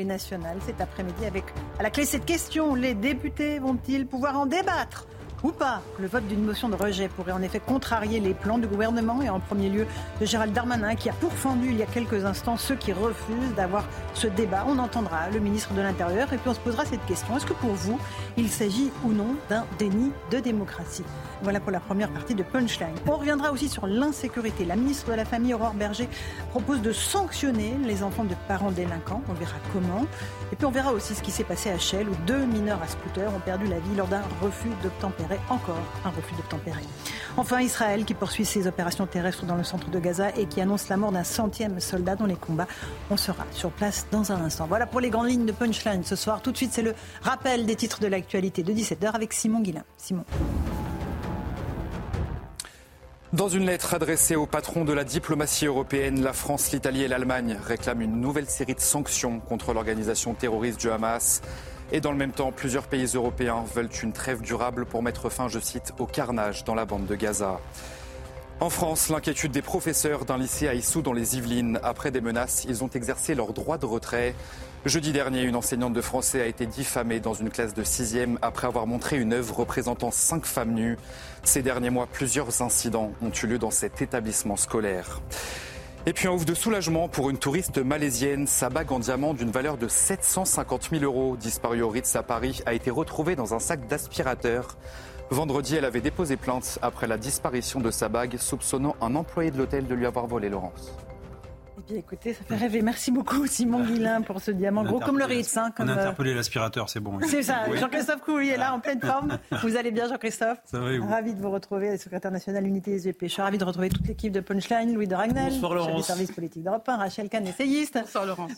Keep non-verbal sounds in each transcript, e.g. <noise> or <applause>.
Les nationales cet après-midi avec à la clé cette question les députés vont-ils pouvoir en débattre? Ou pas. Le vote d'une motion de rejet pourrait en effet contrarier les plans du gouvernement et en premier lieu de Gérald Darmanin qui a pourfendu il y a quelques instants ceux qui refusent d'avoir ce débat. On entendra le ministre de l'Intérieur et puis on se posera cette question. Est-ce que pour vous, il s'agit ou non d'un déni de démocratie? Voilà pour la première partie de Punchline. On reviendra aussi sur l'insécurité. La ministre de la Famille, Aurore Berger, propose de sanctionner les enfants de parents délinquants. On verra comment. Et puis on verra aussi ce qui s'est passé à Chelles où deux mineurs à scooter ont perdu la vie lors d'un refus d'obtempérer encore un refus d'obtempérer. Enfin, Israël qui poursuit ses opérations terrestres dans le centre de Gaza et qui annonce la mort d'un centième soldat dans les combats. On sera sur place dans un instant. Voilà pour les grandes lignes de Punchline ce soir. Tout de suite, c'est le rappel des titres de l'actualité de 17h avec Simon Guillain. Simon. Dans une lettre adressée au patron de la diplomatie européenne, la France, l'Italie et l'Allemagne réclament une nouvelle série de sanctions contre l'organisation terroriste du Hamas. Et dans le même temps, plusieurs pays européens veulent une trêve durable pour mettre fin, je cite, au carnage dans la bande de Gaza. En France, l'inquiétude des professeurs d'un lycée à Issou dans les Yvelines. Après des menaces, ils ont exercé leur droit de retrait. Jeudi dernier, une enseignante de français a été diffamée dans une classe de 6e après avoir montré une œuvre représentant cinq femmes nues. Ces derniers mois, plusieurs incidents ont eu lieu dans cet établissement scolaire. Et puis un ouf de soulagement pour une touriste malaisienne. Sa bague en diamant d'une valeur de 750 000 euros, disparue au Ritz à Paris, a été retrouvée dans un sac d'aspirateur. Vendredi, elle avait déposé plainte après la disparition de sa bague, soupçonnant un employé de l'hôtel de lui avoir volé Laurence. Bien, écoutez, ça fait rêver. Merci beaucoup, Simon Guillain, pour ce diamant gros comme le Ritz. Hein, comme, On a euh, interpellé l'aspirateur, c'est bon. C'est ça, <laughs> Oui. Jean-Christophe Coury est là en pleine forme. Vous allez bien, Jean-Christophe Ça va et vous Ravi de vous retrouver, secrétaire national unité. Je suis ravi de retrouver toute l'équipe de Punchline, Louis de Ragnel, Bonsoir, chef du Laurence. service politique d'Europe 1, Rachel Kahn, essayiste,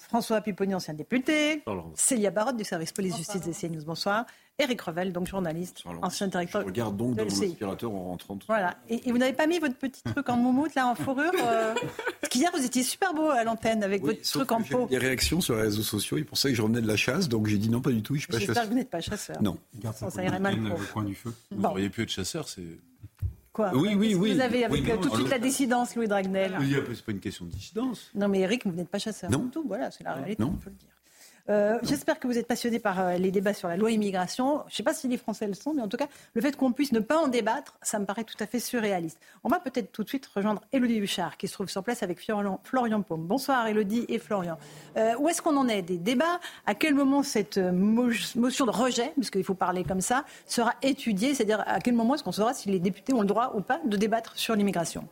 François Pipponi, ancien député, Bonsoir, Laurence. Célia Barotte du service police-justice de CNews, bonsoir, Eric Revel, donc journaliste, ancien directeur Je regarde donc dans mon aspirateur en rentrant. Voilà. Et, et vous n'avez pas mis votre petit truc en moumoute, là, en fourrure euh, <laughs> Parce qu'hier, vous étiez super beau à l'antenne avec Oui, votre truc en peau. eu des réactions sur les réseaux sociaux. Ils pensaient que je revenais de la chasse, donc j'ai dit non, pas du tout. Je suis pas que chasseur. vous n'êtes pas chasseur. Non. Ça, irait mal au coin du feu. Bon. auriez pu être chasseur, c'est. Quoi Oui, oui, oui. Vous avez avec Oui, euh, tout de suite la dissidence, Louis Dragnel. Oui, après, c'est pas une question de dissidence. Non, mais Eric, vous n'êtes pas chasseur. Non. du Tout, voilà, c'est la réalité, Non. on peut le dire. Euh, J'espère que vous êtes passionné par euh, les débats sur la loi immigration. Je ne sais pas si les Français le sont, mais en tout cas, le fait qu'on puisse ne pas en débattre, ça me paraît tout à fait surréaliste. On va peut-être tout de suite rejoindre Élodie Huchard, qui se trouve sur place avec Florian, Paume. Bonsoir Élodie et Florian. Euh, où est-ce qu'on en est des débats? À quel moment cette mo- motion de rejet, puisqu'il faut parler comme ça, sera étudiée? C'est-à-dire à quel moment est-ce qu'on saura si les députés ont le droit ou pas de débattre sur l'immigration?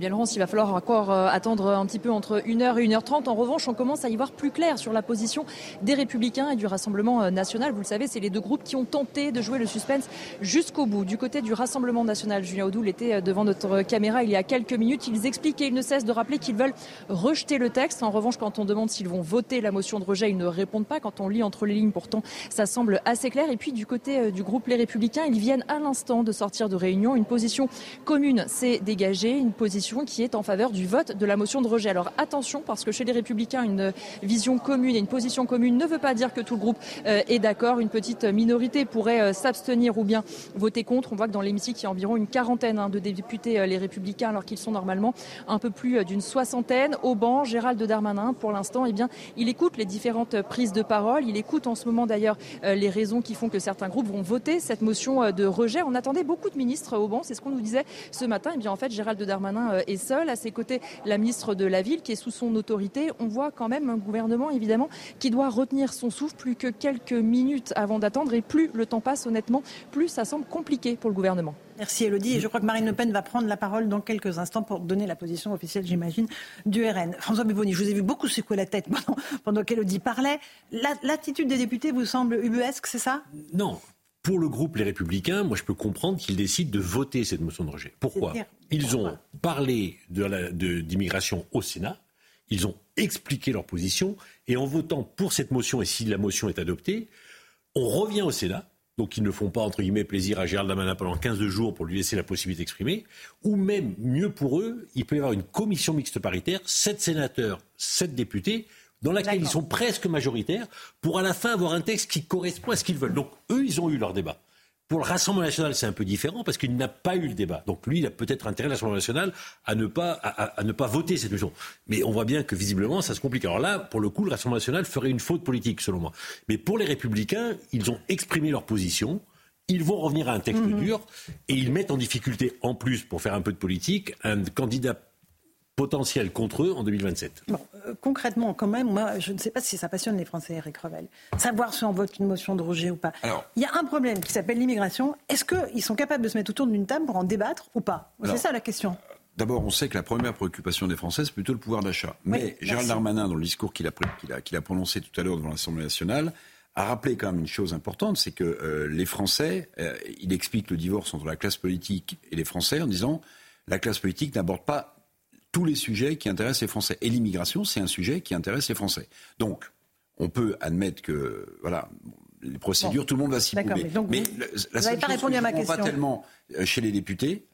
Bien, Laurence, il va falloir encore euh, attendre un petit peu entre 1h et 1h30. En revanche, on commence à y voir plus clair sur la position des Républicains et du Rassemblement euh, national. Vous le savez, c'est les deux groupes qui ont tenté de jouer le suspense jusqu'au bout. Du côté du Rassemblement national, Julien Audoul était euh, devant notre caméra il y a quelques minutes. Ils expliquent et ils ne cessent de rappeler qu'ils veulent rejeter le texte. En revanche, quand on demande s'ils vont voter la motion de rejet, ils ne répondent pas. Quand on lit entre les lignes, pourtant, ça semble assez clair. Et puis, du côté du groupe Les Républicains, ils viennent à l'instant de sortir de réunion. Une position commune s'est dégagée, une position qui est en faveur du vote de la motion de rejet. Alors attention, parce que chez les Républicains, une vision commune et une position commune ne veut pas dire que tout le groupe euh, est d'accord. Une petite minorité pourrait euh, s'abstenir ou bien voter contre. On voit que dans l'hémicycle, il y a environ une quarantaine hein, de députés, euh, les Républicains, alors qu'ils sont normalement un peu plus d'une soixantaine. Au banc, Gérald Darmanin, pour l'instant, eh bien, il écoute les différentes prises de parole. Il écoute en ce moment d'ailleurs les raisons qui font que certains groupes vont voter cette motion de rejet. On attendait beaucoup de ministres au banc, c'est ce qu'on nous disait ce matin. Et bien en fait, Gérald Darmanin euh, est seul. À ses côtés, la ministre de la Ville qui est sous son autorité. On voit quand même un gouvernement évidemment qui doit retenir son souffle plus que quelques minutes avant d'attendre. Et plus le temps passe, honnêtement, plus ça semble compliqué pour le gouvernement. Merci Elodie. Et je crois que Marine Le Pen va prendre la parole dans quelques instants pour donner la position officielle, j'imagine, du RN. François Biboni, je vous ai vu beaucoup secouer la tête <laughs> pendant, pendant qu'Elodie parlait. La- L'attitude des députés vous semble ubuesque, c'est ça? Non. Pour le groupe Les Républicains, moi je peux comprendre qu'ils décident de voter cette motion de rejet. Pourquoi? Ils ont parlé d'immigration de au Sénat, ils ont expliqué leur position, et en votant pour cette motion, et si la motion est adoptée, on revient au Sénat, donc ils ne font pas, entre guillemets, plaisir à Gérald Darmanin pendant 15 jours pour lui laisser la possibilité d'exprimer, ou même, mieux pour eux, il peut y avoir une commission mixte paritaire, 7 sénateurs, 7 députés, dans laquelle ils sont presque majoritaires, pour à la fin avoir un texte qui correspond à ce qu'ils veulent. Donc eux, ils ont eu leur débat. Pour le Rassemblement national, c'est un peu différent parce qu'il n'a pas eu le débat. Donc lui, il a peut-être intérêt, le Rassemblement national, à ne, pas, à, ne pas voter cette mesure. Mais on voit bien que visiblement, ça se complique. Alors là, pour le coup, le Rassemblement national ferait une faute politique, selon moi. Mais pour les Républicains, ils ont exprimé leur position. Ils vont revenir à un texte mhm. dur et ils mettent en difficulté, en plus, pour faire un peu de politique, un candidat potentiel contre eux en 2027. Euh, concrètement, quand même, moi, je ne sais pas si ça passionne les Français, Eric Revel. Savoir si on vote une motion de rejet ou pas. il y a un problème qui s'appelle l'immigration. Est-ce qu'ils sont capables de se mettre autour d'une table pour en débattre ou pas? C'est ça la question. D'abord, on sait que la première préoccupation des Français, c'est plutôt le pouvoir d'achat. Mais Gérald Darmanin, dans le discours qu'il a, a, prononcé tout à l'heure devant l'Assemblée nationale, a rappelé quand même une chose importante, c'est que euh, les Français, euh, il explique le divorce entre la classe politique et les Français en disant la classe politique n'aborde pas tous les sujets qui intéressent les Français. Et l'immigration, c'est un sujet qui intéresse les Français. Donc, on peut admettre que, voilà, les procédures, tout le monde va s'y prouver. Mais, la, seule chose que je pas tellement euh, chez les députés,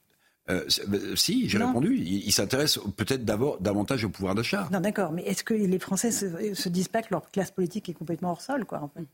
euh, euh, si, j'ai répondu. Ils s'intéressent peut-être davantage au pouvoir d'achat. Non, d'accord. Mais est-ce que les Français se, se disent pas que leur classe politique est complètement hors sol, quoi, en fait?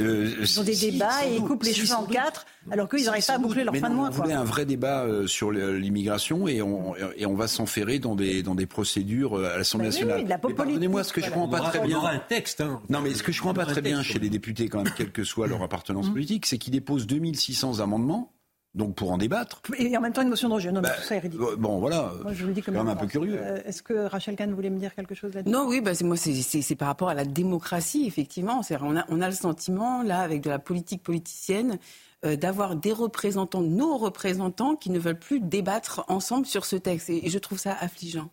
Euh, ils ont des débats et ils coupent les cheveux en quatre, alors qu'ils n'arrivent pas à boucler leur fin de mois. Vous voulez un vrai débat euh, sur l'immigration et on, et on va s'enferrer dans des, dans des procédures euh, à l'Assemblée nationale. Pardonnez-moi, ce que je comprends pas très bien. un texte. Hein. Non, mais ce que je comprends pas très bien chez les députés, quand même, quelle que soit leur appartenance mmh. politique, c'est qu'ils déposent 2600 amendements donc pour en débattre. Et en même temps une motion de rejet. Non, mais bah, tout ça est ridicule. Bon, voilà. Moi, je vous le dis comme quand même un peu curieux. Euh, est-ce que Rachel Kahn voulait me dire quelque chose là-dessus? Non, oui, bah, moi, c'est par rapport à la démocratie, effectivement. On a, on a le sentiment, là, avec de la politique politicienne, euh, d'avoir des représentants, nos représentants, qui ne veulent plus débattre ensemble sur ce texte. Et, je trouve ça affligeant.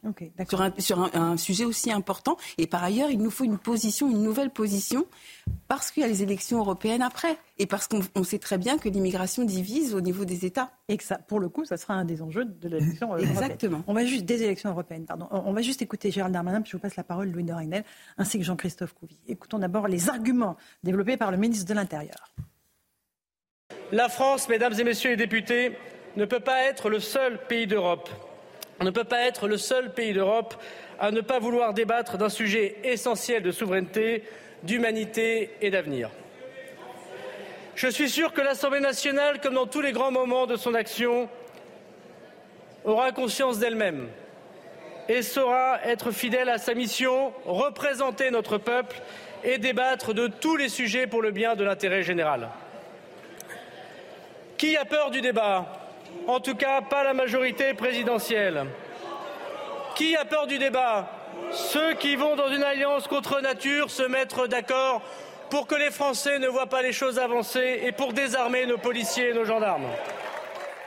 sur, un, sur un, sujet aussi important. Et par ailleurs, il nous faut une position, une nouvelle position, parce qu'il y a les élections européennes après. Et parce qu'on sait très bien que l'immigration divise au niveau des États. Et que ça, pour le coup, ça sera un des enjeux de l'élection <laughs> européenne. Exactement. On va juste des élections européennes, pardon. On va juste écouter Gérald Darmanin, puis je vous passe la parole Louis de Ragnel, ainsi que Jean-Christophe Couvi. Écoutons d'abord les arguments développés par le ministre de l'Intérieur. La France, mesdames et messieurs les députés, ne peut pas être le seul pays d'Europe. ne peut pas être le seul pays d'Europe à ne pas vouloir débattre d'un sujet essentiel de souveraineté, d'humanité et d'avenir. Je suis sûr que l'Assemblée nationale, comme dans tous les grands moments de son action, aura conscience d'elle-même et saura être fidèle à sa mission, représenter notre peuple et débattre de tous les sujets pour le bien de l'intérêt général. Qui a peur du débat? En tout cas, pas la majorité présidentielle. Qui a peur du débat? Ceux qui vont dans une alliance contre nature se mettre d'accord pour que les Français ne voient pas les choses avancer et pour désarmer nos policiers et nos gendarmes.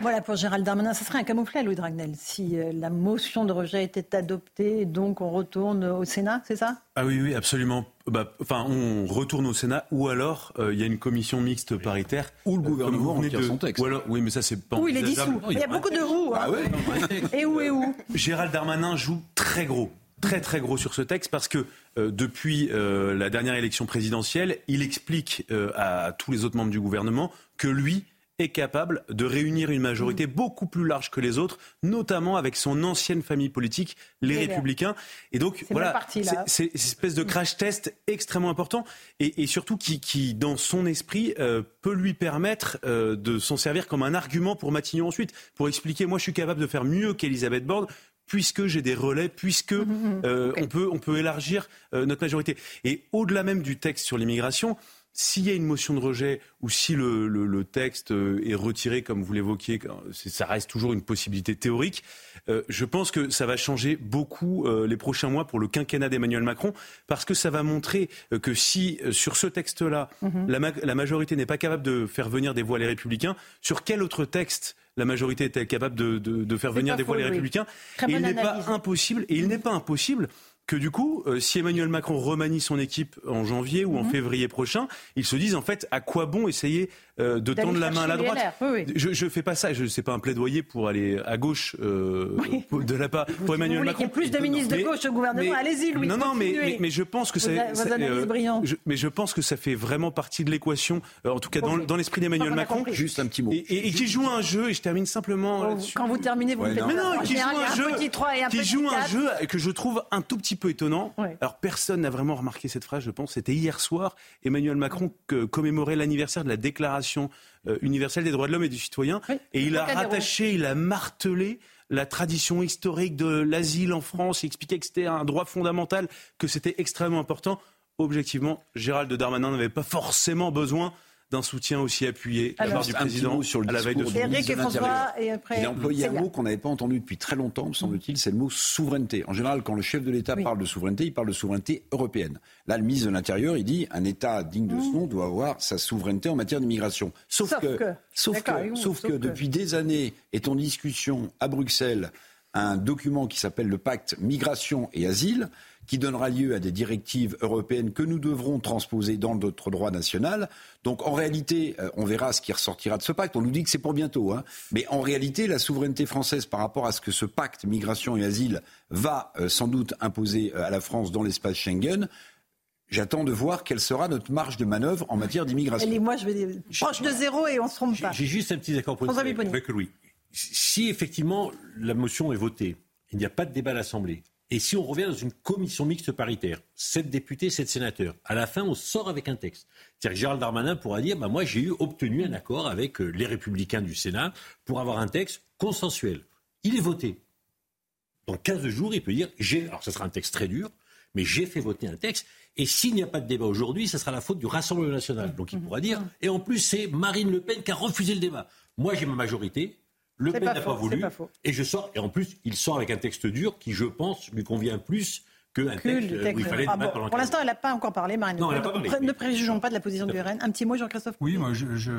Voilà pour Gérald Darmanin. Ce serait un camouflet, Louis Dragnel, si euh, la motion de rejet était adoptée, donc on retourne au Sénat, c'est ça? Ah oui, oui, absolument. Bah, enfin, on retourne au Sénat, ou alors euh, il y a une commission mixte paritaire. Ou le gouvernement retire son texte. Ou alors, oui, mais ça c'est pas. Ou il est dissous. Il y a beaucoup de roues. Hein. Ah et où et où <laughs> Gérald Darmanin joue très gros très très gros sur ce texte parce que euh, depuis la dernière élection présidentielle, il explique à tous les autres membres du gouvernement que lui, est capable de réunir une majorité beaucoup plus large que les autres, notamment avec son ancienne famille politique, les Républicains. Et donc, voilà, c'est une espèce de crash test extrêmement important et, surtout qui, dans son esprit, euh, peut lui permettre euh, de s'en servir comme un argument pour Matignon ensuite, pour expliquer, moi je suis capable de faire mieux qu'Elisabeth Borne, puisque j'ai des relais, puisque mmh. Euh, on, peut, on peut élargir notre majorité. Et au-delà même du texte sur l'immigration, s'il y a une motion de rejet ou si le, texte euh, est retiré, comme vous l'évoquiez, ça reste toujours une possibilité théorique. Euh, je pense que ça va changer beaucoup euh, les prochains mois pour le quinquennat d'Emmanuel Macron, parce que ça va montrer que si sur ce texte-là, mhm. la, majorité n'est pas capable de faire venir des voix les républicains, sur quel autre texte la majorité est-elle capable de, faire venir des voix les républicains? Et il n'est pas impossible, et il n'est pas impossible que du coup, euh, si Emmanuel Macron remanie son équipe en janvier ou en mhm. février prochain, ils se disent en fait à quoi bon essayer euh, de tendre la main à la droite. Je ne fais pas ça. Je sais pas un plaidoyer pour aller à gauche euh, de la part pour Emmanuel Macron. Il y a plus de ministres de gauche au gouvernement. Allez-y, Louis. Non, non, mais, mais, je pense que ça, mais je pense que ça fait vraiment partie de l'équation, en tout cas dans, l'esprit d'Emmanuel Macron. Juste un petit mot. Et, qui joue un jeu. Et je termine simplement. Quand vous terminez, vous me faites. Mais non, qui joue un jeu. Qui joue un jeu que je trouve un tout petit peu étonnant. Alors personne n'a vraiment remarqué cette phrase, je pense. C'était hier soir. Emmanuel Macron commémorait l'anniversaire de la Déclaration euh, universelle des droits de l'homme et du citoyen. Et il a rattaché, il a martelé la tradition historique de l'asile en France. Il expliquait que c'était un droit fondamental, que c'était extrêmement important. Objectivement, Gérald Darmanin n'avait pas forcément besoin d'un soutien aussi appuyé de la part du président sur le à la veille de son Eric et François et après. Il a employé un mot qu'on n'avait pas entendu depuis très longtemps, me semble-t-il, c'est le mot souveraineté. En général, quand le chef de l'État parle de souveraineté, il parle de souveraineté européenne. Là, le ministre de l'Intérieur, il dit un État digne de ce nom doit avoir sa souveraineté en matière d'immigration. Sauf, que, sauf que, sauf que, depuis des années est en discussion à Bruxelles un document qui s'appelle le pacte migration et asile qui donnera lieu à des directives européennes que nous devrons transposer dans notre droit national. Donc en réalité, euh, on verra ce qui ressortira de ce pacte. On nous dit que c'est pour bientôt. Hein. Mais en réalité, la souveraineté française par rapport à ce que ce pacte migration et asile va euh, sans doute imposer euh, à la France dans l'espace Schengen, J'attends de voir quelle sera notre marge de manœuvre en matière d'immigration. moi, je vais proche de zéro et on se trompe pas. J'ai juste un petit accord politique avec Louis. Si effectivement la motion est votée, il n'y a pas de débat à l'Assemblée. Et si on revient dans une commission mixte paritaire, sept députés, sept sénateurs, à la fin, on sort avec un texte. C'est-à-dire que Gérald Darmanin pourra dire bah, Moi, j'ai eu obtenu un accord avec euh, les Républicains du Sénat pour avoir un texte consensuel. Il est voté. Dans 15 jours, il peut dire j'ai, Alors, ce sera un texte très dur, mais j'ai fait voter un texte. Et s'il n'y a pas de débat aujourd'hui, ce sera la faute du Rassemblement national. Donc, il pourra dire Et en plus, c'est Marine Le Pen qui a refusé le débat. Moi, j'ai ma majorité, le Pen n'a pas, voulu. et je sors. Et en plus, il sort avec un texte dur qui, je pense, lui convient plus qu'un texte, où il fallait ah Pour l'instant, elle n'a pas encore parlé, Marine. Non, elle pas parlé. Ne préjugeons pas de la position du RN. Un petit mot, Jean-Christophe Oui, moi, je,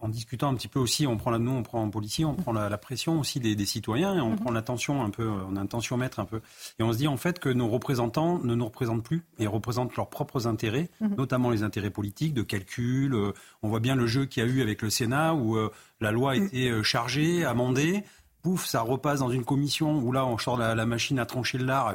en discutant un petit peu aussi, on prend la, nous, on prend en policier, on prend la, pression aussi des, citoyens et on mhm. prend l'attention un peu, on a un tensiomètre un peu. Et on se dit en fait que nos représentants ne nous représentent plus et représentent leurs propres intérêts, mhm. notamment les intérêts politiques, de calcul. Euh, on voit bien le jeu qu'il y a eu avec le Sénat où euh, la loi a mhm. été euh, chargée, amendée pouf, ça repasse dans une commission où là, on sort la, machine à trancher le lard,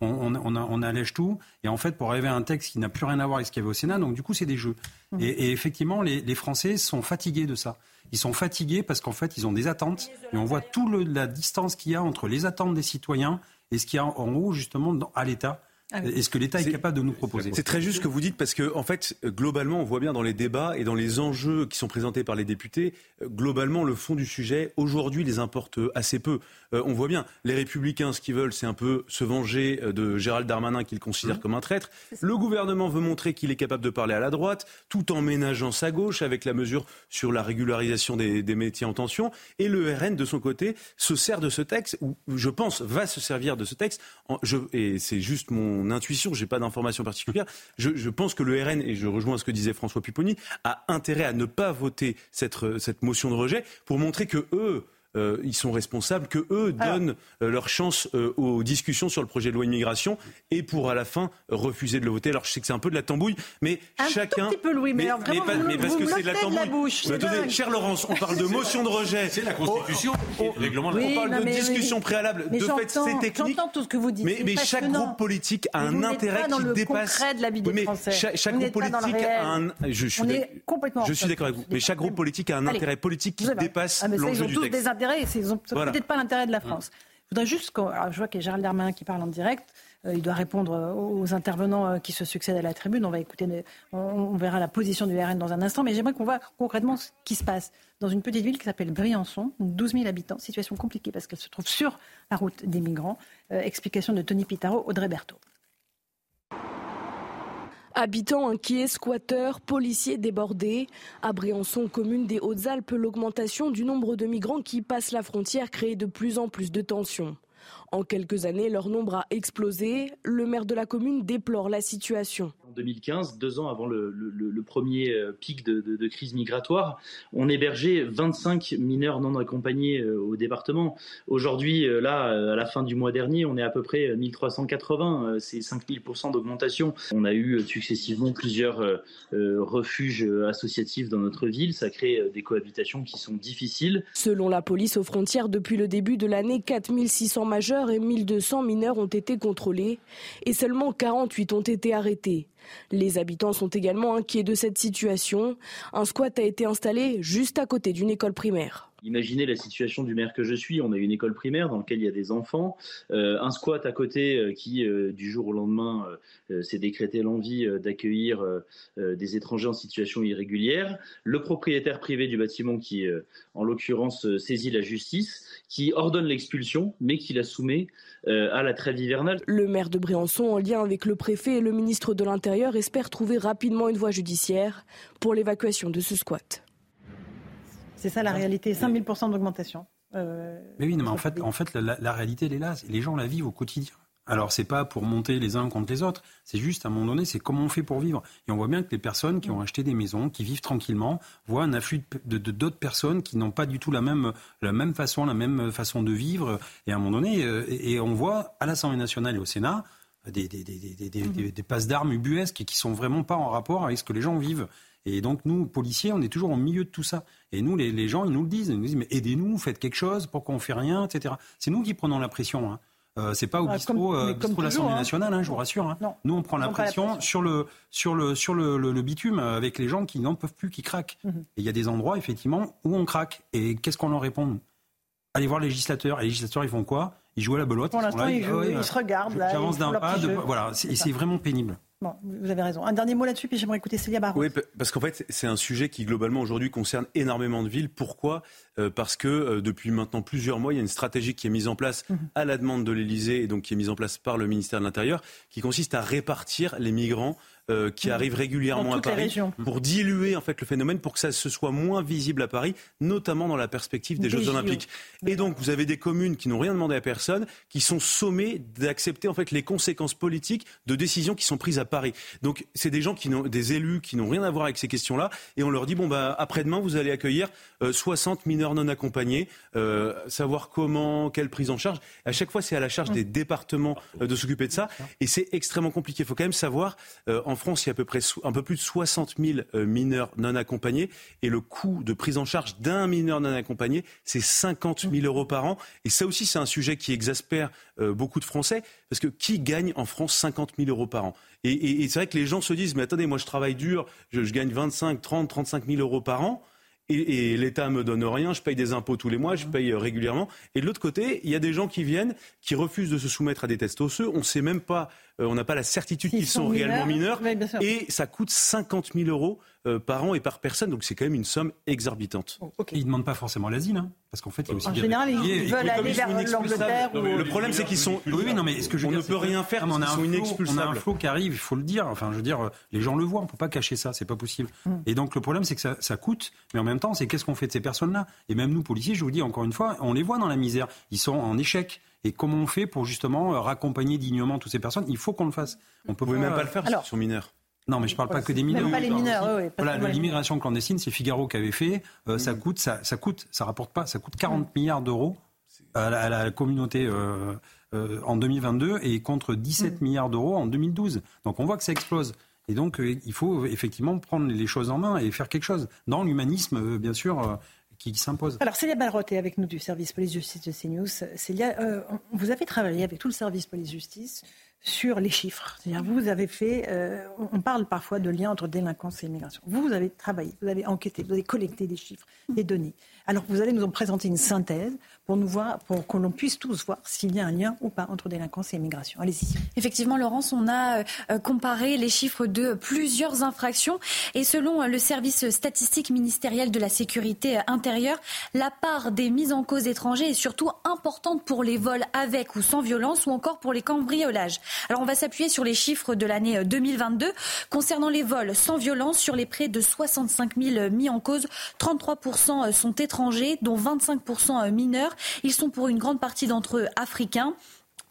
on, on, allège tout. Et en fait, pour arriver à un texte qui n'a plus rien à voir avec ce qu'il y avait au Sénat, donc du coup, c'est des jeux. Mmh. Et, effectivement, les, Français sont fatigués de ça. Ils sont fatigués parce qu'en fait, ils ont des attentes. Et on voit toute la distance qu'il y a entre les attentes des citoyens et ce qu'il y a en haut, justement, à l'État. Ah Est-ce que l'État est, capable de nous proposer? C'est très juste ce que vous dites parce que, en fait, globalement, on voit bien dans les débats et dans les enjeux qui sont présentés par les députés, globalement, le fond du sujet, aujourd'hui, les importe assez peu. Euh, on voit bien, les Républicains, ce qu'ils veulent, c'est un peu se venger euh, de Gérald Darmanin, qu'ils considèrent mmh. comme un traître. Le gouvernement veut montrer qu'il est capable de parler à la droite, tout en ménageant sa gauche avec la mesure sur la régularisation des, métiers en tension. Et le RN, de son côté, se sert de ce texte, ou je pense, va se servir de ce texte. et c'est juste mon intuition, j'ai pas d'informations particulières. Je, pense que le RN, et je rejoins ce que disait François Pupponi, a intérêt à ne pas voter cette, cette motion de rejet pour montrer que eux, euh, ils sont responsables, que eux donnent euh, leur chance euh, aux discussions sur le projet de loi immigration et pour à la fin refuser de le voter. Alors je sais que c'est un peu de la tambouille, mais un chacun. Tout petit peu Louis, mais, mais, mais, mais parce que c'est de la tambouille. mais attendez, cher Laurence, on parle de <laughs> motion de rejet. C'est la Constitution, oh, oh, règlement. on parle de discussion préalable. De fait, c'est technique. J'entends tout ce que vous dites. Mais, chaque groupe politique a un intérêt qui dépasse. De la vie des Français. Chaque groupe politique a un. Je suis d'accord avec vous. Mais chaque groupe politique a un intérêt politique qui dépasse l'enjeu du texte. Intérêts peut-être pas l'intérêt de la France. Je voudrais juste, je vois qu'il y a Gérald Darmanin qui parle en direct. Euh, il doit répondre aux intervenants euh, qui se succèdent à la tribune. On va écouter, on, verra la position du RN dans un instant. Mais j'aimerais qu'on voit concrètement ce qui se passe dans une petite ville qui s'appelle Briançon, 12 000 habitants. Situation compliquée parce qu'elle se trouve sur la route des migrants. Euh, explication de Tony Pitaro, Audrey Berthaud. Habitants inquiets, squatteurs, policiers débordés. À Briançon, commune des Hautes-Alpes, l'augmentation du nombre de migrants qui passent la frontière crée de plus en plus de tensions. En quelques années, leur nombre a explosé. Le maire de la commune déplore la situation. En 2015, deux ans avant le, premier euh, pic de, crise migratoire, on hébergeait 25 mineurs non accompagnés euh, au département. Aujourd'hui, euh, là, à la fin du mois dernier, on est à peu près 1380, c'est 5000% d'augmentation. On a eu successivement plusieurs refuges associatifs dans notre ville, ça crée des cohabitations qui sont difficiles. Selon la police aux frontières, depuis le début de l'année, 4600 majeurs et 1200 mineurs ont été contrôlés et seulement 48 ont été arrêtés. Les habitants sont également inquiets de cette situation. Un squat a été installé juste à côté d'une école primaire. Imaginez la situation du maire que je suis. On a une école primaire dans laquelle il y a des enfants, euh, un squat à côté euh, qui, euh, du jour au lendemain, s'est décrété l'envie d'accueillir des étrangers en situation irrégulière. Le propriétaire privé du bâtiment qui, en l'occurrence, saisit la justice, qui ordonne l'expulsion, mais qui la soumet à la trêve hivernale. Le maire de Briançon, en lien avec le préfet et le ministre de l'Intérieur, espère trouver rapidement une voie judiciaire pour l'évacuation de ce squat. C'est ça la réalité, 5000% d'augmentation. Euh, mais oui, mais en fait, en fait la, réalité, elle est là. Les gens la vivent au quotidien. Alors, c'est pas pour monter les uns contre les autres. C'est juste, à un moment donné, c'est comment on fait pour vivre. Et on voit bien que les personnes qui ont acheté des maisons, qui vivent tranquillement, voient un afflux de d'autres personnes qui n'ont pas du tout la même, la même façon, la même façon de vivre. Et à un moment donné, euh, et, on voit à l'Assemblée nationale et au Sénat, des, des, des, des, des passes d'armes ubuesques qui sont vraiment pas en rapport avec ce que les gens vivent. Et donc, nous, policiers, on est toujours au milieu de tout ça. Et nous, les, gens, ils nous le disent. Ils nous disent, mais aidez-nous, faites quelque chose, pourquoi on fait rien, etc. C'est nous qui prenons la pression. Hein. Euh, c'est pas au bistrot, euh, de l'Assemblée hein. nationale, hein, je vous rassure. Hein. Nous, on prend la pression, sur le sur le sur le, bitume avec les gens qui n'en peuvent plus, qui craquent. Mhm. Et il y a des endroits, effectivement, où on craque. Et qu'est-ce qu'on leur répond Allez voir les législateurs. les législateurs, ils font quoi? Ils jouent à la belote. Pour l'instant, ils, ils, se regardent. J'avance d'un pas. voilà, et c'est vraiment pénible. Bon, vous avez raison. Un dernier mot là-dessus, puis j'aimerais écouter Célia Barrault. Oui, parce qu'en fait, c'est un sujet qui globalement aujourd'hui concerne énormément de villes. Pourquoi? Euh, Parce que euh, depuis maintenant plusieurs mois, il y a une stratégie qui est mise en place mhm. à la demande de l'Élysée et donc qui est mise en place par le ministère de l'Intérieur, qui consiste à répartir les migrants euh, qui arrivent régulièrement à Paris pour diluer en fait le phénomène, pour que ça se soit moins visible à Paris, notamment dans la perspective des, Jeux Olympiques. Et donc vous avez des communes qui n'ont rien demandé à personne, qui sont sommées d'accepter en fait les conséquences politiques de décisions qui sont prises à Paris. Donc c'est des gens qui n'ont, des élus qui n'ont rien à voir avec ces questions-là, et on leur dit bon bah après-demain vous allez accueillir 60 euh, mineurs non accompagnés, euh, savoir comment, quelle prise en charge. À chaque fois c'est à la charge des départements de s'occuper de ça, et c'est extrêmement compliqué. Il faut quand même savoir en France, il y a à peu près un peu plus de 60 000 euh, mineurs non accompagnés et le coût de prise en charge d'un mineur non accompagné, c'est 50 000 euros par an. Et ça aussi, c'est un sujet qui exaspère euh, beaucoup de Français parce que qui gagne en France 50 000 euros par an? Et, c'est vrai que les gens se disent, mais attendez, moi je travaille dur, je, gagne 25, 30, 35 000 euros par an et, l'État me donne rien, je paye des impôts tous les mois, je paye euh, régulièrement. Et de l'autre côté, il y a des gens qui viennent, qui refusent de se soumettre à des tests osseux. On ne sait même pas, on n'a pas la certitude qu'ils sont, réellement mineurs. et ça coûte 50 000 euros euh, par an et par personne. Donc c'est quand même une somme exorbitante. Oh, Ils ne demandent pas forcément l'asile, hein, parce qu'en fait, il y a aussi en général, ils, veulent aller vers l'Angleterre. Le problème, c'est qu'ils sont. Oui, non, mais ce que je on ne peut rien faire. On a, un on a un flot qui arrive, il faut le dire. Enfin, je veux dire, les gens le voient. On peut pas cacher ça. C'est pas possible. Hmm. Et donc le problème, c'est que ça, ça, coûte, mais en même temps, c'est qu'est-ce qu'on fait de ces personnes-là? Et même nous, policiers, je vous dis encore une fois, on les voit dans la misère. Ils sont en échec. Et comment on fait pour justement raccompagner dignement toutes ces personnes? Il faut qu'on le fasse. On peut même pas le faire Alors, sur mineurs. Non, mais je ne parle pas que des mineurs. Même pas les mineurs, oui. Voilà, l'immigration clandestine, c'est Figaro qui avait fait. Euh, ça coûte, ça, ça, coûte, ça rapporte pas, ça coûte 40 milliards d'euros à, la, communauté euh, euh, en 2022 et contre 17 mm. milliards d'euros en 2012. Donc on voit que ça explose. Et donc il faut effectivement prendre les choses en main et faire quelque chose dans l'humanisme, bien sûr. Qui, s'impose. Alors, Célia Barotte est avec nous du service police-justice de CNews. Célia, vous avez travaillé avec tout le service police-justice sur les chiffres. C'est-à-dire, vous avez fait, euh, on parle parfois de lien entre délinquance et immigration. Vous, vous avez travaillé, vous avez enquêté, vous avez collecté des chiffres, des données. Alors, vous allez nous en présenter une synthèse pour nous voir, pour que l'on puisse tous voir s'il y a un lien ou pas entre délinquance et immigration. Allez-y. Effectivement, Laurence, on a euh, comparé les chiffres de plusieurs infractions et selon euh, le service statistique ministériel de la sécurité intérieure, la part des mises en cause étrangers est surtout importante pour les vols avec ou sans violence ou encore pour les cambriolages. Alors on va s'appuyer sur les chiffres de l'année 2022. Euh, Concernant les vols sans violence, sur les près de 65 000 mis en cause, 33% euh, sont étrangers, dont 25% euh, mineurs. Ils sont pour une grande partie d'entre eux africains.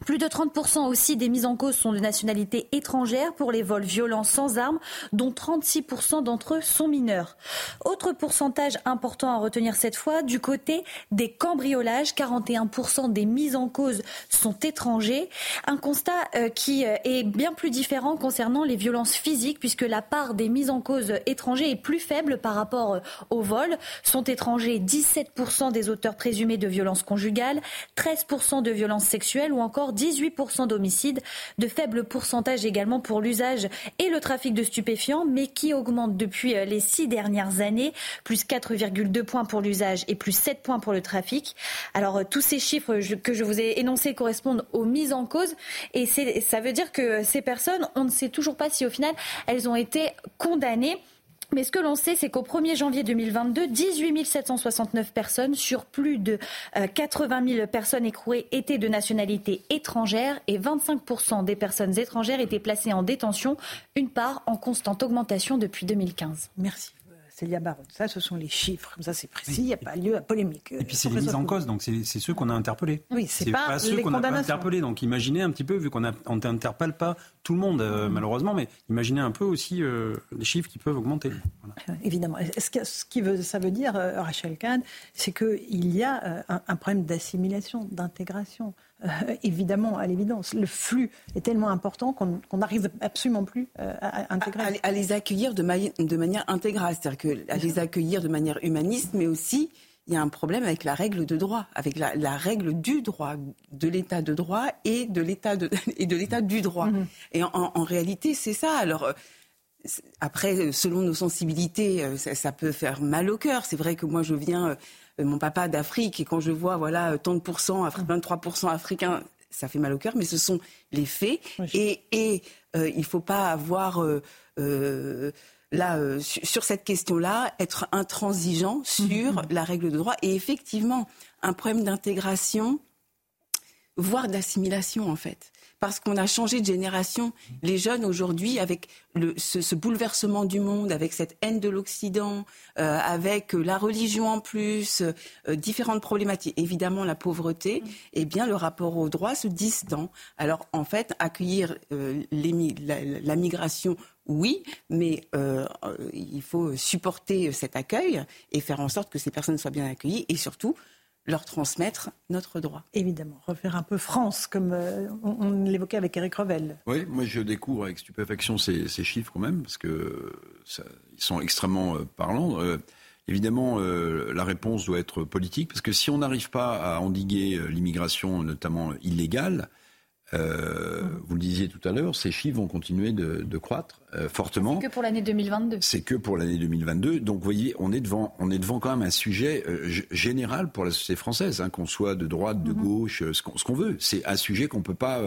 Plus de 30% aussi des mises en cause sont de nationalité étrangère pour les vols violents sans armes, dont 36% d'entre eux sont mineurs. Autre pourcentage important à retenir cette fois, du côté des cambriolages, 41% des mises en cause sont étrangers. Un constat euh, qui euh, est bien plus différent concernant les violences physiques, puisque la part des mises en cause étrangers est plus faible par rapport euh, aux vols. Sont étrangers 17% des auteurs présumés de violences conjugales, 13% de violences sexuelles ou encore 18% d'homicides, de faibles pourcentages également pour l'usage et le trafic de stupéfiants, mais qui augmente depuis euh, les six dernières années, plus 4,2 points pour l'usage et plus 7 points pour le trafic. Alors euh, tous ces chiffres que je vous ai énoncés correspondent aux mises en cause et ça veut dire que ces personnes, on ne sait toujours pas si au final elles ont été condamnées. Mais ce que l'on sait, c'est qu'au 1er janvier 2022, 18 769 personnes sur plus de 80 euh, 000 personnes écrouées étaient de nationalité étrangère et 25% des personnes étrangères étaient placées en détention, une part en constante augmentation depuis 2015. Merci. Célia Baron. Ça, ce sont les chiffres. Ça, c'est précis. Il n'y a pas lieu à polémique. Et puis, c'est les mises en cause. Donc, c'est ceux qu'on a interpellés. Oui, c'est pas, pas, ceux qu'on a interpellés. Donc, imaginez un petit peu, vu qu'on n'interpelle pas tout le monde, euh, mm. malheureusement, mais imaginez un peu aussi euh, les chiffres qui peuvent augmenter. Euh, évidemment. Ce, que, ce qui veut, ça veut dire, Rachel Kahn, c'est qu'il y a un, un problème d'assimilation, d'intégration. Euh, évidemment, à l'évidence. Le flux est tellement important qu'on n'arrive absolument plus euh, à, intégrer. À, les accueillir de, de manière intégrale, c'est-à-dire à les accueillir de manière humaniste, mais aussi il y a un problème avec la règle de droit, avec la, règle du droit, de l'état de droit et de l'état <laughs> et de l'état du droit. Mm-hmm. Et en, réalité, c'est ça. Alors euh, après, selon nos sensibilités, ça, peut faire mal au cœur. C'est vrai que moi, je viens mon papa d'Afrique et quand je vois voilà tant de pourcents, 23% africains, ça fait mal au cœur, mais ce sont les faits. Et, et euh, il ne faut pas avoir euh, là sur cette question-là être intransigeant sur mhm. la règle de droit. Et effectivement, un problème d'intégration, voire d'assimilation en fait parce qu'on a changé de génération. Les jeunes aujourd'hui, avec ce, bouleversement du monde, avec cette haine de l'Occident, euh, avec la religion en plus, euh, différentes problématiques, évidemment la pauvreté, eh bien le rapport au droit se distend. Alors en fait, accueillir euh, la, migration oui, mais il faut supporter cet accueil et faire en sorte que ces personnes soient bien accueillies et surtout leur transmettre notre droit. Évidemment, refaire un peu France, comme euh, on, l'évoquait avec Eric Revel. Oui, moi je découvre avec stupéfaction ces, chiffres quand même, parce que ils sont extrêmement euh, parlants. Euh, évidemment, la réponse doit être politique, parce que si on n'arrive pas à endiguer l'immigration, notamment illégale, euh, vous le disiez tout à l'heure, ces chiffres vont continuer de, croître euh, fortement. C'est que pour l'année 2022. C'est que pour l'année 2022. Donc, vous voyez, on est devant, on est devant quand même un sujet euh, général pour la société française, hein, qu'on soit de droite, de mhm. gauche, ce qu'on veut. C'est un sujet qu'on peut pas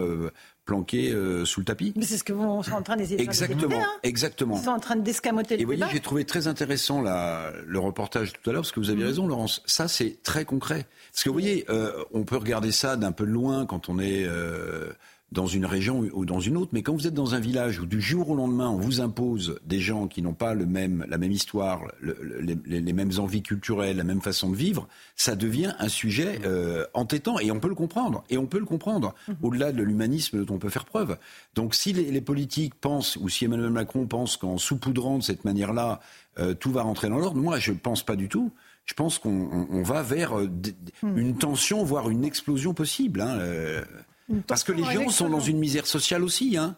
planqué euh, sous le tapis. Mais c'est ce que vous sont en train d'essayer de Exactement, faire exactement. Ils sont en train d'escamoter le Et vous voyez, j'ai trouvé très intéressant la, le reportage tout à l'heure, parce que vous avez mhm. raison, Laurence. Ça, c'est très concret. Parce que vous voyez, euh, on peut regarder ça d'un peu loin quand on est euh, dans une région ou dans une autre, mais quand vous êtes dans un village où du jour au lendemain on vous impose des gens qui n'ont pas le même, la même histoire, les, mêmes envies culturelles, la même façon de vivre, ça devient un sujet euh, entêtant et on peut le comprendre. Et on peut le comprendre mhm. au-delà de l'humanisme dont on peut faire preuve. Donc si les, politiques pensent ou si Emmanuel Macron pense qu'en soupoudrant de cette manière-là, euh, tout va rentrer dans l'ordre, moi je ne pense pas du tout je pense qu'on va vers euh, mhm. une tension, voire une explosion possible. Hein, parce que les gens sont dans une misère sociale aussi. Hein.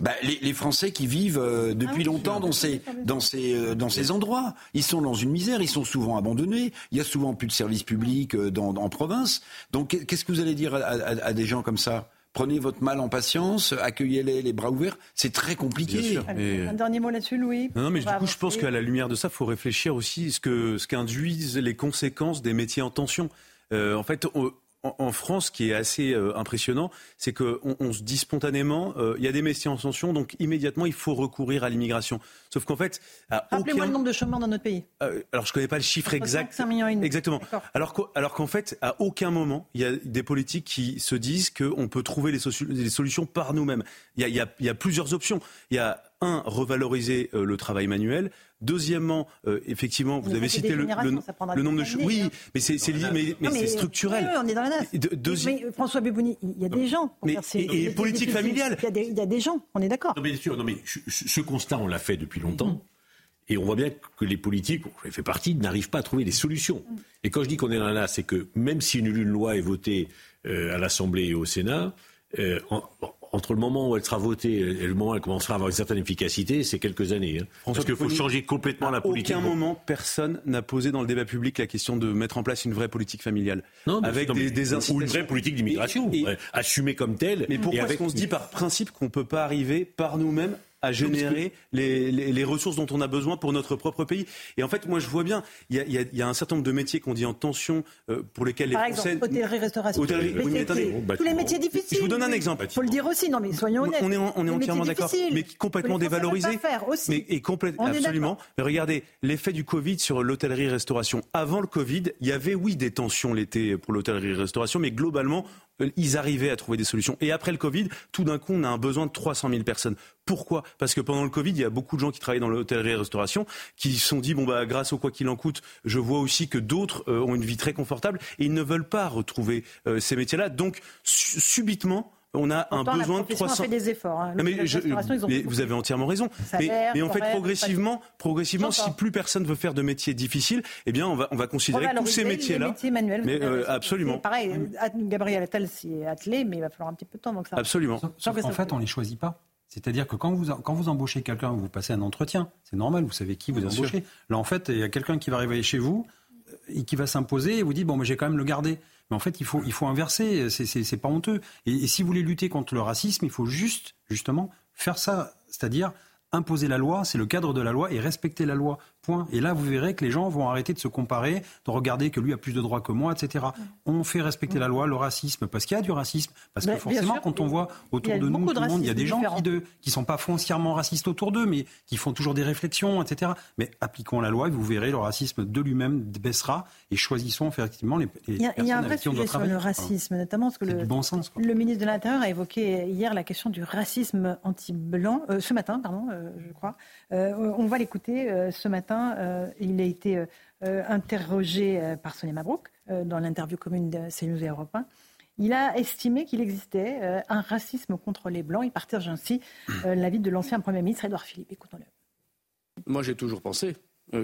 Bah, les, les, Français qui vivent euh, depuis ah longtemps dans ces, dans, ces, euh, dans ces endroits, ils sont dans une misère, ils sont souvent abandonnés, il y a souvent plus de services publics euh, dans, en province. Donc qu'est-ce que vous allez dire à, des gens comme ça? Prenez votre mal en patience, accueillez-les les bras ouverts. C'est très compliqué. Un dernier mot là-dessus, Louis. Non, mais du coup, je pense qu'à la lumière de ça, il faut réfléchir aussi ce que ce qu'induisent les conséquences des métiers en tension. en fait, en, France, ce qui est assez euh, impressionnant, c'est qu'on on se dit spontanément, euh, il y a des métiers en tension, donc immédiatement, il faut recourir à l'immigration. Sauf qu'en fait, rappelez-moi le nombre de chômeurs dans notre pays. Euh, alors, je connais pas le chiffre exact. 5 millions et demi. Exactement. Alors, qu'en fait, à aucun moment, il y a des politiques qui se disent qu'on peut trouver les, solutions par nous-mêmes. Il y a, il y a plusieurs options. Il y a un, revaloriser le travail manuel. Deuxièmement, effectivement, vous avez cité le, nombre de choses. Oui, hein. mais c'est mais, mais, c'est structurel. Oui, on est dans la mais, François Bébouni, il y a des gens. Mais, et, politique familiale. Il y, a des, gens, on est d'accord. Non, mais bien sûr, non, mais ce constat, on l'a fait depuis longtemps. Mm. Et on voit bien que les politiques, j'en fait partie, n'arrivent pas à trouver des solutions. Et quand je dis qu'on est dans là, c'est que même si une, loi est votée euh, à l'Assemblée et au Sénat, euh, entre le moment où elle sera votée et le moment où elle commencera à avoir une certaine efficacité, c'est quelques années. Hein. Parce qu'il faut changer complètement la politique. À aucun moment, personne n'a posé dans le débat public la question de mettre en place une vraie politique familiale. Non, avec des, des Ou une vraie politique d'immigration, assumée comme telle. Mais pourquoi est-ce qu'on se dit par principe qu'on ne peut pas arriver par nous-mêmes à générer les, les, ressources dont on a besoin pour notre propre pays. Et en fait, moi, je vois bien, il y a, y a, un certain nombre de métiers qu'on dit en tension, euh, pour lesquels les Par exemple, hôtellerie, restauration. Hôtellerie, tous les métiers difficiles. Je vous donne un exemple. Il faut le dire aussi, non mais soyons honnêtes. On est, on est entièrement d'accord, mais complètement dévalorisé. Mais et complètement, absolument. Mais regardez, l'effet du Covid sur l'hôtellerie-restauration. Avant le Covid, il y avait, oui, des tensions l'été pour l'hôtellerie-restauration, mais globalement, ils arrivaient à trouver des solutions. Et après le Covid, tout d'un coup, on a un besoin de 300 000 personnes. Pourquoi? Parce que pendant le Covid, il y a beaucoup de gens qui travaillent dans l'hôtellerie et restauration qui se sont dit bon bah grâce au quoi qu'il en coûte, je vois aussi que d'autres euh, ont une vie très confortable et ils ne veulent pas retrouver euh, ces métiers-là. Donc subitement, on a un besoin de 300. fait des efforts. Hein. mais, vous avez entièrement raison. mais, en fait, progressivement, progressivement, si plus personne veut faire de métiers difficiles, eh bien, on va, on va considérer tous ces métiers-là. Métiers manuels. Mais euh, absolument. Pareil, Gabriel Attal s'y est attelé, mais il va falloir un petit peu de temps. Donc ça... Absolument. en fait, on les choisit pas. C'est-à-dire que quand vous, quand vous embauchez quelqu'un, vous passez un entretien, c'est normal, vous savez qui vous embauchez. Là, en fait, il y a quelqu'un qui va arriver chez vous euh, et qui va s'imposer et vous dit bon, mais j'ai quand même le garder. Mais en fait, il faut, il faut inverser. C'est pas honteux. Et, si vous voulez lutter contre le racisme, il faut juste, justement, faire ça. C'est-à-dire imposer la loi, c'est le cadre de la loi et respecter la loi. Point. Et là, vous verrez que les gens vont arrêter de se comparer, de regarder que lui a plus de droits que moi, etc. On fait respecter la loi, le racisme, parce qu'il y a du racisme. Parce que forcément, quand on voit autour de nous, tout le monde, il y a des gens qui ne qui sont pas foncièrement racistes autour d'eux, mais qui font toujours des réflexions, etc. Mais appliquons la loi et vous verrez, le racisme de lui-même baissera et choisissons effectivement les, les il y a, il y a un vrai sujet sur le racisme, notamment parce que le, bon sens, le ministre de l'Intérieur a évoqué hier la question du racisme anti-blanc, euh, ce matin, pardon, euh, je crois. Euh, on va l'écouter ce matin euh, il a été euh, euh, interrogé par Sonia Mabrouk dans l'interview commune de CNews et Europe 1. Il a estimé qu'il existait un racisme contre les Blancs. Il partage ainsi l'avis de l'ancien Premier ministre Édouard Philippe. Écoutons-le. Moi, j'ai toujours pensé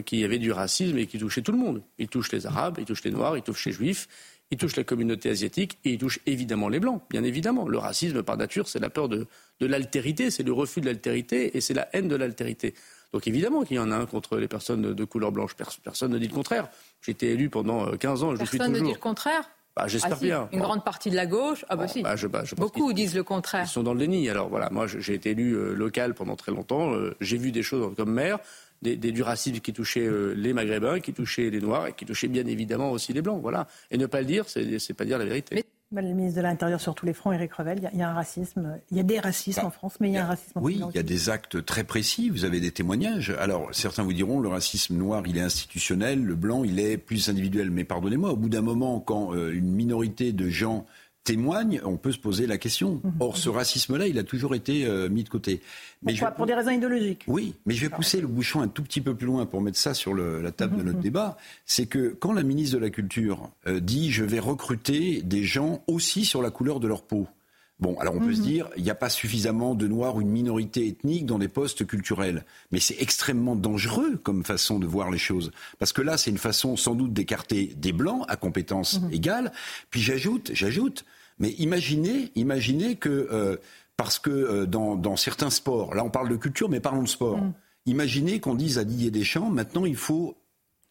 qu'il y avait du racisme et qui touchait tout le monde. Il touche les Arabes, il touche les Noirs, il touche les Juifs, il touche la communauté asiatique et il touche évidemment les Blancs, bien évidemment. Le racisme, par nature, c'est la peur de, de l'altérité, c'est le refus de l'altérité et c'est la haine de l'altérité. Donc évidemment qu'il y en a un contre les personnes de couleur blanche. Personne ne dit le contraire. J'ai été élu pendant 15 euh, ans. Je personne suis toujours... ne dit le contraire bah, J'espère ah, bien. Une grande partie de la gauche Ah bah si. Bah, Beaucoup disent le contraire. Ils sont dans le déni. Alors voilà, moi j'ai été élu euh, local pendant très longtemps. Euh, j'ai vu des choses comme maire, des, du racisme qui touchait les Maghrébins, qui touchait les Noirs et qui touchait bien évidemment aussi les Blancs. Voilà. Et ne pas le dire, c'est pas dire la vérité. Le ministre de l'Intérieur sur tous les fronts, Éric Revel, il y, a un racisme, il y a des racismes en France, mais il y a, un racisme en Oui, il y a des actes très précis, vous avez des témoignages. Alors, certains vous diront, le racisme noir, il est institutionnel, le blanc, il est plus individuel. Mais pardonnez-moi, au bout d'un moment, quand euh, une minorité de gens témoigne, on peut se poser la question. Mhm. Or, ce racisme-là, il a toujours été euh, mis de côté. Mais Pourquoi Pour des raisons idéologiques Oui, mais je vais pousser le bouchon un tout petit peu plus loin pour mettre ça sur la table de notre mhm. débat. C'est que quand la ministre de la Culture euh, dit je vais recruter des gens aussi sur la couleur de leur peau, Bon, alors on peut se mhm. dire, il n'y a pas suffisamment de noirs ou une minorité ethnique dans des postes culturels. Mais c'est extrêmement dangereux comme façon de voir les choses. Parce que là, c'est une façon sans doute d'écarter des blancs à compétences mhm. égales. Puis j'ajoute, j'ajoute, mais imaginez, imaginez que, euh, parce que euh, dans, certains sports, là on parle de culture, mais parlons de sport. Mhm. Imaginez qu'on dise à Didier Deschamps, maintenant il faut,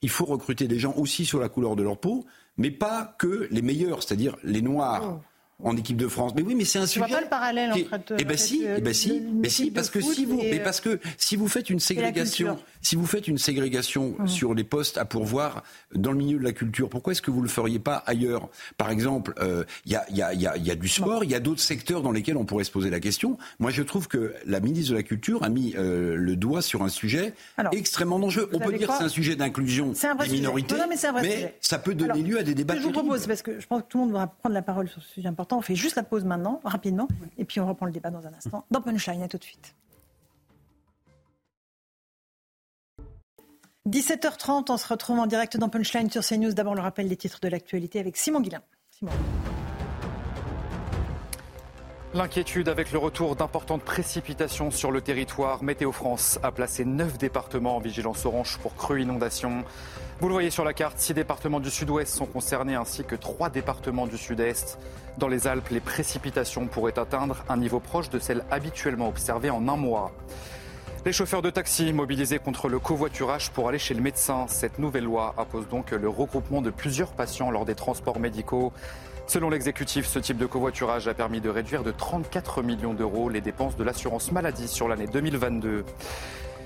il faut recruter des gens aussi sur la couleur de leur peau, mais pas que les meilleurs, c'est-à-dire les noirs. Oh en équipe de France. Mais oui, mais c'est un sujet. Tu vois pas le parallèle entre. Eh ben si, eh ben si, mais si, parce que si vous, mais parce que si vous faites une ségrégation, si vous faites une ségrégation mmh. sur les postes à pourvoir dans le milieu de la culture, pourquoi est-ce que vous le feriez pas ailleurs? Par exemple, euh, il y, a, y, a, y, a, y, a, du sport, il y a d'autres secteurs dans lesquels on pourrait se poser la question. Moi, je trouve que la ministre de la Culture a mis euh, le doigt sur un sujet extrêmement dangereux. On peut dire que c'est un sujet d'inclusion des minorités, mais, ça peut donner lieu à des débats. Ce que je vous propose, parce que je pense que tout le monde va prendre la parole sur ce sujet important on fait juste la pause maintenant, rapidement, et puis on reprend le débat dans un instant. Dans Punchline, à tout de suite. 17h30, on se retrouve en direct dans Punchline sur CNews. D'abord le rappel des titres de l'actualité avec Simon Guillain. Simon. L'inquiétude avec le retour d'importantes précipitations sur le territoire. Météo France a placé 9 départements en vigilance orange pour crues inondations. Vous le voyez sur la carte, 6 départements du sud-ouest sont concernés ainsi que 3 départements du sud-est. Dans les Alpes, les précipitations pourraient atteindre un niveau proche de celles habituellement observées en un mois. Les chauffeurs de taxi mobilisés contre le covoiturage pour aller chez le médecin. Cette nouvelle loi impose donc le regroupement de plusieurs patients lors des transports médicaux. Selon l'exécutif, ce type de covoiturage a permis de réduire de 34 millions d'euros les dépenses de l'assurance maladie sur l'année 2022.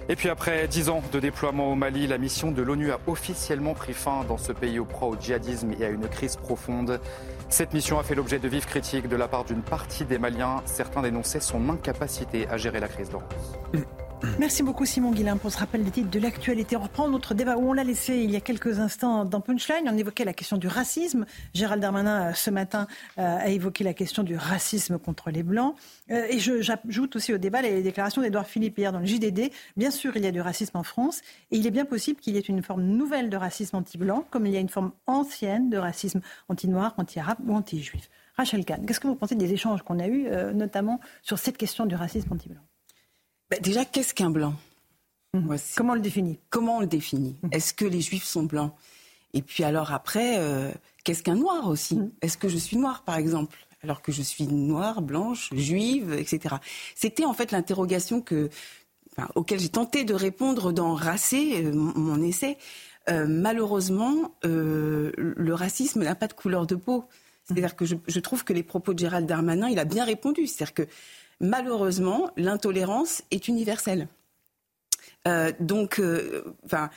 Et puis après dix ans de déploiement au Mali, la mission de l'ONU a officiellement pris fin dans ce pays au proie au djihadisme et à une crise profonde. Cette mission a fait l'objet de vives critiques de la part d'une partie des Maliens. Certains dénonçaient son incapacité à gérer la crise, Laurence. Merci beaucoup Simon Guillain pour ce rappel des titres de l'actualité. On reprend notre débat où on l'a laissé il y a quelques instants dans Punchline. On évoquait la question du racisme. Gérald Darmanin, euh, ce matin, euh, a évoqué la question du racisme contre les Blancs. Euh, et j'ajoute aussi au débat les déclarations d'Edouard Philippe hier dans le JDD. Bien sûr, il y a du racisme en France et il est bien possible qu'il y ait une forme nouvelle de racisme anti-blanc, comme il y a une forme ancienne de racisme anti-noir, anti-arabe ou anti-juif. Rachel Kahn, qu'est-ce que vous pensez des échanges qu'on a eus, notamment sur cette question du racisme anti-blanc? Bah, déjà, qu'est-ce qu'un blanc mmh. Comment on le définit Comment on le définit mmh. Est-ce que les juifs sont blancs Et puis alors après, euh, qu'est-ce qu'un noir aussi mmh. Est-ce que je suis noir, par exemple alors que je suis noire, blanche, juive, etc. C'était en fait l'interrogation que, auquel j'ai tenté de répondre dans Racé, euh, mon, essai. Euh, malheureusement, le racisme n'a pas de couleur de peau. C'est-à-dire que je, je, trouve que les propos de Gérald Darmanin, il a bien répondu. C'est-à-dire que malheureusement, l'intolérance est universelle. Euh, donc, euh, enfin.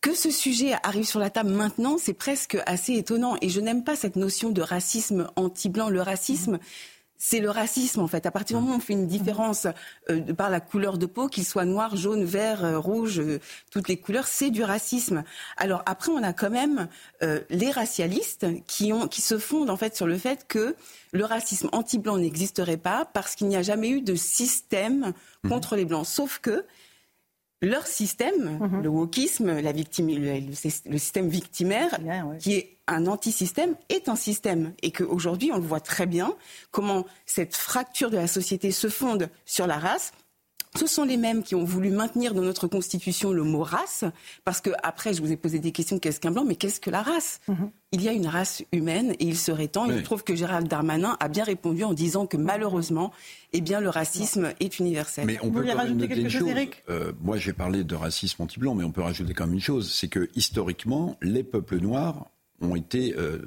que ce sujet arrive sur la table maintenant, c'est presque assez étonnant. Et je n'aime pas cette notion de racisme anti-blanc. Le racisme, c'est le racisme en fait. À partir du moment où on fait une différence euh, par la couleur de peau, qu'il soit noir, jaune, vert, euh, rouge, euh, toutes les couleurs, c'est du racisme. Alors après, on a quand même les racialistes qui ont, qui se fondent en fait sur le fait que le racisme anti-blanc n'existerait pas parce qu'il n'y a jamais eu de système mmh. contre les blancs. Sauf que leur système, mhm. le wokisme, la victime, le, système victimaire, qui est un anti-système, est un système. Et qu'aujourd'hui, on le voit très bien, comment cette fracture de la société se fonde sur la race, ce sont les mêmes qui ont voulu maintenir dans notre constitution le mot race, parce que après, je vous ai posé des questions qu'est-ce qu'un blanc, mais qu'est-ce que la race? Mhm. Il y a une race humaine et il serait temps. Il trouve que Gérald Darmanin a bien répondu en disant que malheureusement, eh bien, le racisme est universel. Mais on peut rajouter quelque chose, Eric euh, Moi, j'ai parlé de racisme anti-blanc, mais on peut rajouter quand même une chose, c'est que historiquement, les peuples noirs ont été euh,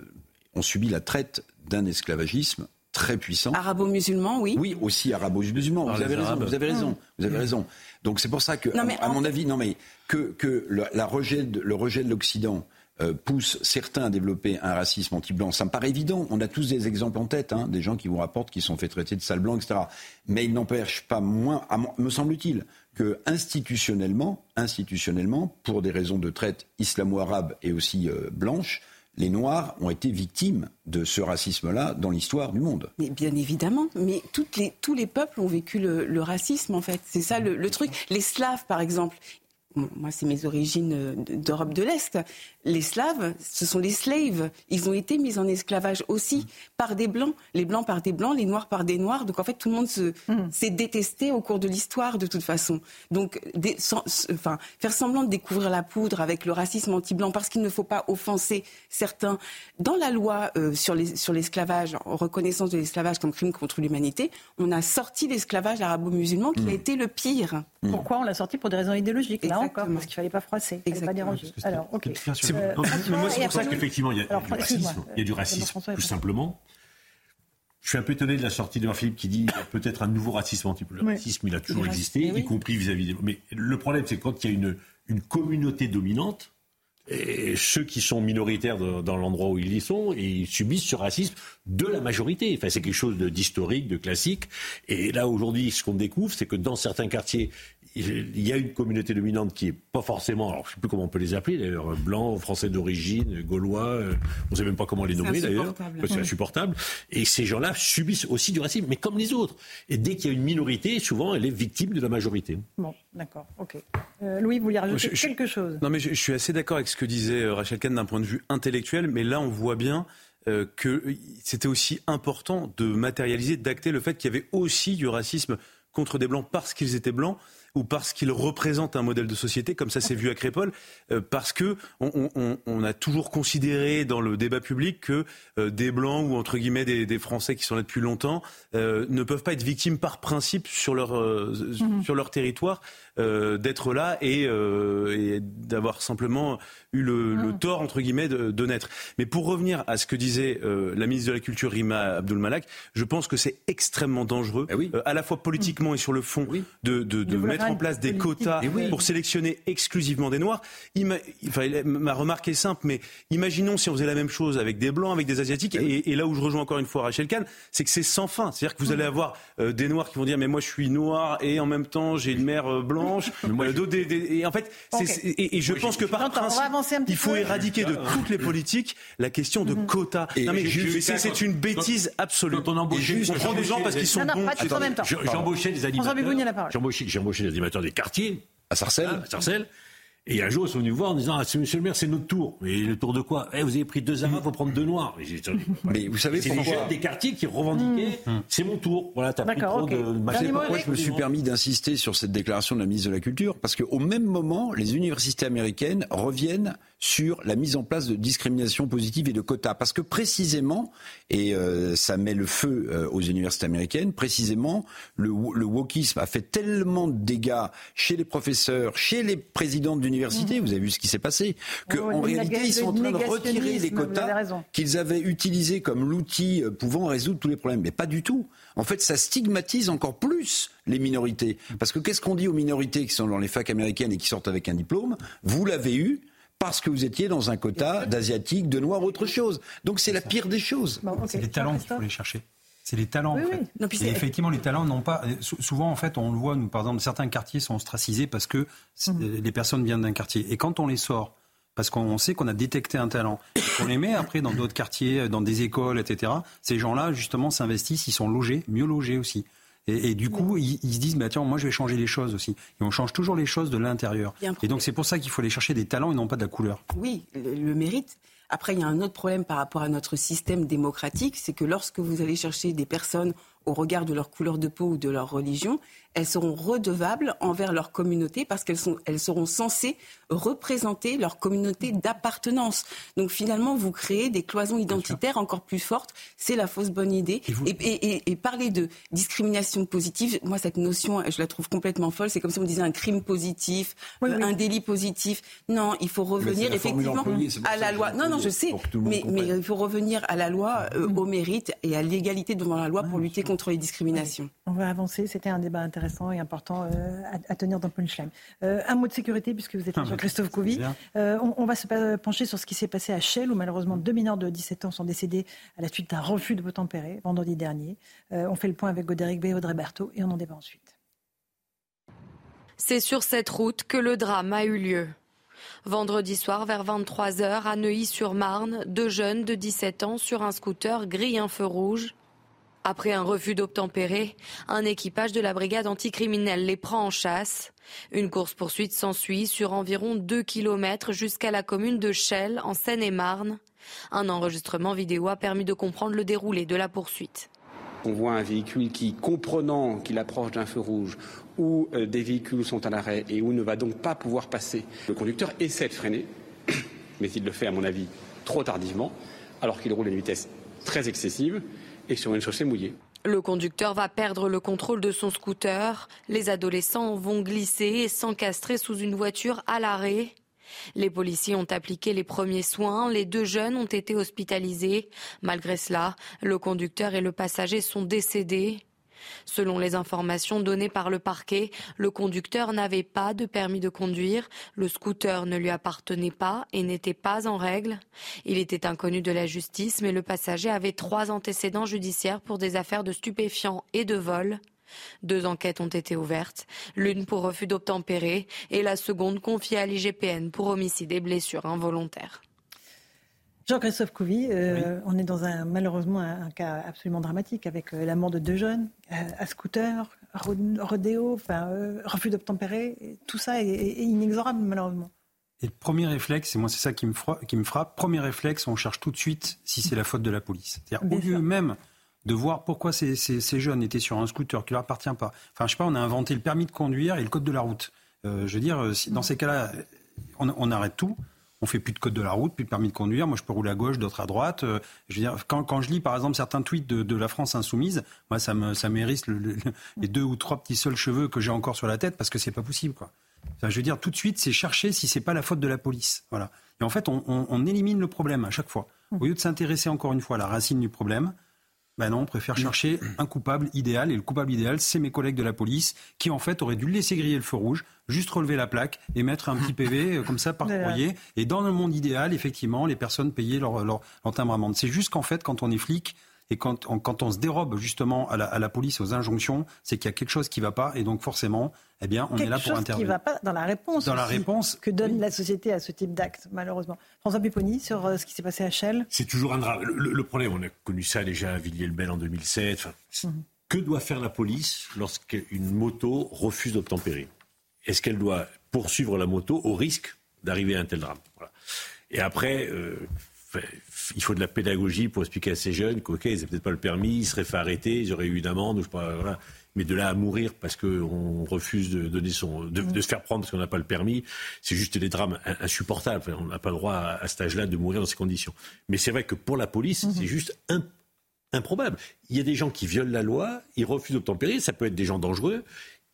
ont subi la traite d'un esclavagisme très puissant. Arabo-musulman, oui. Oui, aussi arabo-musulman. Vous, avez raison, vous avez raison. Vous avez raison. Donc c'est pour ça que, à, mon avis, non mais que, que le, la rejet de, le rejet de l'Occident euh, pousse certains à développer un racisme anti-blanc. Ça me paraît évident. On a tous des exemples en tête, hein, des gens qui vous rapportent qu'ils sont fait traiter de sale blanc, etc. Mais il n'empêche pas moins, me semble-t-il, que institutionnellement, institutionnellement, pour des raisons de traite islamo-arabe et aussi euh, blanche, les Noirs ont été victimes de ce racisme-là dans l'histoire du monde. Mais bien évidemment, mais tous les peuples ont vécu le, racisme en fait. C'est ça le, truc. Les Slaves, par exemple, moi c'est mes origines euh, d'Europe de l'Est, les Slaves, ce sont les slaves. Ils ont été mis en esclavage aussi par des Blancs. Les Blancs par des Blancs, les Noirs par des Noirs. Donc en fait, tout le monde mm. s'est détesté au cours de l'histoire de toute façon. Donc enfin, faire semblant de découvrir la poudre avec le racisme anti-blanc parce qu'il ne faut pas offenser certains. Dans la loi euh, sur l'esclavage, en reconnaissance de l'esclavage comme crime contre l'humanité, on a sorti l'esclavage arabo-musulman qui a mm. été le pire. Pourquoi on l'a sorti? Pour des raisons idéologiques, là encore, parce qu'il fallait pas froisser, il fallait pas déranger. Alors, ok. Euh, moi, c'est pour ça qu'effectivement, il y a, du racisme. Il y a du racisme, tout simplement. Je suis un peu étonné de la sortie de Philippe qui dit qu'il y a peut-être un nouveau racisme anti Le racisme, il a toujours existé, y compris vis-à-vis des... Mais le problème, c'est quand il y a une, une communauté dominante, et ceux qui sont minoritaires dans, l'endroit où ils y sont, ils subissent ce racisme de la majorité. Enfin, c'est quelque chose d'historique, de classique. Et là, aujourd'hui, ce qu'on découvre, c'est que dans certains quartiers, il y a une communauté dominante qui est pas forcément, alors je sais plus comment on peut les appeler d'ailleurs, blancs, français d'origine, gaulois, euh, on ne sait même pas comment les nommer d'ailleurs, c'est insupportable. Et ces gens-là subissent aussi du racisme, mais comme les autres. Et dès qu'il y a une minorité, souvent elle est victime de la majorité. Bon, d'accord, ok. Euh, Louis, vous vouliez rajouter quelque chose? Non, mais je, suis assez d'accord avec ce que disait euh, Rachel Kahn d'un point de vue intellectuel, mais là on voit bien que c'était aussi important de matérialiser, d'acter le fait qu'il y avait aussi du racisme contre des blancs parce qu'ils étaient blancs ou parce qu'il représente un modèle de société, comme ça s'est vu à Crépole, euh, parce que on, a toujours considéré dans le débat public que euh, des blancs ou entre guillemets des, Français qui sont là depuis longtemps euh, ne peuvent pas être victimes par principe sur leur mhm. sur leur territoire d'être là et, d'avoir simplement eu le, mhm. tort entre guillemets de, naître. Mais pour revenir à ce que disait la ministre de la Culture Rima Abdul Malak, je pense que c'est extrêmement dangereux, eh à la fois politiquement et sur le fond, de, de mettre en place des quotas pour sélectionner exclusivement des Noirs. ma remarque est simple, mais imaginons si on faisait la même chose avec des Blancs, avec des Asiatiques, et, là où je rejoins encore une fois Rachel Kahn, c'est que c'est sans fin. C'est-à-dire que vous allez avoir euh, des Noirs qui vont dire mais moi je suis noir et en même temps j'ai une mère euh, blanche. Euh, et en fait, et, je pense que par principe, il faut éradiquer de toutes les politiques la question de mhm. quotas. c'est une bêtise absolue. on embauche, on prend des gens parce qu'ils sont bons. J'embauchais des animateurs. J'embauchais des animateurs des quartiers. À Sarcelles. à Sarcelles. Et un jour, ils sont venus voir en disant ah, Monsieur le maire, c'est notre tour. Mais le tour de quoi eh, Vous avez pris deux arabes, faut prendre deux noirs. Mais <laughs> vous savez c'est les jeunes des quartiers qui revendiquaient mmh. c'est mon tour. Voilà, t'as pris trop de Vous savez pourquoi je me suis permis d'insister sur cette déclaration de la ministre de la Culture Parce qu'au même moment, les universités américaines reviennent sur la mise en place de discrimination positive et de quotas. Parce que précisément, et euh, ça met le feu euh, aux universités américaines, précisément, le, le wokisme a fait tellement de dégâts chez les professeurs, chez les présidents d'universités, Mmh. vous avez vu ce qui s'est passé, qu'en réalité, ils sont en train de retirer les quotas qu'ils avaient utilisés comme l'outil euh, pouvant résoudre tous les problèmes. Mais pas du tout. En fait, ça stigmatise encore plus les minorités. Parce que qu'est-ce qu'on dit aux minorités qui sont dans les facs américaines et qui sortent avec un diplôme? Vous l'avez eu, parce que vous étiez dans un quota d'asiatiques, de noirs, autre chose. Donc c'est la pire des choses. C'est les talents qu'il faut aller chercher. C'est les talents. en fait. et effectivement, les talents n'ont pas. Souvent, en fait, on le voit. Nous, par exemple, certains quartiers sont ostracisés parce que mhm. les personnes viennent d'un quartier. Et quand on les sort, parce qu'on sait qu'on a détecté un talent, et qu'on les met après dans d'autres quartiers, dans des écoles, etc. Ces gens-là, justement, s'investissent. Ils sont logés, mieux logés aussi. Et, du coup, ils, se disent, mais tiens, moi, je vais changer les choses aussi. Et on change toujours les choses de l'intérieur. Et donc, c'est pour ça qu'il faut aller chercher des talents et non pas de la couleur. Oui, le mérite. Après, il y a un autre problème par rapport à notre système démocratique, c'est que lorsque vous allez chercher des personnes au regard de leur couleur de peau ou de leur religion, elles seront redevables envers leur communauté parce qu'elles sont, elles seront censées représenter leur communauté d'appartenance. Donc finalement, vous créez des cloisons identitaires encore plus fortes. C'est la fausse bonne idée. Et, parler de discrimination positive, moi cette notion, je la trouve complètement folle. C'est comme si on disait un crime positif, un délit positif. Non, il faut revenir effectivement à la loi. Non, non, je sais, mais, mais, il faut revenir à la loi, euh, mm. au mérite et à l'égalité devant la loi pour lutter contre les discriminations. On va avancer. C'était un débat intéressant et important euh, à, tenir dans Punchline. Euh, un mot de sécurité, puisque vous êtes ah, Christophe Couvi. Euh, on, va se pencher sur ce qui s'est passé à Chelles, où malheureusement deux mineurs de 17 ans sont décédés à la suite d'un refus de vote tempéré vendredi dernier. on fait le point avec Godéric B. et Audrey Berthaud et on en débat ensuite. C'est sur cette route que le drame a eu lieu. Vendredi soir, vers 23h, à Neuilly-sur-Marne, deux jeunes de 17 ans sur un scooter grillent un feu rouge. Après un refus d'obtempérer, un équipage de la brigade anticriminelle les prend en chasse. Une course-poursuite s'ensuit sur environ 2 km jusqu'à la commune de Chelles, en Seine-et-Marne. Un enregistrement vidéo a permis de comprendre le déroulé de la poursuite. On voit un véhicule qui, comprenant qu'il approche d'un feu rouge, où euh, des véhicules sont à l'arrêt et où ne va donc pas pouvoir passer, le conducteur essaie de freiner, <coughs> mais il le fait, à mon avis, trop tardivement, alors qu'il roule à une vitesse très excessive Le conducteur va perdre le contrôle de son scooter. Les adolescents vont glisser et s'encastrer sous une voiture à l'arrêt. Les policiers ont appliqué les premiers soins. Les deux jeunes ont été hospitalisés. Malgré cela, le conducteur et le passager sont décédés. Selon les informations données par le parquet, le conducteur n'avait pas de permis de conduire, le scooter ne lui appartenait pas et n'était pas en règle. Il était inconnu de la justice, mais le passager avait trois antécédents judiciaires pour des affaires de stupéfiants et de vol. Deux enquêtes ont été ouvertes, l'une pour refus d'obtempérer et la seconde confiée à l'IGPN pour homicide et blessures involontaires. Jean-Christophe Couvi, euh, on est dans un malheureusement un, cas absolument dramatique avec euh, la mort de deux jeunes euh, à scooter, rodéo, enfin refus d'obtempérer. Tout ça est, inexorable malheureusement. Et le premier réflexe, et moi c'est ça qui me, qui me frappe, premier réflexe, on cherche tout de suite si c'est la faute de la police. C'est-à-dire au lieu même de voir pourquoi ces, ces, jeunes étaient sur un scooter qui leur appartient pas. Enfin, je sais pas, on a inventé le permis de conduire et le code de la route. je veux dire, dans ces cas-là, on, arrête tout on fait plus de code de la route, plus de permis de conduire. Moi, je peux rouler à gauche, d'autres à droite. Euh, je veux dire, quand, je lis, par exemple, certains tweets de, la France insoumise, moi, ça me, ça mérite les deux ou trois petits seuls cheveux que j'ai encore sur la tête parce que c'est pas possible, quoi. je veux dire, tout de suite, c'est chercher si c'est pas la faute de la police. Voilà. Et en fait, on, élimine le problème à chaque fois. Au lieu de s'intéresser encore une fois à la racine du problème, ben non, on préfère chercher un coupable idéal. Et le coupable idéal, c'est mes collègues de la police qui, en fait, auraient dû laisser griller le feu rouge, juste relever la plaque et mettre un petit PV euh, comme ça par <laughs> courrier. Et dans le monde idéal, effectivement, les personnes payaient leur, leur, leur timbre amende. C'est juste qu'en fait, quand on est flic, et quand on, quand on se dérobe justement à la, à la police, aux injonctions, c'est qu'il y a quelque chose qui ne va pas. Et donc forcément, eh bien, on est là pour intervenir. Quelque chose qui ne va pas dans la réponse. Dans la réponse que donne la société à ce type d'acte, malheureusement. François Pupponi, sur euh, ce qui s'est passé à Shell. C'est toujours un drame. Le, problème, on a connu ça déjà à Villiers-le-Bel en 2007. Mhm. Que doit faire la police lorsqu'une moto refuse d'obtempérer? Est-ce qu'elle doit poursuivre la moto au risque d'arriver à un tel drame? Et après, euh, il faut de la pédagogie pour expliquer à ces jeunes qu'ok, ils n'avaient peut-être pas le permis, ils seraient fait arrêter, ils auraient eu une amende, je pas, voilà. Mais de là à mourir parce qu'on refuse de donner son, de, se faire prendre parce qu'on n'a pas le permis, c'est juste des drames insupportables. on n'a pas le droit à, à cet âge-là de mourir dans ces conditions. Mais c'est vrai que pour la police, mhm. c'est juste improbable. Il y a des gens qui violent la loi, ils refusent d'obtempérer, ça peut être des gens dangereux,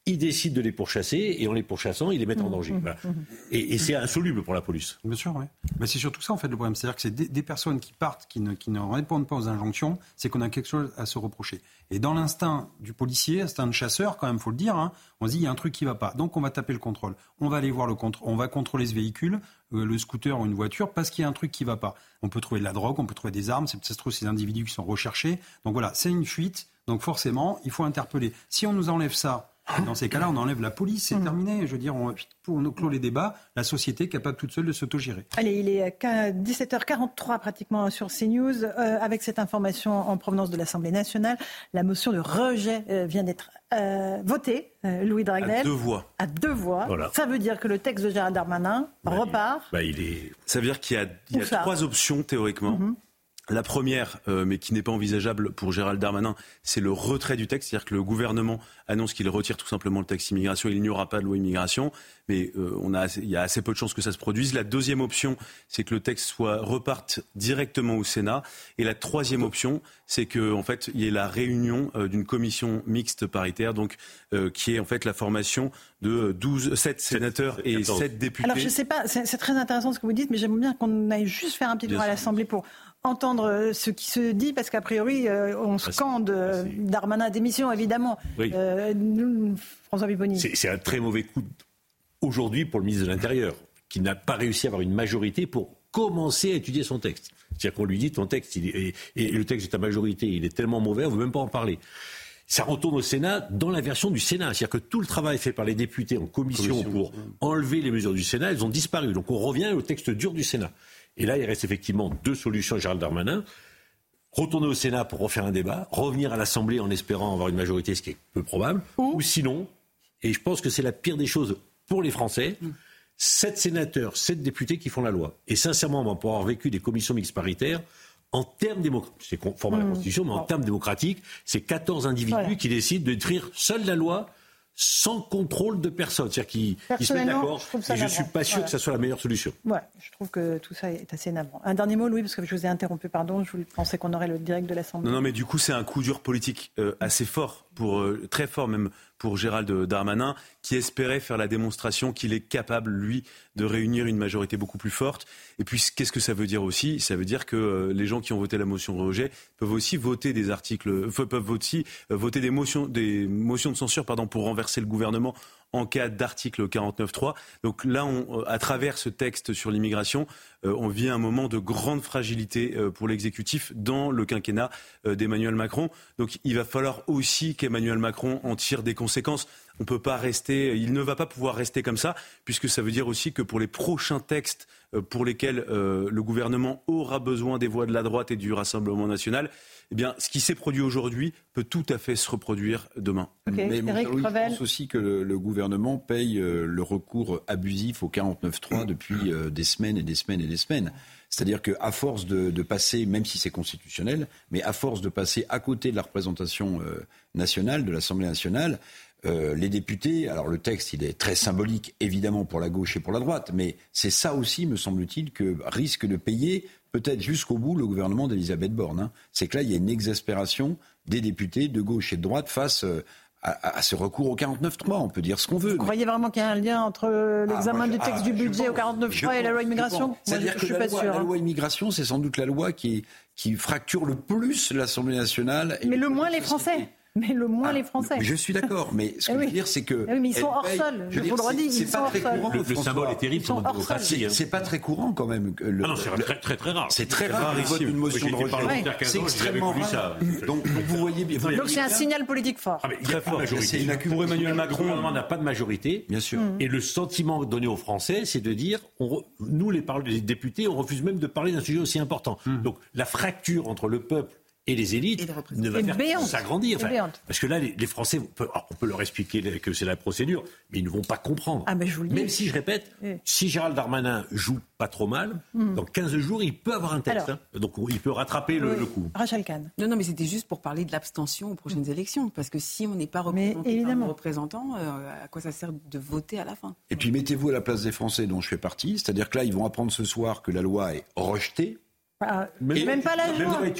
ils décident de les pourchasser et en les pourchassant, ils les mettent en mmh, danger. Mmh, mmh. Et, c'est insoluble pour la police. Bien sûr, oui. Mais c'est surtout ça en fait le problème. C'est-à-dire que c'est des, personnes qui partent, qui ne, qui ne répondent pas aux injonctions, c'est qu'on a quelque chose à se reprocher. Et dans l'instinct du policier, l'instinct de chasseur, quand même, faut le dire, hein, on se dit il y a un truc qui va pas. Donc on va taper le contrôle. On va aller voir le contrôle. On va contrôler ce véhicule, euh, le scooter ou une voiture, parce qu'il y a un truc qui va pas. On peut trouver de la drogue, on peut trouver des armes. C'est peut-être ces individus qui sont recherchés. Donc voilà, c'est une fuite. Donc forcément, il faut interpeller. Si on nous enlève ça dans ces cas-là, on enlève la police, c'est mm. terminé. Je veux dire, on, pour nous clore les débats, la société est capable toute seule de s'autogérer. Allez, il est 17h43 pratiquement sur CNews. Euh, avec cette information en provenance de l'Assemblée nationale, la motion de rejet euh, vient d'être euh, votée. Louis Dragnel. À deux voix. À deux voix. Ça veut dire que le texte de Gérald Darmanin bah, repart. bah, il est... Ça veut dire qu'il y a, trois options théoriquement. Mm-hmm. La première, euh, mais qui n'est pas envisageable pour Gérald Darmanin, c'est le retrait du texte, c'est-à-dire que le gouvernement annonce qu'il retire tout simplement le texte immigration, il n'y aura pas de loi immigration, mais euh, on a, il y a assez peu de chances que ça se produise. La deuxième option, c'est que le texte soit reparte directement au Sénat, et la troisième option, c'est que en fait, il y ait la réunion euh, d'une commission mixte paritaire, donc qui est en fait la formation de 12, 7 sénateurs et 7 députés. Alors je ne sais pas, c'est très intéressant ce que vous dites, mais j'aimerais bien qu'on aille juste faire un petit tour à l'Assemblée pour entendre euh, ce qui se dit, parce qu'a priori, euh, on ah, scande euh, Darmanin démission, évidemment. François Pipponi. C'est un très mauvais coup aujourd'hui pour le ministre de l'Intérieur, qui n'a pas réussi à avoir une majorité pour commencer à étudier son texte. C'est-à-dire qu'on lui dit ton texte, il est, et, le texte de ta majorité, il est tellement mauvais, on ne veut même pas en parler. Ça retourne au Sénat dans la version du Sénat. C'est-à-dire que tout le travail fait par les députés en commission, pour enlever les mesures du Sénat, elles ont disparu. Donc on revient au texte dur du Sénat. Et là, il reste effectivement deux solutions Gérald Darmanin. Retourner au Sénat pour refaire un débat, revenir à l'Assemblée en espérant avoir une majorité, ce qui est peu probable, ou, sinon, et je pense que c'est la pire des choses pour les Français, sept sénateurs, sept députés qui font la loi. Et sincèrement, pour avoir vécu des commissions mixtes paritaires, en termes démocratiques, c'est conforme à la mmh. Constitution, mais en termes démocratiques, c'est 14 individus qui décident de détruire seule la loi sans contrôle de personne. C'est-à-dire qu'ils se mettent d'accord. Et je ne suis pas sûr que ce soit la meilleure solution. Ouais, je trouve que tout ça est assez navrant. Un dernier mot, Louis, parce que je vous ai interrompu, pardon. Je pensais qu'on aurait le direct de l'Assemblée. Non, non, mais du coup, c'est un coup dur politique euh, assez fort, pour, euh, très fort même pour Gérald Darmanin, qui espérait faire la démonstration qu'il est capable, lui, de réunir une majorité beaucoup plus forte. Et puis, qu'est-ce que ça veut dire aussi? Ça veut dire que euh, les gens qui ont voté la motion de rejet peuvent aussi voter des articles, peuvent aussi voter des motions, des motions de censure pardon, pour renverser le gouvernement en cas d'article 49.3. Donc là, on, à travers ce texte sur l'immigration, on vit un moment de grande fragilité pour l'exécutif dans le quinquennat d'Emmanuel Macron. Donc il va falloir aussi qu'Emmanuel Macron en tire des conséquences. On peut pas rester, il ne va pas pouvoir rester comme ça, puisque ça veut dire aussi que pour les prochains textes euh, pour lesquels euh, le gouvernement aura besoin des voix de la droite et du Rassemblement national, eh bien, ce qui s'est produit aujourd'hui peut tout à fait se reproduire demain. Mais je pense aussi que le, gouvernement paye euh, le recours abusif au 49.3 depuis des semaines et des semaines et des semaines. C'est-à-dire qu'à force de, passer, même si c'est constitutionnel, mais à force de passer à côté de la représentation nationale, de l'Assemblée nationale, euh, les députés, alors le texte, il est très symbolique, évidemment, pour la gauche et pour la droite, mais c'est ça aussi, me semble-t-il, que risque de payer peut-être jusqu'au bout le gouvernement d'Elisabeth Borne. Hein. C'est que là, il y a une exaspération des députés de gauche et de droite face euh, à, ce recours au 49.3. On peut dire ce qu'on veut. Vous croyez vraiment qu'il y a un lien entre ah, l'examen du texte ah, du budget au 49.3 et la loi immigration? C'est-à-dire que la, loi, la loi immigration, c'est sans doute la loi qui, qui fracture le plus l'Assemblée nationale. Mais le moins les Français <laughs> mais le moins ah, les Français. Je suis d'accord, mais ce <laughs> que eh je veux dire, c'est que. Eh oui, mais ils sont hors sol, je, vous le redis, ils sont hors sol. Le, symbole est terrible sur notre démocratie. C'est pas très courant quand même. Le, ah non, c'est très, très, très rare. C'est très rare, vote d'une motion de rejet. C'est extrêmement rare. Donc, vous voyez bien. Donc c'est un signal politique fort. Ah, très fort. Pour Emmanuel Macron, on n'a pas de majorité. Bien sûr. Et le sentiment donné aux Français, c'est de dire, nous, les députés, on refuse même de parler d'un sujet aussi important. Hum. Donc la fracture entre le peuple et les élites ne va faire s'agrandir. parce que là, les, Français, on peut, on peut, leur expliquer que c'est la procédure, mais ils ne vont pas comprendre. Ah, je vous Même si, je répète, si Gérald Darmanin joue pas trop mal, hmm. dans 15 jours, il peut avoir un texte. Hein. donc il peut rattraper le, coup. Rachel Kahn. Non, non, mais c'était juste pour parler de l'abstention aux prochaines élections. Parce que si on n'est pas représenté par nos représentants, euh, à quoi ça sert de voter à la fin? Et puis mettez-vous à la place des Français dont je fais partie. C'est-à-dire que là, ils vont apprendre ce soir que la loi est rejetée même, pas la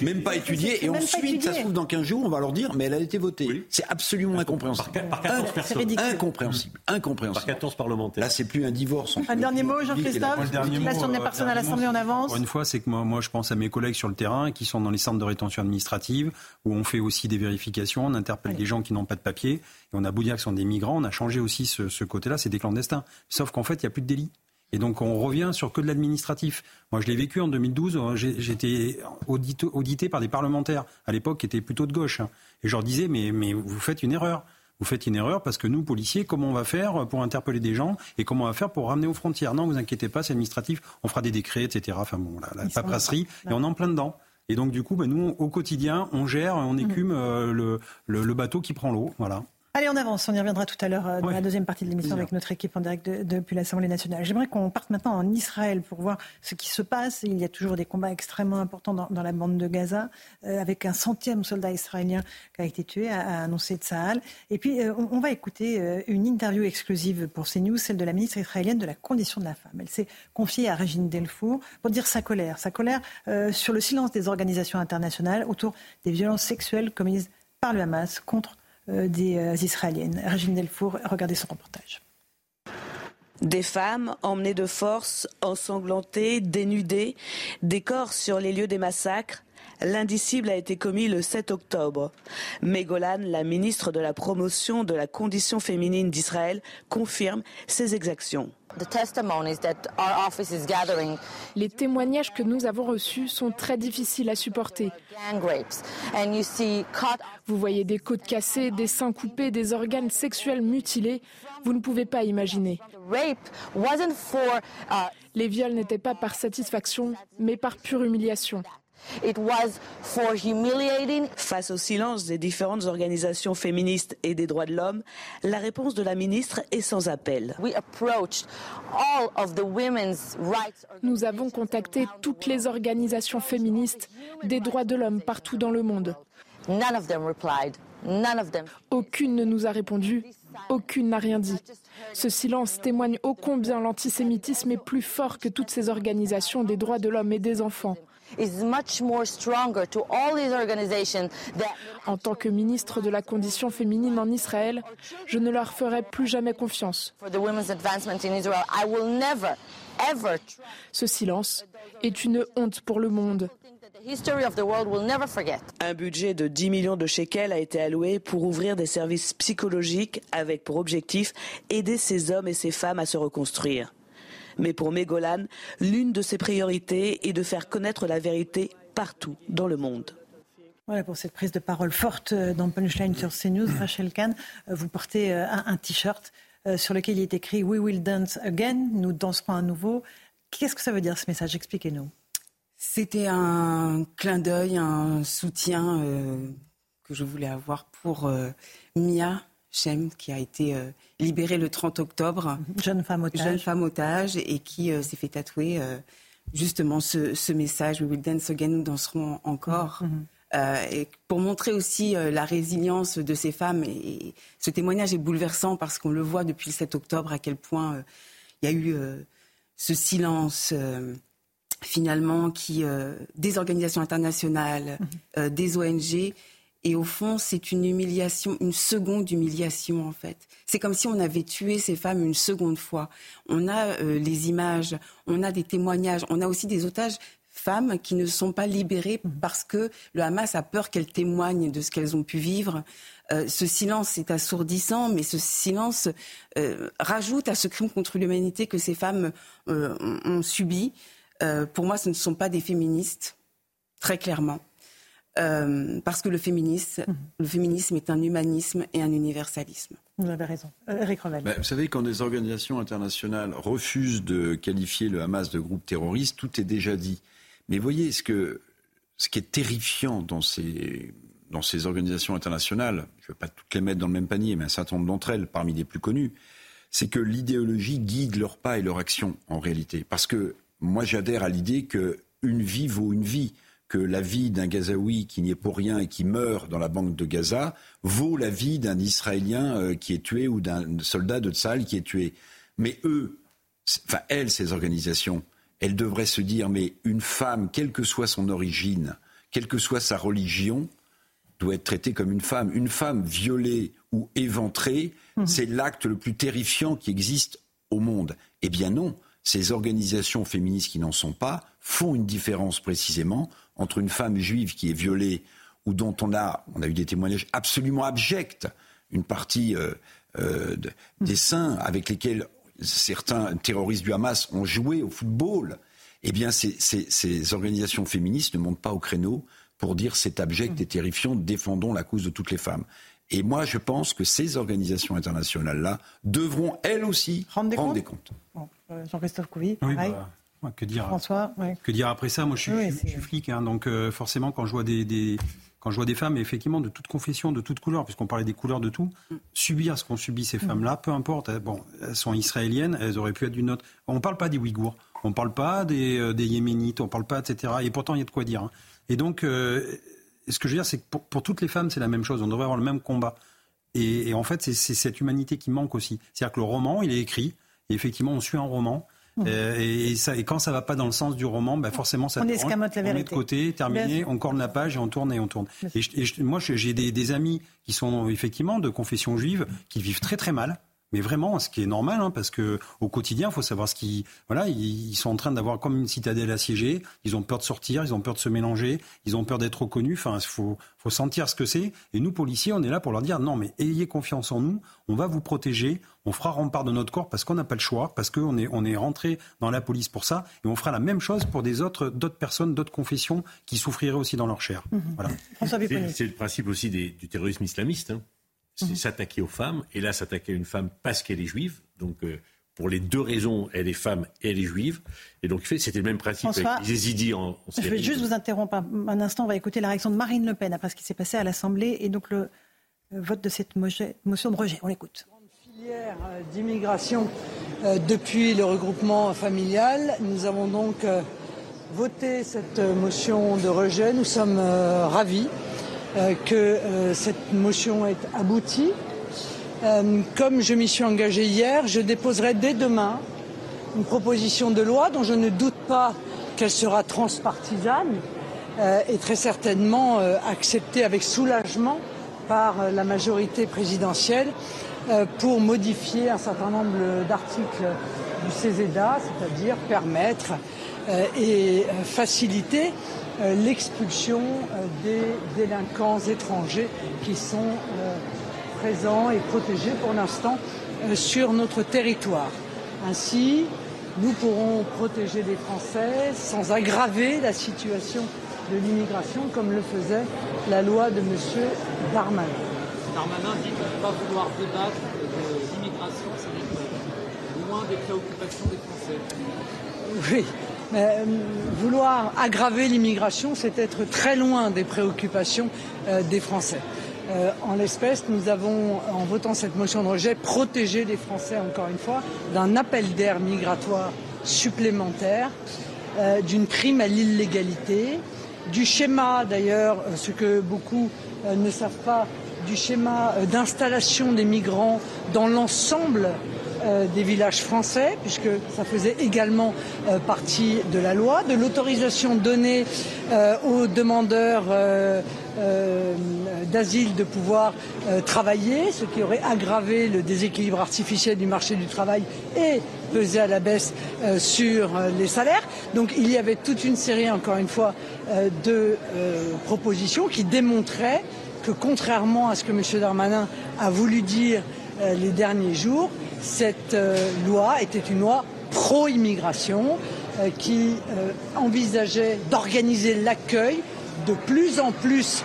Même pas étudié. Et ensuite, ça se trouve dans 15 jours, on va leur dire, mais elle a été votée. C'est absolument incompréhensible. Par, 14 personnes. Incompréhensible. Incompréhensible. Par 14 parlementaires. Là, c'est plus un divorce. Un dernier mot, Jean-Christophe. Situation des personnes à l'Assemblée en avance. Une fois, c'est que moi, moi, je pense à mes collègues sur le terrain qui sont dans les centres de rétention administrative, où on fait aussi des vérifications, on interpelle des gens qui n'ont pas de papier. Et on a beau dire que ce sont des migrants, on a changé aussi ce, ce côté-là, c'est des clandestins. Sauf qu'en fait, il n'y a plus de délit. Et donc on revient sur que de l'administratif. Moi je l'ai vécu en 2012, euh, j'étais audité, audité, par des parlementaires à l'époque qui étaient plutôt de gauche. Hein. Et je leur disais mais, mais vous faites une erreur. Vous faites une erreur parce que nous, policiers, comment on va faire pour interpeller des gens et comment on va faire pour ramener aux frontières? Non, vous inquiétez pas, c'est administratif, on fera des décrets, etc. Enfin bon, la, paperasserie, et on est en plein dedans. Et donc du coup, ben, nous, au quotidien, on gère, on écume mmh. euh, le, le, le, bateau qui prend l'eau. Voilà. Allez, on avance. On y reviendra tout à l'heure euh, dans la deuxième partie de l'émission avec notre équipe en direct depuis l'Assemblée nationale. J'aimerais qu'on parte maintenant en Israël pour voir ce qui se passe. Il y a toujours des combats extrêmement importants dans, la bande de Gaza, euh, avec un centième soldat israélien qui a été tué, a, annoncé Tsahal. Et puis, euh, on, va écouter une interview exclusive pour CNews, celle de la ministre israélienne de la condition de la femme. Elle s'est confiée à Régine Delfour pour dire sa colère, sa colère sur le silence des organisations internationales autour des violences sexuelles commises par le Hamas contre des euh, Israéliennes. Régine Delfour, regardez son reportage. Des femmes emmenées de force, ensanglantées, dénudées, des corps sur les lieux des massacres. L'indicible a été commis le 7 octobre. Mégolan, la ministre de la promotion de la condition féminine d'Israël, confirme ces exactions. Les témoignages que nous avons reçus sont très difficiles à supporter. Vous voyez des côtes cassées, des seins coupés, des organes sexuels mutilés. Vous ne pouvez pas imaginer. Uh, Les viols n'étaient pas par satisfaction, mais par pure humiliation. Face au silence des différentes organisations féministes et des droits de l'homme, la réponse de la ministre est sans appel. Nous avons contacté toutes les organisations féministes des droits de l'homme partout dans le monde. Aucune ne nous a répondu, aucune n'a rien dit. Ce silence témoigne ô combien l'antisémitisme est plus fort que toutes ces organisations des droits de l'homme et des enfants. En tant que ministre de la condition féminine en Israël, je ne leur ferai plus jamais confiance. Ce silence est une honte pour le monde. Un budget de 10 millions de shekels a été alloué pour ouvrir des services psychologiques avec pour objectif aider ces hommes et ces femmes à se reconstruire. Mais pour Mégolan, l'une de ses priorités est de faire connaître la vérité partout dans le monde. Voilà pour cette prise de parole forte euh, dans Punchline sur CNews. Rachel Kahn, euh, vous portez euh, un, t-shirt sur lequel il est écrit We will dance again, nous danserons à nouveau. Qu'est-ce que ça veut dire ce message? Expliquez-nous. C'était un clin d'œil, un soutien que je voulais avoir pour Mia Shem, qui a été libérée le 30 octobre. Jeune femme otage. Jeune femme otage et qui s'est fait tatouer justement ce, message We will dance again, nous danserons encore. Euh, et pour montrer aussi euh, la résilience de ces femmes. Et, ce témoignage est bouleversant parce qu'on le voit depuis le 7 octobre à quel point euh, il y a eu ce silence finalement qui des organisations internationales, mhm. des ONG. Et au fond, c'est une humiliation, une seconde humiliation en fait. C'est comme si on avait tué ces femmes une seconde fois. On a les images, on a des témoignages, on a aussi des otages femmes qui ne sont pas libérées mhm. parce que le Hamas a peur qu'elles témoignent de ce qu'elles ont pu vivre. Euh, ce silence est assourdissant, mais ce silence euh, rajoute à ce crime contre l'humanité que ces femmes euh, ont, subi. pour moi, ce ne sont pas des féministes, très clairement. Parce que le féminisme, mhm. le féminisme est un humanisme et un universalisme. Vous avez raison. Eric Revel. Bah, vous savez, quand des organisations internationales refusent de qualifier le Hamas de groupe terroriste, tout est déjà dit. Mais voyez, ce, que, ce qui est terrifiant dans ces, dans ces organisations internationales, je ne veux pas toutes les mettre dans le même panier, mais un certain nombre d'entre elles, parmi les plus connues, c'est que l'idéologie guide leurs pas et leurs actions en réalité. Parce que moi, j'adhère à l'idée qu'une vie vaut une vie que la vie d'un Gazaoui qui n'y est pour rien et qui meurt dans la banque de Gaza vaut la vie d'un Israélien euh, qui est tué ou d'un soldat de Tsal qui est tué. Mais eux, enfin elles, ces organisations, elle devrait se dire, mais une femme, quelle que soit son origine, quelle que soit sa religion, doit être traitée comme une femme. Une femme violée ou éventrée, mhm. c'est l'acte le plus terrifiant qui existe au monde. Eh bien non, ces organisations féministes qui n'en sont pas font une différence précisément entre une femme juive qui est violée ou dont on a, on a eu des témoignages absolument abjects, une partie euh, euh, des saints avec lesquels certains terroristes du Hamas ont joué au football, eh bien, ces, organisations féministes ne montent pas au créneau pour dire c'est abject et terrifiant, défendons la cause de toutes les femmes. Et moi, je pense que ces organisations internationales-là devront, elles aussi, rendre des comptes. Euh, Jean-Christophe Couvi, bah, que dire, François, que dire après ça? Moi, je suis, flic, hein, donc euh, forcément, quand je vois des, quand je vois des femmes, effectivement, de toute confession, de toute couleur, puisqu'on parlait des couleurs de tout, subir ce qu'ont subi ces femmes-là, peu importe, hein, bon, elles sont israéliennes, elles auraient pu être d'une autre. On ne parle pas des Ouïghours, on ne parle pas des, euh, des, Yéménites, on ne parle pas, etc. Et pourtant, il y a de quoi dire. Hein. Et donc, euh, ce que je veux dire, c'est que pour, toutes les femmes, c'est la même chose. On devrait avoir le même combat. Et, et en fait, c'est cette humanité qui manque aussi. C'est-à-dire que le roman, il est écrit, et effectivement, on suit un roman. Mmh. Euh, et, ça, et, quand ça va pas dans le sens du roman, ben forcément ça on escamote la vérité. On met de côté, terminé, on corne la page et on tourne et on tourne. Et, moi, j'ai des, des, amis qui sont effectivement de confession juive, qui vivent très très mal. Mais vraiment, ce qui est normal, hein, parce que au quotidien, il faut savoir ce qui, voilà, ils, sont en train d'avoir comme une citadelle assiégée. Ils ont peur de sortir, ils ont peur de se mélanger, ils ont peur d'être reconnus. Enfin, il faut, faut sentir ce que c'est. Et nous, policiers, on est là pour leur dire non, mais ayez confiance en nous. On va vous protéger. On fera rempart de notre corps parce qu'on n'a pas le choix, parce qu'on est, on est rentré dans la police pour ça. Et on fera la même chose pour des autres, d'autres personnes, d'autres confessions qui souffriraient aussi dans leur chair. Mhm. Voilà. C'est le principe aussi du terrorisme islamiste. Hein c'est mhm. s'attaquer aux femmes. Et là, s'attaquer à une femme parce qu'elle est juive. Donc, euh, pour les deux raisons, elle est femme et elle est juive. Et donc, c'était le même principe François, avec les Yézidis en, Je vais juste vous interrompre un, instant. On va écouter la réaction de Marine Le Pen après ce qui s'est passé à l'Assemblée et donc le, vote de cette motion de rejet. On l'écoute. Filière euh, d'immigration euh, depuis le regroupement familial. Nous avons donc voté cette motion de rejet. Nous sommes ravis. Euh, que euh, cette motion est aboutie. Euh, comme je m'y suis engagé hier, je déposerai dès demain une proposition de loi dont je ne doute pas qu'elle sera transpartisane et très certainement acceptée avec soulagement par la majorité présidentielle pour modifier un certain nombre d'articles du CESEDA, c'est-à-dire permettre et faciliter l'expulsion des délinquants étrangers qui sont présents et protégés pour l'instant sur notre territoire. Ainsi, nous pourrons protéger les Français sans aggraver la situation de l'immigration comme le faisait la loi de M. Darmanin. Darmanin dit ne pas vouloir débattre de l'immigration, c'est loin des préoccupations des Français. Oui, euh, vouloir aggraver l'immigration, c'est être très loin des préoccupations euh, des Français. Euh, en l'espèce, nous avons, en votant cette motion de rejet, protégé les Français, encore une fois, d'un appel d'air migratoire supplémentaire, d'une prime à l'illégalité, du schéma, d'ailleurs, ce que beaucoup ne savent pas, du schéma d'installation des migrants dans l'ensemble euh, des villages français, puisque ça faisait également euh, partie de la loi, de l'autorisation donnée euh, aux demandeurs d'asile de pouvoir travailler, ce qui aurait aggravé le déséquilibre artificiel du marché du travail et pesé à la baisse sur les salaires. Donc il y avait toute une série, encore une fois, de propositions qui démontraient que contrairement à ce que M. Darmanin a voulu dire les derniers jours, cette euh, loi était une loi pro-immigration euh, qui euh, envisageait d'organiser l'accueil de plus en plus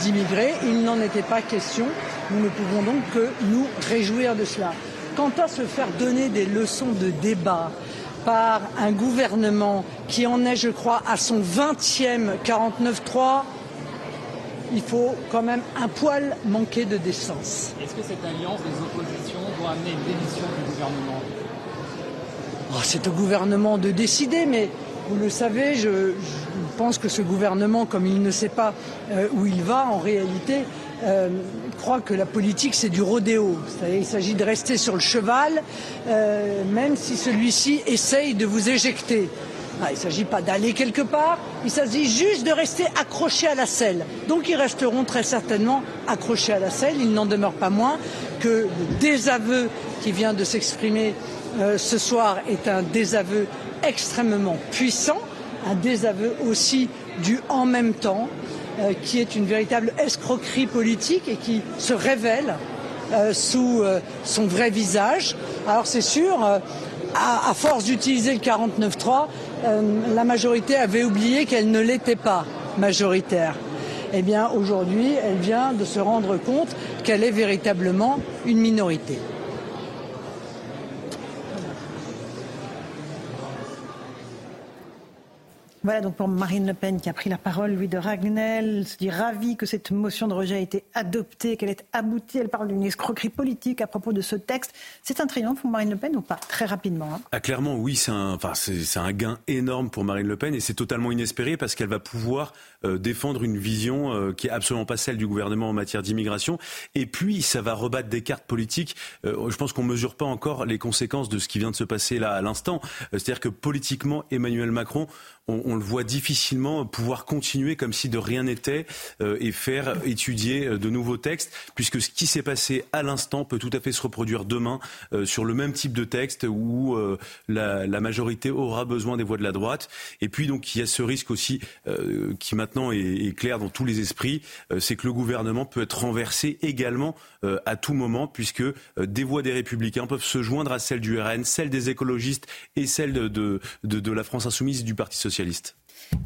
d'immigrés. Il n'en était pas question. Nous ne pouvons donc que nous réjouir de cela. Quant à se faire donner des leçons de débat par un gouvernement qui en est, je crois, à son 20e 49-3, il faut quand même un poil manquer de décence. Est-ce que cette alliance des oppositions doit amener une démission du gouvernement oh, C'est au gouvernement de décider, mais vous le savez, je, pense que ce gouvernement, comme il ne sait pas euh, où il va, en réalité, euh, croit que la politique, c'est du rodéo. Il s'agit de rester sur le cheval, euh, même si celui-ci essaye de vous éjecter. Ah, il ne s'agit pas d'aller quelque part, il s'agit juste de rester accroché à la selle. Donc ils resteront très certainement accrochés à la selle. Il n'en demeure pas moins que le désaveu qui vient de s'exprimer euh, ce soir est un désaveu extrêmement puissant, un désaveu aussi du en même temps, euh, qui est une véritable escroquerie politique et qui se révèle euh, sous son vrai visage. Alors c'est sûr, à, force d'utiliser le 49.3, euh, la majorité avait oublié qu'elle ne l'était pas majoritaire. Eh bien, aujourd'hui, elle vient de se rendre compte qu'elle est véritablement une minorité. Voilà donc pour Marine Le Pen qui a pris la parole, Louis de Ragnel se dit ravi que cette motion de rejet ait été adoptée, qu'elle ait abouti. Elle parle d'une escroquerie politique à propos de ce texte. C'est un triomphe pour Marine Le Pen ou pas? Très rapidement. Hein. Ah, clairement, oui, c'est un, gain énorme pour Marine Le Pen et c'est totalement inespéré parce qu'elle va pouvoir euh, défendre une vision euh, qui est absolument pas celle du gouvernement en matière d'immigration. Et puis, ça va rebattre des cartes politiques. Euh, je pense qu'on mesure pas encore les conséquences de ce qui vient de se passer là à l'instant. C'est-à-dire que politiquement, Emmanuel Macron on, le voit difficilement pouvoir continuer comme si de rien n'était euh, et faire étudier euh, de nouveaux textes, puisque ce qui s'est passé à l'instant peut tout à fait se reproduire demain euh, sur le même type de texte où la, majorité aura besoin des voix de la droite. Et puis donc il y a ce risque aussi qui maintenant est, clair dans tous les esprits, c'est que le gouvernement peut être renversé également à tout moment, puisque des voix des républicains peuvent se joindre à celles du RN, celles des écologistes et celles de, de la France insoumise du Parti socialiste.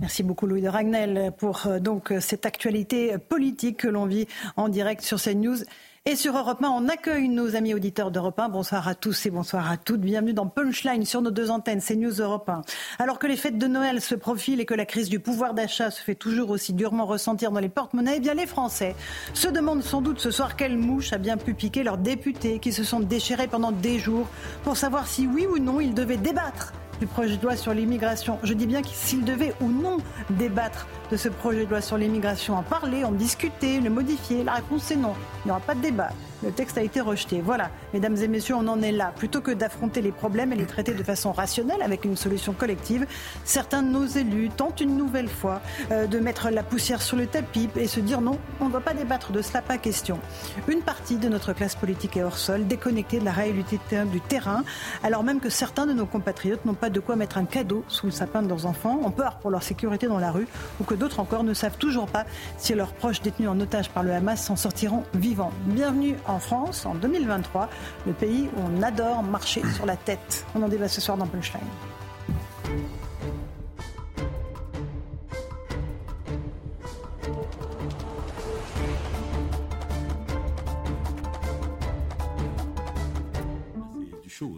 Merci beaucoup Louis de Ragnel pour euh, donc euh, cette actualité politique que l'on vit en direct sur CNews. Et sur Europe 1, on accueille nos amis auditeurs d'Europe 1. Bonsoir à tous et bonsoir à toutes. Bienvenue dans Punchline sur nos deux antennes, CNews Europe 1. Alors que les fêtes de Noël se profilent et que la crise du pouvoir d'achat se fait toujours aussi durement ressentir dans les porte-monnaies, eh bien les Français se demandent sans doute ce soir quelle mouche a bien pu piquer leurs députés qui se sont déchirés pendant des jours pour savoir si oui ou non ils devaient débattre du projet de loi sur l'immigration. Je dis bien qu'il s'il devait ou non débattre de ce projet de loi sur l'immigration, en parler, en discuter, le modifier, la réponse est non. Il n'y aura pas de débat. le texte a été rejeté. Voilà, mesdames et messieurs, on en est là. Plutôt que d'affronter les problèmes et les traiter de façon rationnelle avec une solution collective, certains de nos élus tentent une nouvelle fois euh, de mettre la poussière sur le tapis et se dire non, on ne va pas débattre de cela, pas question. Une partie de notre classe politique est hors sol, déconnectée de la réalité du terrain, alors même que certains de nos compatriotes n'ont pas de quoi mettre un cadeau sous le sapin de leurs enfants, ont peur pour leur sécurité dans la rue, ou que d'autres encore ne savent toujours pas si leurs proches détenus en otage par le Hamas s'en sortiront vivants. Bienvenue en France en 2023, le pays où on adore marcher sur la tête. On en débat ce soir dans Punchline.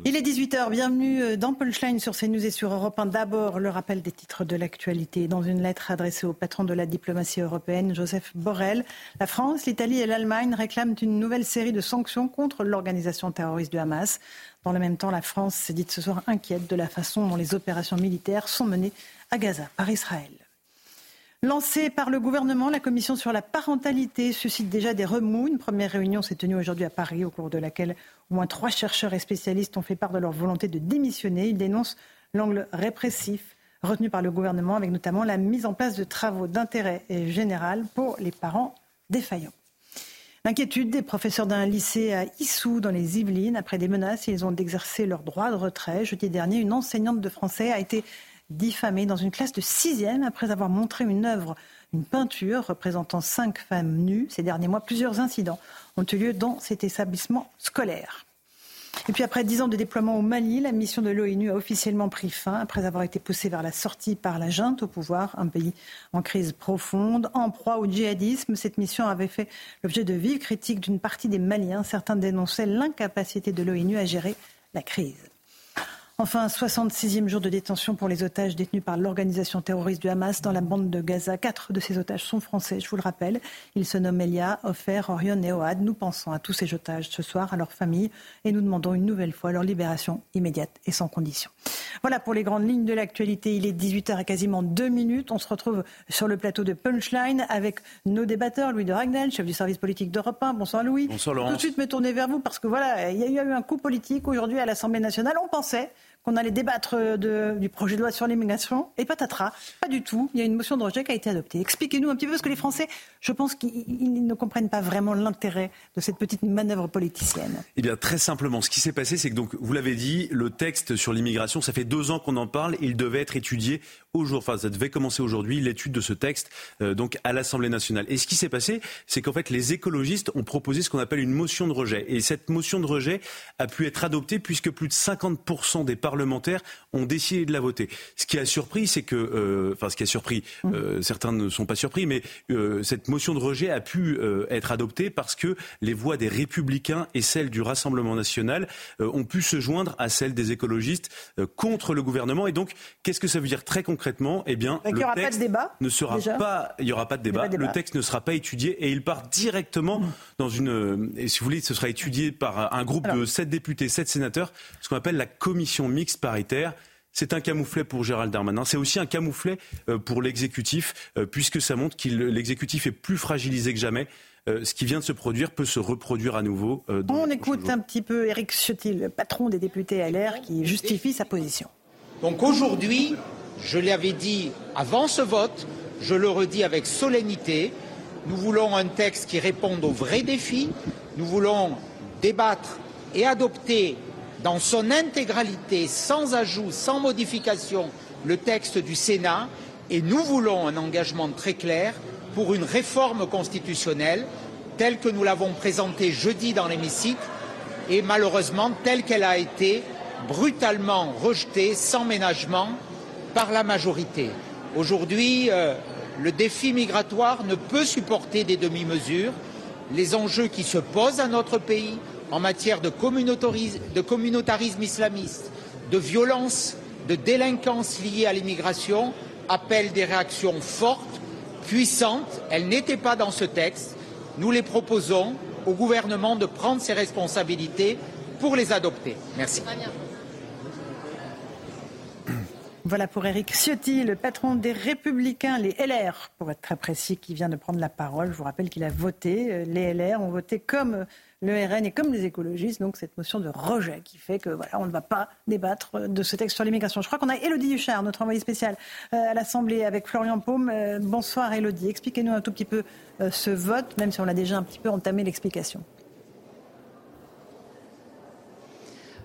Il est 18h, bienvenue euh, dans Punchline sur CNews et sur Europe 1. D'abord, le rappel des titres de l'actualité. Dans une lettre adressée au patron de la diplomatie européenne, Joseph Borrell, la France, l'Italie et l'Allemagne réclament une nouvelle série de sanctions contre l'organisation terroriste du Hamas. Dans le même temps, la France s'est dite ce soir inquiète de la façon dont les opérations militaires sont menées à Gaza par Israël. Lancée par le gouvernement, la commission sur la parentalité suscite déjà des remous. Une première réunion s'est tenue aujourd'hui à Paris, au cours de laquelle au moins trois chercheurs et spécialistes ont fait part de leur volonté de démissionner. Ils dénoncent l'angle répressif retenu par le gouvernement, avec notamment la mise en place de travaux d'intérêt général pour les parents défaillants. L'inquiétude des professeurs d'un lycée à Issou, dans les Yvelines, après des menaces, ils ont d'exercer leur droit de retrait. Jeudi dernier, une enseignante de français a été diffamée dans une classe de sixième après avoir montré une œuvre, une peinture représentant cinq femmes nues. Ces derniers mois, plusieurs incidents ont eu lieu dans cet établissement scolaire. Et puis après dix ans de déploiement au Mali, la mission de l'ONU a officiellement pris fin après avoir été poussée vers la sortie par la junte au pouvoir, un pays en crise profonde, en proie au djihadisme. Cette mission avait fait l'objet de vives critiques d'une partie des Maliens. Certains dénonçaient l'incapacité de l'ONU à gérer la crise. Enfin, 66e jour de détention pour les otages détenus par l'organisation terroriste du Hamas dans la bande de Gaza. Quatre de ces otages sont français, je vous le rappelle. Ils se nomment Elia, Ofer, Orion et Oad. Nous pensons à tous ces otages ce soir, à leurs familles, et nous demandons une nouvelle fois leur libération immédiate et sans condition. Voilà pour les grandes lignes de l'actualité. Il est 18h et quasiment deux minutes. On se retrouve sur le plateau de Punchline avec nos débatteurs. Louis de Ragnel, chef du service politique d'Europe 1. Bonsoir Louis. Bonsoir Laurent. Tout de suite me tourner vers vous parce que voilà, il y a eu un coup politique aujourd'hui à l'Assemblée nationale. On pensait qu'on allait débattre du projet de loi sur l'immigration. Et patatras, pas du tout. Il y a une motion de rejet qui a été adoptée. Expliquez-nous un petit peu, parce que les Français, je pense qu'ils ne comprennent pas vraiment l'intérêt de cette petite manœuvre politicienne. Eh bien, très simplement, ce qui s'est passé, c'est que, vous l'avez dit, le texte sur l'immigration, ça fait deux ans qu'on en parle. Il devait être étudié aujourd'hui, enfin, ça devait commencer aujourd'hui, l'étude de ce texte, euh, donc, à l'Assemblée nationale. Et ce qui s'est passé, c'est qu'en fait, les écologistes ont proposé ce qu'on appelle une motion de rejet. Et cette motion de rejet a pu être adoptée puisque plus de 50% des parlementaires ont décidé de la voter. Ce qui a surpris, c'est que, euh, enfin, ce qui a surpris, mmh. euh, certains ne sont pas surpris, mais cette motion de rejet a pu être adoptée parce que les voix des Républicains et celles du Rassemblement national ont pu se joindre à celles des écologistes contre le gouvernement. Et donc, qu'est-ce que ça veut dire très concrètement? Eh bien, le texte ne sera pas, il n'y aura pas de débat. Le texte ne sera pas étudié et il part directement mmh. dans une, et si vous voulez, ce sera étudié par un groupe de sept députés, sept sénateurs, ce qu'on appelle la commission mixte paritaire. C'est un camouflet pour Gérald Darmanin. C'est aussi un camouflet euh, pour l'exécutif, euh, puisque ça montre que l'exécutif est plus fragilisé que jamais. Euh, ce qui vient de se produire peut se reproduire à nouveau. On écoute un petit peu Éric Ciotti, le patron des députés LR, qui justifie sa position. Donc aujourd'hui, je l'avais dit avant ce vote, je le redis avec solennité, nous voulons un texte qui réponde aux vrais défis, nous voulons débattre et adopter dans son intégralité, sans ajout, sans modification, le texte du Sénat et nous voulons un engagement très clair pour une réforme constitutionnelle telle que nous l'avons présentée jeudi dans l'hémicycle et malheureusement telle qu'elle a été brutalement rejetée sans ménagement par la majorité. Aujourd'hui, euh, le défi migratoire ne peut supporter des demi-mesures. Les enjeux qui se posent à notre pays en matière de communautarisme islamiste, de violence, de délinquance liée à l'immigration appellent des réactions fortes, puissantes. Elles n'étaient pas dans ce texte. Nous les proposons au gouvernement de prendre ses responsabilités pour les adopter. Merci. Voilà pour Éric Ciotti, le patron des Républicains, les LR, pour être très précis, qui vient de prendre la parole. Je vous rappelle qu'il a voté. Euh, les LR ont voté comme le RN et comme les écologistes, donc cette motion de rejet qui fait que voilà, on ne va pas débattre de ce texte sur l'immigration. Je crois qu'on a Elodie Huchard, notre envoyée spéciale euh, à l'Assemblée avec Florian Paume. Euh, bonsoir Elodie, expliquez-nous un tout petit peu ce vote, même si on a déjà un petit peu entamé l'explication.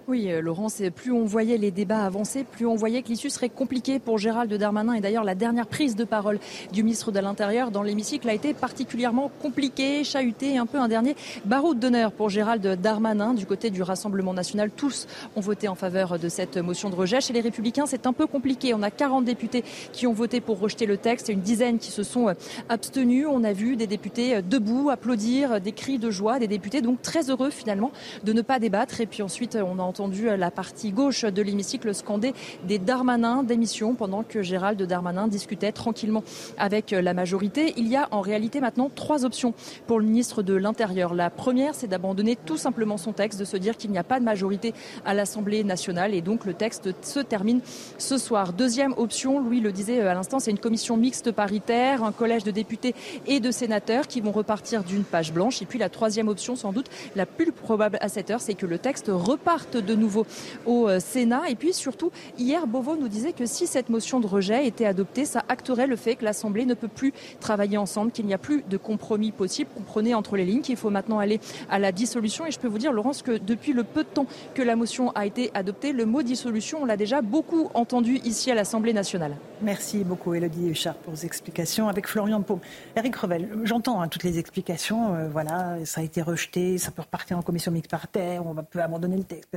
Oui, euh, Laurence, plus on voyait les débats avancer, plus on voyait que l'issue serait compliquée pour Gérald Darmanin. Et d'ailleurs, la dernière prise de parole du ministre de l'Intérieur dans l'hémicycle a été particulièrement compliquée, chahutée, un peu un dernier baroud d'honneur pour Gérald Darmanin. Du côté du Rassemblement national, tous ont voté en faveur de cette motion de rejet. Chez les Républicains, c'est un peu compliqué. On a 40 députés qui ont voté pour rejeter le texte et une dizaine qui se sont euh, abstenus. On a vu des députés euh, debout, applaudir, des cris de joie, des députés donc très heureux finalement de ne pas débattre. Et puis ensuite, on a entendu la partie gauche de l'hémicycle scander des Darmanin démission pendant que Gérald Darmanin discutait tranquillement avec la majorité. Il y a en réalité maintenant trois options pour le ministre de l'Intérieur. La première, c'est d'abandonner tout simplement son texte, de se dire qu'il n'y a pas de majorité à l'Assemblée nationale et donc le texte se termine ce soir. Deuxième option, Louis le disait à l'instant, c'est une commission mixte paritaire, un collège de députés et de sénateurs qui vont repartir d'une page blanche. Et puis la troisième option, sans doute la plus probable à cette heure, c'est que le texte reparte de nouveau au euh, Sénat. Et puis surtout, hier, Beauvau nous disait que si cette motion de rejet était adoptée, ça acterait le fait que l'Assemblée ne peut plus travailler ensemble, qu'il n'y a plus de compromis possible. Comprenez entre les lignes qu'il faut maintenant aller à la dissolution. Et je peux vous dire, Laurence, que depuis le peu de temps que la motion a été adoptée, le mot dissolution, on l'a déjà beaucoup entendu ici à l'Assemblée nationale. Merci beaucoup, Elodie Huchard, pour vos explications. Avec Florian Pau. Eric Revel, j'entends hein, toutes les explications. Euh, voilà, ça a été rejeté, ça peut repartir en commission mixte par terre, on peut abandonner le texte,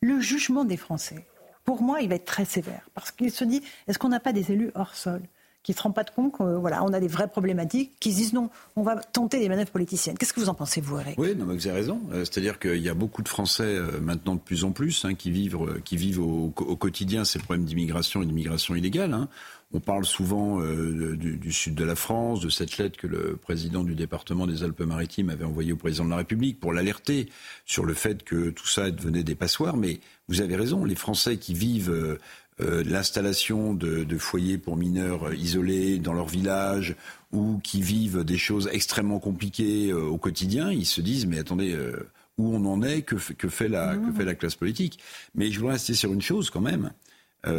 Le jugement des Français, pour moi, il va être très sévère. Parce qu'il se dit, est-ce qu'on n'a pas des élus hors sol qui ne se rendent pas de compte qu'on voilà, on a des vraies problématiques, qui se disent non, on va tenter des manœuvres politiciennes. Qu'est-ce que vous en pensez, vous, Eric? Oui, non, vous avez raison. Euh, c'est-à-dire qu'il y a beaucoup de Français euh, maintenant de plus en plus hein, qui vivent, euh, qui vivent au, quotidien ces problèmes d'immigration et d'immigration illégale. Hein. On parle souvent du, sud de la France, de cette lettre que le président du département des Alpes-Maritimes avait envoyée au président de la République pour l'alerter sur le fait que tout ça devenait des passoires. Mais vous avez raison, les Français qui vivent euh, l'installation de, de, foyers pour mineurs isolés dans leur village ou qui vivent des choses extrêmement compliquées euh, au quotidien, ils se disent mais attendez, euh, où on en est, que, que, fait la, que fait la classe politique? Mais je voudrais insister sur une chose quand même,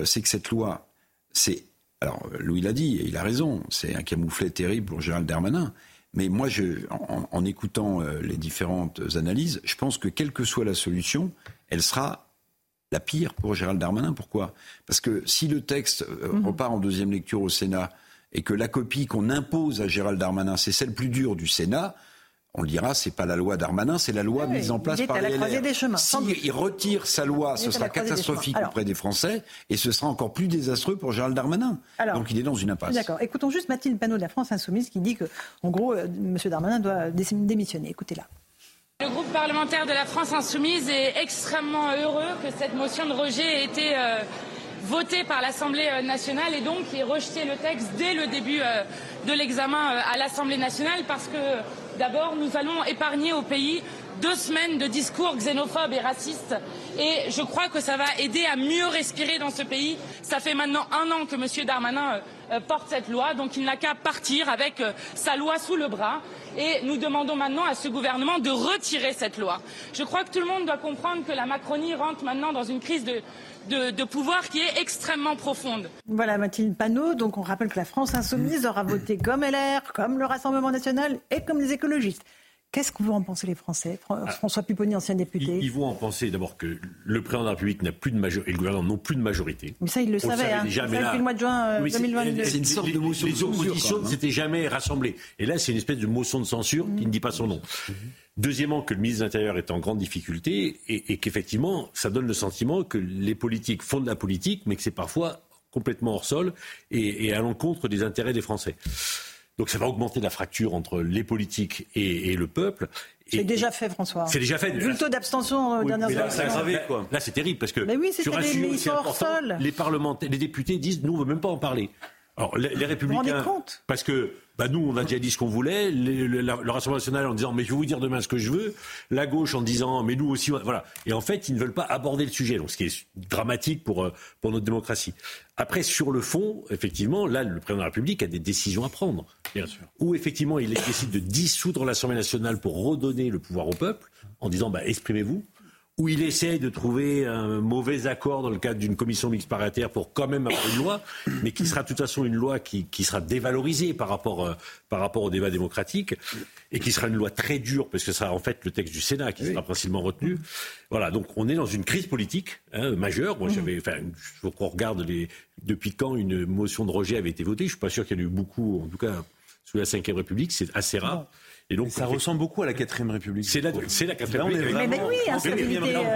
c'est que cette loi, c'est alors Louis l'a dit et il a raison, c'est un camouflet terrible pour Gérald Darmanin. Mais moi, je, en, en écoutant les différentes analyses, je pense que quelle que soit la solution, elle sera la pire pour Gérald Darmanin. Pourquoi? Parce que si le texte euh, mhm. repart en deuxième lecture au Sénat et que la copie qu'on impose à Gérald Darmanin, c'est celle plus dure du Sénat, on le dira, c'est pas la loi Darmanin, c'est la loi mise en place par les LR. S'il retire sa loi, ce sera catastrophique auprès des Français et ce sera encore plus désastreux pour Gérald Darmanin. Donc il est dans une impasse. D'accord. Écoutons juste Mathilde Panot de la France Insoumise qui dit que, en gros, euh, M. Darmanin doit démissionner. Écoutez-la. Le groupe parlementaire de la France insoumise est extrêmement heureux que cette motion de rejet ait été euh, votée par l'Assemblée euh, nationale et donc ait rejeté le texte dès le début euh, de l'examen à l'Assemblée nationale parce que d'abord nous allons épargner au pays deux semaines de discours xénophobes et racistes et je crois que ça va aider à mieux respirer dans ce pays. Ça fait maintenant un an que M. Darmanin porte cette loi, donc il n'a qu'à partir avec sa loi sous le bras et nous demandons maintenant à ce gouvernement de retirer cette loi. Je crois que tout le monde doit comprendre que la Macronie rentre maintenant dans une crise de, pouvoir qui est extrêmement profonde. Voilà Mathilde Panot. Donc on rappelle que la France insoumise aura voté comme LR, comme le Rassemblement national et comme les écologistes. Qu'est-ce que vous en pensez, les Français? Ah. François Pupponi, ancien député. Ils, vont en penser d'abord que le président de la République n'a plus de majorité et le gouvernement n'ont plus de majorité. Mais ça, il le savait. Hein. Déjà, le mois de juin 2022. C'est une sorte de motion les, de censure. Les oppositions ne s'étaient jamais rassemblées. Et là, c'est une espèce de motion de censure qui ne dit pas son nom. Deuxièmement, que le ministre de l'Intérieur est en grande difficulté et, qu'effectivement, ça donne le sentiment que les politiques font de la politique, mais que c'est parfois complètement hors sol et, et à l'encontre des intérêts des Français. Donc ça va augmenter la fracture entre les politiques et, le peuple. C'est déjà fait, François. C'est déjà fait. Vu le taux d'abstention euh, dernière là, Là, c'est terrible parce que mais oui, sur un sujet aussi important, les parlementaires, les députés disent nous on veut même pas en parler. Alors, les, républicains. compte Parce que bah nous, on a déjà dit ce qu'on voulait. Le, le, Rassemblement national en disant mais je vais vous dire demain ce que je veux. La gauche en disant mais nous aussi, voilà. Et en fait, ils ne veulent pas aborder le sujet. Donc, ce qui est dramatique pour euh, pour notre démocratie. Après, sur le fond, effectivement, là, le président de la République a des décisions à prendre. Bien sûr. Ou effectivement, il décide de dissoudre l'Assemblée nationale pour redonner le pouvoir au peuple en disant bah exprimez-vous où il essaye de trouver un mauvais accord dans le cadre d'une commission mixte paritaire pour quand même avoir une loi, mais qui sera de toute façon une loi qui, qui sera dévalorisée par rapport, euh, par rapport au débat démocratique et qui sera une loi très dure parce que ce sera en fait le texte du Sénat qui sera principalement retenu. Voilà, donc on est dans une crise politique hein, majeure. Moi, j'avais, enfin, je qu'on regarde les, depuis quand une motion de rejet avait été votée. Je suis pas sûr qu'il y en ait eu beaucoup, en tout cas sous la Ve République, c'est assez rare. Et donc, ça ressemble beaucoup à la quatrième République. C'est la, c'est la quatrième République. Mais, mais, oui,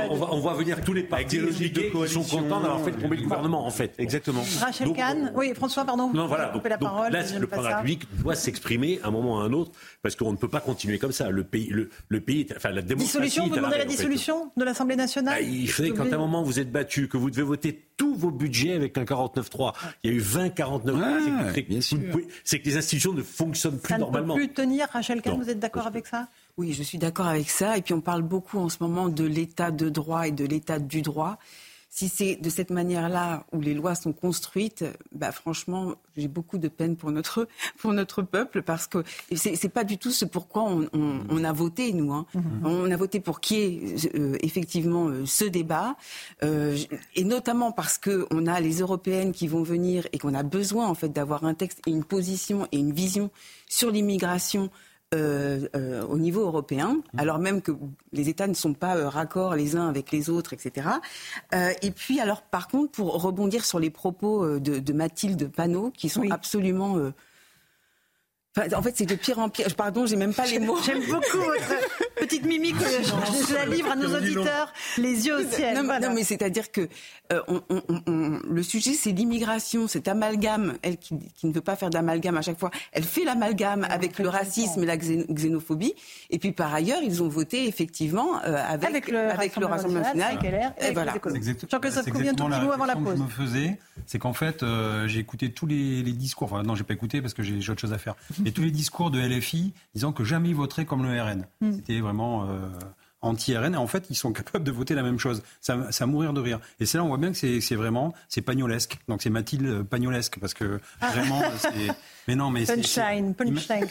on, va, on va venir tous les partis logiques qui sont contents d'avoir fait tomber le gouvernement, en fait. Exactement. Rachel Kahn, oui, François, pardon. Non, voilà. Donc, la parole, là, le président de la République doit s'exprimer à un moment ou à un autre, parce qu'on ne peut pas continuer comme ça. Le pays, le, le pays, enfin la démocratie. Dissolution, vous demandez la dissolution de l'Assemblée nationale. Bah, il faudrait quand à un moment vous êtes battu, que vous devez voter tous vos budgets avec un 49-3. Il y a eu 20 49 C'est que les institutions ne fonctionnent plus normalement. Ça ne peut plus tenir, Rachel Kahn, vous êtes d'accord avec ça? Oui, je suis d'accord avec ça. Et puis on parle beaucoup en ce moment de l'état de droit et de l'état du droit si c'est de cette manière-là où les lois sont construites, bah franchement, j'ai beaucoup de peine pour notre <laughs> pour notre peuple parce que c'est pas du tout ce pourquoi on, on, on a voté nous. Hein. Mm-hmm. On a voté pour qui est euh, effectivement euh, ce débat euh, et notamment parce que on a les européennes qui vont venir et qu'on a besoin en fait d'avoir un texte et une position et une vision sur l'immigration euh, euh, au niveau européen, mmh. alors même que les États ne sont pas euh, raccords les uns avec les autres, etc. et puis, alors, par contre, pour rebondir sur les propos de, de Mathilde Panot, qui sont absolument en fait, c'est de pire en pire. Pardon, j'ai même pas les mots. J'aime beaucoup votre petite mimique. Je, je, la livre à nos auditeurs, les yeux au ciel. Non, mais c'est-à-dire que euh, on, on, on, le sujet, c'est l'immigration, cet amalgame. Elle qui, qui, ne veut pas faire d'amalgame à chaque fois, elle fait l'amalgame avec le racisme et la xénophobie. Et puis par ailleurs, ils ont voté effectivement euh, avec, avec, le, avec le Rassemblement national. Et, et voilà. C'est exactement, exactement la avant la pause. que je me faisais, c'est qu'en fait, euh, j'ai écouté tous les, les discours. Enfin, non, j'ai pas écouté parce que j'ai autre chose à faire et tous les discours de LFI disant que jamais ils voteraient comme le RN. Hmm. C'était vraiment euh, anti-RN. Et en fait, ils sont <laughs> capables de voter la même chose. Ça, ça mourir de rire. Et c'est là on voit bien que c'est vraiment, c'est pagnolesque. Donc c'est Mathilde pagnolesque parce que ah. vraiment, c'est <laughs> mais non, mais punchline, punchline.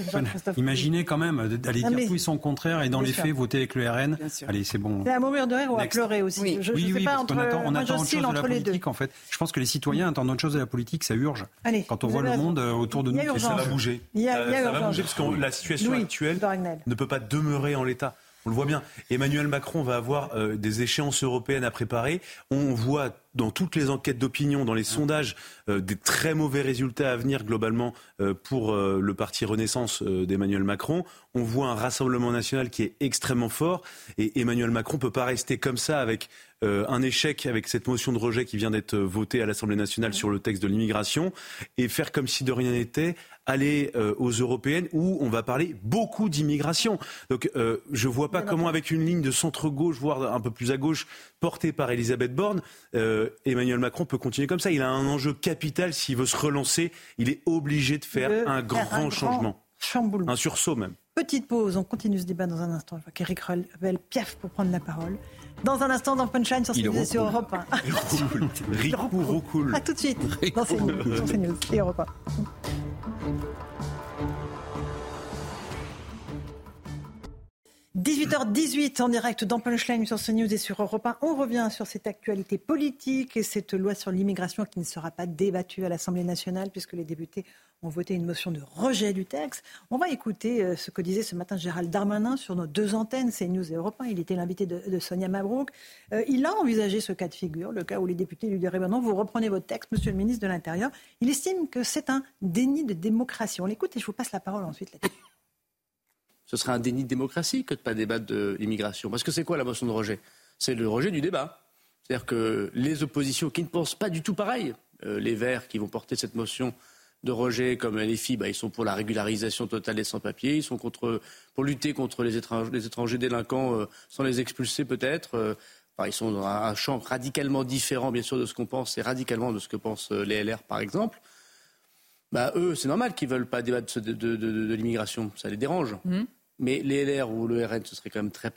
Imaginez quand même d'aller dire tout et son contraire et dans les faits voter avec le RN. Allez, c'est bon. C'est à mourir de rire ou à pleurer aussi. Oui, je, oui, sais pas entre, on attend, on attend autre chose de la politique en fait. Je pense que les citoyens attendent autre chose de la politique, ça urge. Allez, Quand on voit le monde euh, autour de nous, ça va bouger. Ça va bouger parce que la situation actuelle ne peut pas demeurer en l'état. On le voit bien. Emmanuel Macron va avoir euh, des échéances européennes à préparer. On voit dans toutes les enquêtes d'opinion, dans les sondages, euh, des très mauvais résultats à venir globalement euh, pour le parti Renaissance d'Emmanuel Macron. On voit un rassemblement national qui est extrêmement fort et Emmanuel Macron peut pas rester comme ça avec un échec avec cette motion de rejet qui vient d'être votée à l'Assemblée nationale sur le texte de l'immigration et faire comme si de rien n'était aller euh, aux européennes où on va parler beaucoup d'immigration. Donc euh, je ne vois pas comment avec une ligne de centre-gauche, voire un peu plus à gauche, portée par Elisabeth Borne, euh, Emmanuel Macron peut continuer comme ça. Il a un enjeu capital s'il veut se relancer. Il est obligé de faire un grand changement. Un sursaut même. Petite pause, on continue ce débat dans un instant. Je vois qu'Éric Revel piaf pour prendre la parole. Dans un instant, dans Punchline sur CNews et sur Europe 1. Il A <laughs> tout de suite. Dans CNews, sur CNews et Europe 1. 18h18 en direct dans Punchline sur CNews et sur Europe 1. On revient sur cette actualité politique et cette loi sur l'immigration qui ne sera pas débattue à l'Assemblée nationale puisque les députés ont voté une motion de rejet du texte. On va écouter euh, ce que disait ce matin Gérald Darmanin sur nos deux antennes, CNews et Europe 1. Il était l'invité de, Sonia Mabrouk. Euh, il a envisagé ce cas de figure, le cas où les députés lui diraient maintenant vous reprenez votre texte, monsieur le ministre de l'Intérieur. Il estime que c'est un déni de démocratie. On l'écoute et je vous passe la parole ensuite ce serait un déni de démocratie que de ne pas débattre de l'immigration. Parce que c'est quoi la motion de rejet? C'est le rejet du débat. C'est-à-dire que les oppositions qui ne pensent pas du tout pareil, euh, les Verts qui vont porter cette motion de rejet, comme les filles, bah, ils sont pour la régularisation totale des sans-papiers, ils sont contre, pour lutter contre les étrangers, les étrangers délinquants euh, sans les expulser peut-être. Euh, ils sont dans un champ radicalement différent, bien sûr, de ce qu'on pense et radicalement de ce que pensent les LR, par exemple. Bah, eux, c'est normal qu'ils ne veulent pas débattre de, de, l'immigration. Ça les dérange. Mmh. Mais les LR ou le RN, ce serait quand même très,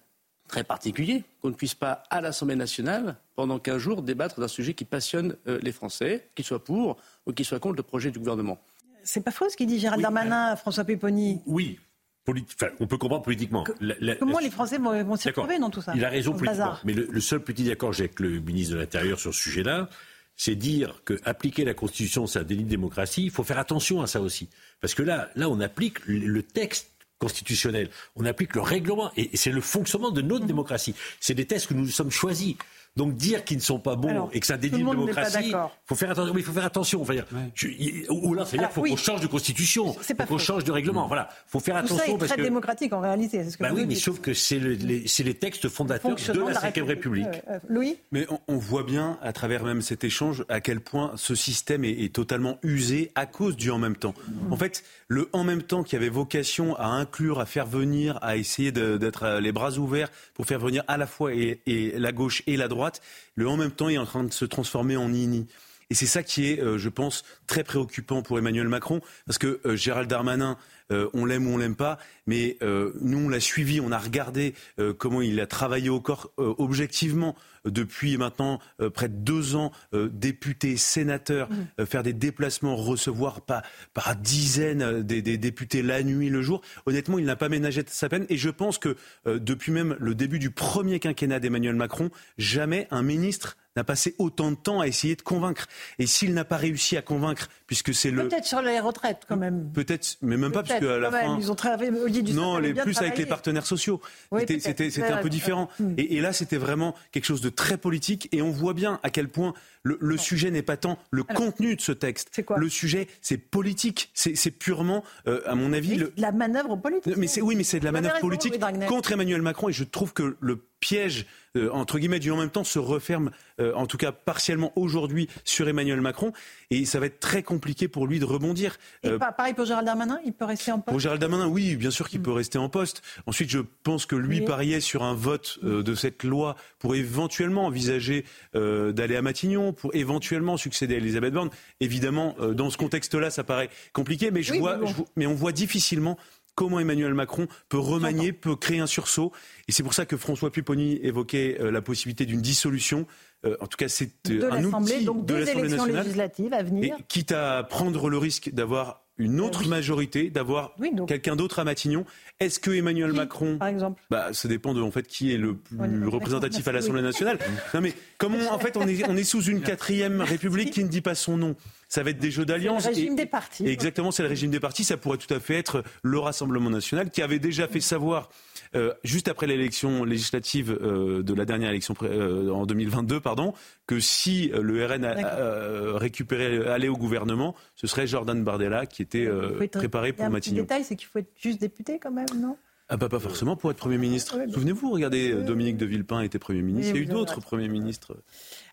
très particulier qu'on ne puisse pas, à l'Assemblée nationale, pendant 15 jours, débattre d'un sujet qui passionne euh, les Français, qu'ils soient pour ou qu'ils soient contre le projet du gouvernement. C'est pas faux ce qu'il dit Gérald Darmanin, François Pupponi. Oui, on peut comprendre politiquement. comment les Français vont, s'y retrouver dans tout ça? Il a raison politiquement. Mais le, seul petit d'accord j'ai avec le ministre de l'Intérieur sur ce sujet-là, c'est dire que appliquer la Constitution, c'est un délit de démocratie. Il faut faire attention à ça aussi. Parce que là, là on applique le texte constitutionnel, on applique le règlement, et c'est le fonctionnement de notre mmh. démocratie. C'est des textes que nous nous sommes choisis. Donc dire qu'ils ne sont pas bons et que ça dédie de démocratie, faut faire attention. il faut faire attention. Enfin, ou là, c'est-à-dire qu'il faut qu'on change de constitution, qu'on change de règlement. Voilà, faut faire attention ça est très démocratique en réalité. Ce que bah oui, mais sauf que c'est les, les, textes fondateurs de la, Cinquième République. Euh, Louis? Mais on, voit bien à travers même cet échange à quel point ce système est, totalement usé à cause du en même temps. Mmh. En fait, le en même temps qui avait vocation à inclure, à faire venir, à essayer d'être euh, les bras ouverts pour faire venir à la fois et la gauche et la droite le en même temps est en train de se transformer en nini. Et c'est ça qui est, euh, je pense, très préoccupant pour Emmanuel Macron, parce que euh, Gérald Darmanin, euh, on l'aime ou on l'aime pas, mais nous on l'a suivi, on a regardé comment il a travaillé au corps objectivement depuis maintenant près de deux ans, député, sénateur, mmh. faire des déplacements, recevoir par, par dizaines des, des, députés la nuit, le jour. Honnêtement, il n'a pas ménagé sa peine. Et je pense que depuis même le début du premier quinquennat d'Emmanuel Macron, jamais un ministre n'a passé autant de temps à essayer de convaincre. Et s'il n'a pas réussi à convaincre, puisque c'est le... Peut-être sur les retraites, quand même. Peut-être, mais même pas, la fin... Ils ont travaillé, du Non, les, plus avec les partenaires sociaux. c'était un peu différent. Hmm. Et, là, c'était vraiment quelque chose de très politique. Et on voit bien à quel point le, sujet n'est pas tant le contenu de ce texte. Quoi le sujet, c'est politique. C'est purement, euh, à mon avis... Le... La manœuvre politique. Mais oui, mais c'est de la manœuvre politique contre Emmanuel Macron. Et je trouve que le piège, euh, entre guillemets, du en même temps se referme, euh, en tout cas partiellement aujourd'hui, sur Emmanuel Macron. Et ça va être très compliqué pour lui de rebondir. Euh, pareil pour Gérald Darmanin, il peut rester en poste? Pour Gérald Darmanin, oui, bien sûr qu'il peut rester en poste. Ensuite, je pense que lui pariait sur un vote de cette loi pour éventuellement envisager d'aller à Matignon, pour éventuellement succéder à Elisabeth Borne. Évidemment, dans ce contexte-là, ça paraît compliqué, mais, je vois, mais on voit difficilement comment Emmanuel Macron peut remanier, peut créer un sursaut. Et c'est pour ça que François Pupponi évoquait euh, la possibilité d'une dissolution. Euh, en tout cas, c'est euh, un outil donc de l'Assemblée nationale. législatives à venir. quitte à prendre le risque d'avoir une autre majorité, d'avoir quelqu'un d'autre à Matignon. Est-ce que Emmanuel Macron, par exemple, bah, ça dépend de en fait qui est le plus représentatif à l'Assemblée nationale. non mais comment en fait on est on est sous une quatrième République qui ne dit pas son nom. Ça va être des jeux d'alliance. C'est le régime des partis. Exactement, c'est le régime des partis. Ça pourrait tout à fait être le Rassemblement national qui avait déjà fait savoir euh, juste après l'élection législative euh, de la dernière élection euh, en 2022, pardon, que si le RN récupérait, allait au gouvernement, ce serait Jordan Bardella qui était préparé pour Matignon. Le détail, c'est qu'il faut être juste député quand même, non? Ah bah pas forcément pour être Premier ministre. Souvenez-vous, regardez, Dominique de Villepin était Premier ministre. Il y a eu d'autres Premiers ministres.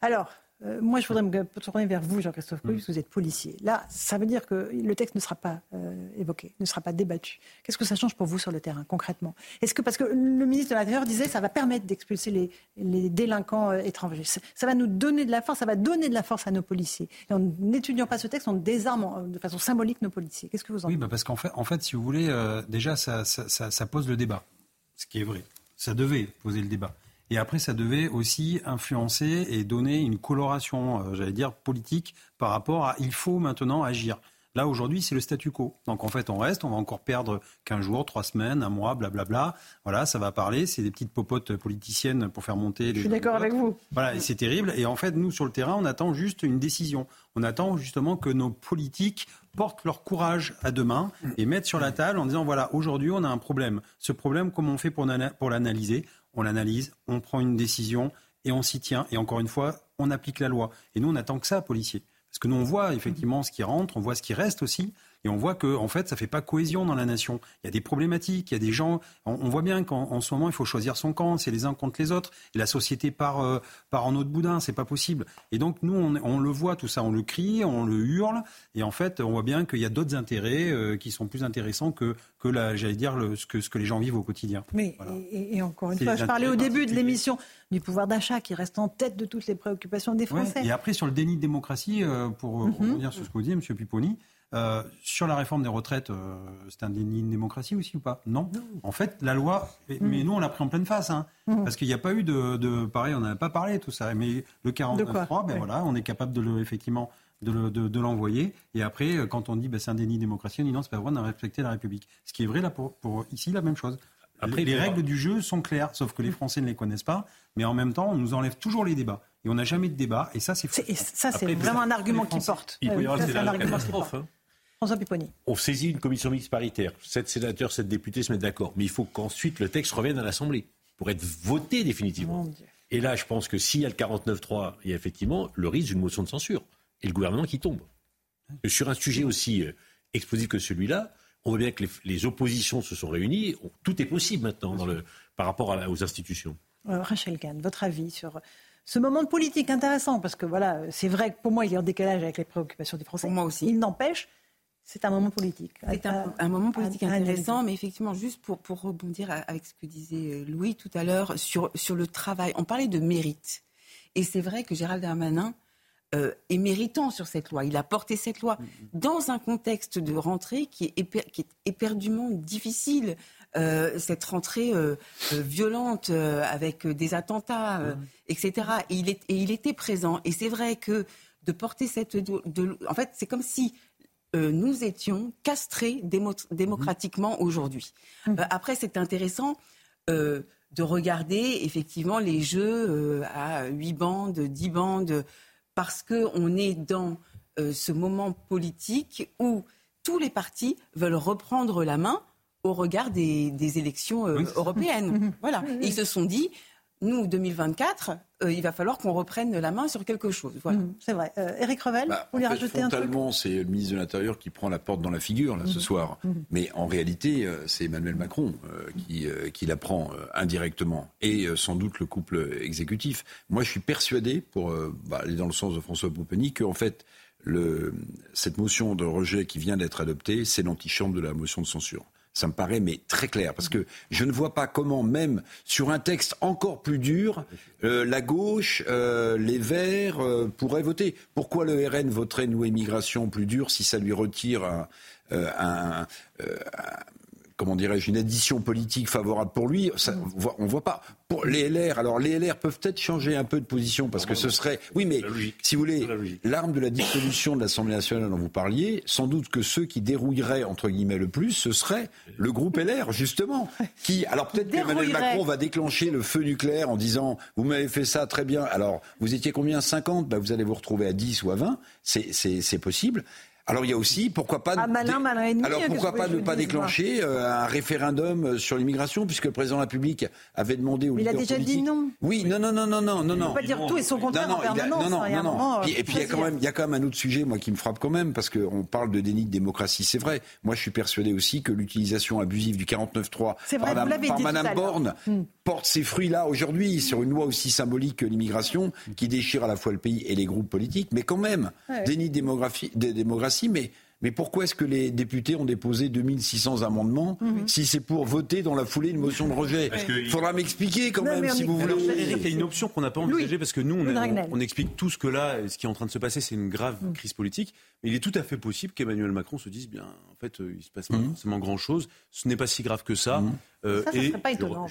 Alors, euh, moi, je voudrais me tourner vers vous, Jean-Christophe Couy, mm. vous êtes policier. Là, ça veut dire que le texte ne sera pas euh, évoqué, ne sera pas débattu. Qu'est-ce que ça change pour vous sur le terrain, concrètement? Est-ce que, parce que le ministre de l'Intérieur disait, ça va permettre d'expulser les, les, délinquants euh, étrangers. Ça, va nous donner de la force, ça va donner de la force à nos policiers. Et en n'étudiant pas ce texte, on désarme de façon symbolique nos policiers. Qu'est-ce que vous en dites? Oui, bah parce qu'en fait, en fait, si vous voulez, déjà, ça, ça, ça pose le débat, ce qui est vrai. Ça devait poser le débat. Et après, ça devait aussi influencer et donner une coloration, euh, j'allais dire, politique par rapport à il faut maintenant agir. Là, aujourd'hui, c'est le statu quo. Donc, en fait, on reste, on va encore perdre 15 jours, 3 semaines, un mois, blablabla. Voilà, ça va parler. C'est des petites popotes politiciennes pour faire monter les. Je suis d'accord avec vous. Voilà, et c'est terrible. Et en fait, nous, sur le terrain, on attend juste une décision. On attend justement que nos politiques portent leur courage à deux mains et mettent sur la table en disant voilà, aujourd'hui, on a un problème. Ce problème, comment on fait pour l'analyser? On l'analyse, on prend une décision et on s'y tient. Et encore une fois, on applique la loi. Et nous, on attend que ça, policiers. Parce que nous, on voit effectivement ce qui rentre, on voit ce qui reste aussi. Et on voit que, en fait, ça fait pas cohésion dans la nation. Il y a des problématiques, il y a des gens. On, voit bien qu'en ce moment, il faut choisir son camp. C'est les uns contre les autres. Et la société part, euh, part en autre boudin. C'est pas possible. Et donc, nous, on, le voit tout ça. On le crie, on le hurle. Et en fait, on voit bien qu'il y a d'autres intérêts euh, qui sont plus intéressants que, que j'allais dire, le, ce, que, ce que les gens vivent au quotidien. Mais, et, encore une fois, je parlais au début de l'émission du pouvoir d'achat qui reste en tête de toutes les préoccupations des Français. Et après, sur le déni de démocratie, euh, pour mm-hmm. revenir sur ce que vous dites, M. Pipponi, Euh, sur la réforme des retraites, c'est un déni de démocratie aussi ou pas? Non. En fait, la loi, mm. mais nous on l'a pris en pleine face, hein, mm. parce qu'il n'y a pas eu de, de pareil, on n'en a pas parlé tout ça. Mais le 49.3, ben voilà, on est capable de le effectivement de, l'envoyer. Et après, euh, quand on dit bah, c'est un déni de démocratie, on dit non, c'est pas vrai, on a respecté la République. Ce qui est vrai là pour, ici, la même chose. Après, les règles du jeu sont claires, sauf que les Français ne les connaissent pas. Mais en même temps, on nous enlève toujours les débats. Et on n'a jamais de débat. Et ça, c'est Ça, c'est vraiment un argument qui porte. Il peut y avoir un argument qui porte. François Pipponi. On saisit une commission mixte paritaire. Sept sénateurs, sept députés se mettent d'accord. Mais il faut qu'ensuite le texte revienne à l'Assemblée pour être voté définitivement. Et là, je pense que s'il y a le 49-3, il y a effectivement le risque d'une motion de censure et le gouvernement qui tombe. Sur un sujet aussi euh, explosif que celui-là, on voit bien que les, oppositions se sont réunies. Tout est possible maintenant dans le, par rapport aux institutions. Euh, Rachel Kahn, votre avis sur ce moment de politique intéressant? Parce que voilà, c'est vrai que pour moi, il est en décalage avec les préoccupations des Français. Pour moi aussi. Il n'empêche, c'est un moment politique. C'est un, moment politique intéressant, mais effectivement, juste pour, pour rebondir avec ce que disait euh, Louis tout à l'heure sur, sur le travail, on parlait de mérite. Et c'est vrai que Gérald Darmanin euh, est méritant sur cette loi. Il a porté cette loi dans un contexte de rentrée qui est, qui est éperdument difficile. Euh, cette rentrée euh, violente avec des attentats, etc. Et il, est, et il, était présent. Et c'est vrai que de porter cette... De, en fait, c'est comme si nous étions castrés démocratiquement aujourd'hui. après, c'est intéressant de regarder effectivement les jeux à 8 bandes, 10 bandes parce qu'on est dans euh, ce moment politique où tous les partis veulent reprendre la main au regard des, élections euh, européennes. voilà. Et ils se sont dit, nous, 2024, euh, il va falloir qu'on reprenne la main sur quelque chose. Voilà. Mhm, c'est vrai. Euh, Éric Revel, bah, vous voulez rajouter un truc? c'est le ministre de l'Intérieur qui prend la porte dans la figure là, ce mhm. soir. Mhm. Mais en réalité, euh, c'est Emmanuel Macron qui, qui, la prend indirectement et sans doute le couple exécutif. Moi, je suis persuadé, pour bah, aller dans le sens de François Poupeny, qu'en fait, le, cette motion de rejet qui vient d'être adoptée, c'est l'antichambre de la motion de censure. Ça me paraît mais très clair parce que je ne vois pas comment même sur un texte encore plus dur, euh, la gauche, euh, les Verts euh, pourraient voter. Pourquoi le RN voterait loi immigration plus dure si ça lui retire un, un, comment dirais-je, une addition politique favorable pour lui, ça, on voit pas. Pour les LR, alors les LR peuvent peut-être changer un peu de position parce que ce serait, oui, mais si vous voulez, l'arme de la dissolution de l'Assemblée nationale dont vous parliez, sans doute que ceux qui dérouilleraient entre guillemets le plus, ce serait le groupe LR justement, qui, alors peut-être qu'Emmanuel Macron va déclencher le feu nucléaire en disant, vous m'avez fait ça très bien, alors vous étiez combien 50, bah, vous allez vous retrouver à 10 ou à 20, c'est possible. Alors il y a aussi, pourquoi pas, ah, alors pourquoi pas ne pas déclencher euh, un référendum euh, sur l'immigration, puisque le président de la République avait demandé Mais il a déjà dit non. Oui, non, non, non, non, non, non. On peut pas dire tout et son contraire non, non, en permanence. Non, non, non, euh, Et puis il y a quand même, il y a quand même un autre sujet, moi, qui me frappe quand même, parce qu'on parle de déni de démocratie, c'est vrai. Moi, je suis persuadé aussi que l'utilisation abusive du 49.3 par, par Madame Borne hmm. Porte ses fruits là aujourd'hui sur une loi aussi symbolique que l'immigration, qui déchire à la fois le pays et les groupes politiques, mais quand même déni de démocratie, mais mais pourquoi est-ce que les députés ont déposé 2600 amendements si c'est pour voter dans la foulée une motion de rejet Il faudra m'expliquer quand même si vous voulez. il y a une option qu'on n'a pas envisagée parce que nous, on, explique tout ce que là, ce qui est en train de se passer, c'est une grave mhm. crise politique. Mais il est tout à fait possible qu'Emmanuel Macron se dise bien, en fait, euh, il se passe pas mhm. forcément grand-chose. Ce n'est pas si grave que ça. Euh, ça, ça serait pas étonnant.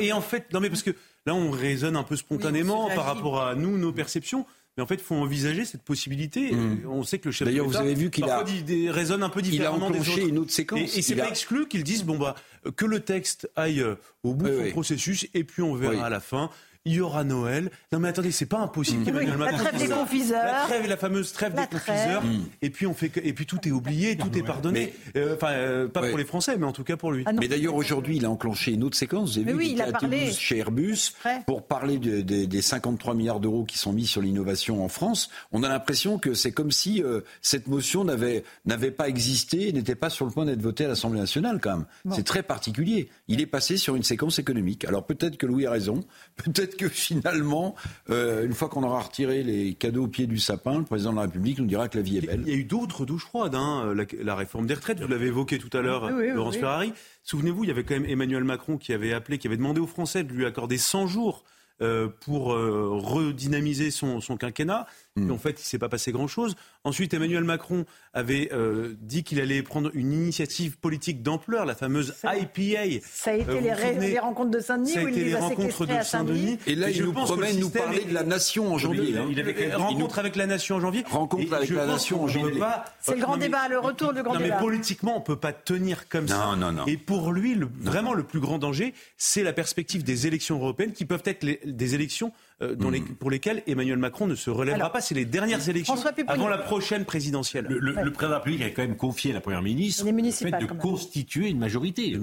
Et, en fait, non mais parce que là, on raisonne un peu spontanément par rapport à nous, nos perceptions. Mais en fait, il faut envisager cette possibilité. Mm. On sait que le chef D'ailleurs, vous avez vu qu'il a raisonne un peu différemment il a des autres. une autre séquence. Et, c'est pas exclu qu'ils disent bon bah que le texte aille euh, au bout du processus et puis on verra à la fin il y aura Noël. Non mais attendez, c'est pas impossible mmh. La trêve des confiseurs. La trêve, la fameuse trêve des confiseurs. Et puis on fait et puis tout est oublié, tout est pardonné. Euh, enfin, euh, pas pour les Français, mais en tout cas pour lui. Ah mais d'ailleurs aujourd'hui, il a enclenché une autre séquence. Vous avez vu, oui, il, a parlé chez Airbus pour parler des 53 milliards d'euros qui sont mis sur l'innovation en France. On a l'impression que c'est comme si euh, cette motion n'avait n'avait pas existé, n'était pas sur le point d'être votée à l'Assemblée nationale quand même. C'est très particulier. Il est passé sur une séquence économique. Alors peut-être que Louis a raison, <laughs> peut-être que finalement, euh, une fois qu'on aura retiré les cadeaux au pied du sapin, le président de la République nous dira que la vie est belle. Il y a eu d'autres douches froides. Hein. La, réforme des retraites, vous l'avez évoqué tout à l'heure, Laurence Ferrari. Souvenez-vous, il y avait quand même Emmanuel Macron qui avait appelé, qui avait demandé aux Français de lui accorder 100 jours euh, pour euh, redynamiser son, quinquennat. Hmm. en fait, il s'est pas passé grand-chose. Ensuite, Emmanuel Macron avait euh, dit qu'il allait prendre une initiative politique d'ampleur, la fameuse IPA. Ça a été euh, les, rencontres de Saint-Denis Ça a été les rencontres de Saint-Denis. Et là, il nous promet de nous parler de la nation en janvier. Il, avait hein. rencontre avec la nation en janvier. Rencontre avec la nation en janvier. C'est le grand débat, le retour du grand non, débat. Mais politiquement, on peut pas tenir comme non, ça. Non, non. Et pour lui, le, vraiment, le plus grand danger, c'est la perspective des élections européennes, qui peuvent être les, des élections euh, les, hmm. pour lesquelles Emmanuel Macron ne se relèvera pas. C'est les dernières élections avant la prochaine présidentielle. Le, le, président de la République a quand même confié à la Première ministre le fait de constituer une majorité.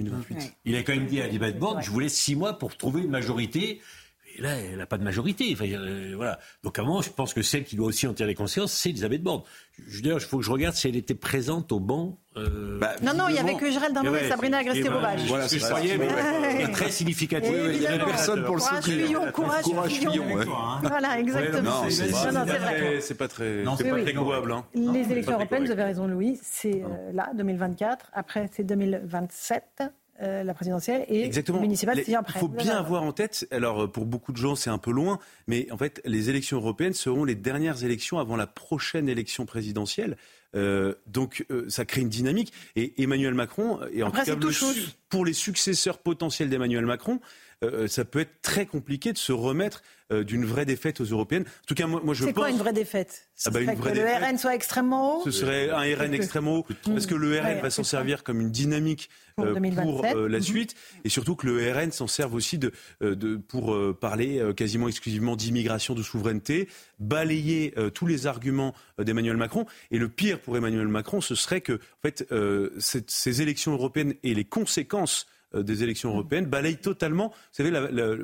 Il a quand même dit à Elisabeth Borne, je voulais six mois pour trouver une majorité. Et là, elle n'a pas de majorité. Enfin, euh, voilà. Donc, à un moment, je pense que celle qui doit aussi en tirer conscience, c'est Elisabeth Borne. Dire, il faut que je regarde si elle était présente au banc. Euh, bah, non, non, il n'y avait que Gérald Darmanin et, Sabrina Agreste-Roubache. Voilà, c'est ça. C'est très significatif. Oui, il n'y avait personne pour le soutenir. Courage, courage, Fillon. Voilà, exactement. C'est pas très jouable. Hein. Les élections européennes, vous avez raison, Louis, c'est euh, là, 2024. Après, c'est 2027. Euh, la présidentielle et Exactement. municipale, Il faut bien avoir en tête, alors euh, pour beaucoup de gens c'est un peu loin, mais en fait les élections européennes seront les dernières élections avant la prochaine élection présidentielle. Euh, donc ça crée une dynamique. Et Emmanuel Macron, et en tout cas pour les successeurs potentiels d'Emmanuel Macron, ça peut être très compliqué de se remettre d'une vraie défaite aux européennes. En tout cas, moi, moi je C'est quoi une vraie défaite? Ah bah, une vraie Que le RN soit extrêmement haut? Ce serait un RN extrêmement haut, parce que le RN va s'en servir comme une dynamique pour, euh, euh, la mhm. suite, et surtout que le RN s'en serve aussi de, de pour parler quasiment exclusivement d'immigration, de souveraineté, balayer tous les arguments d'Emmanuel Macron. Et le pire pour Emmanuel Macron, ce serait que, en fait, ces élections européennes et les conséquences des élections européennes balayent totalement, vous savez, la, la,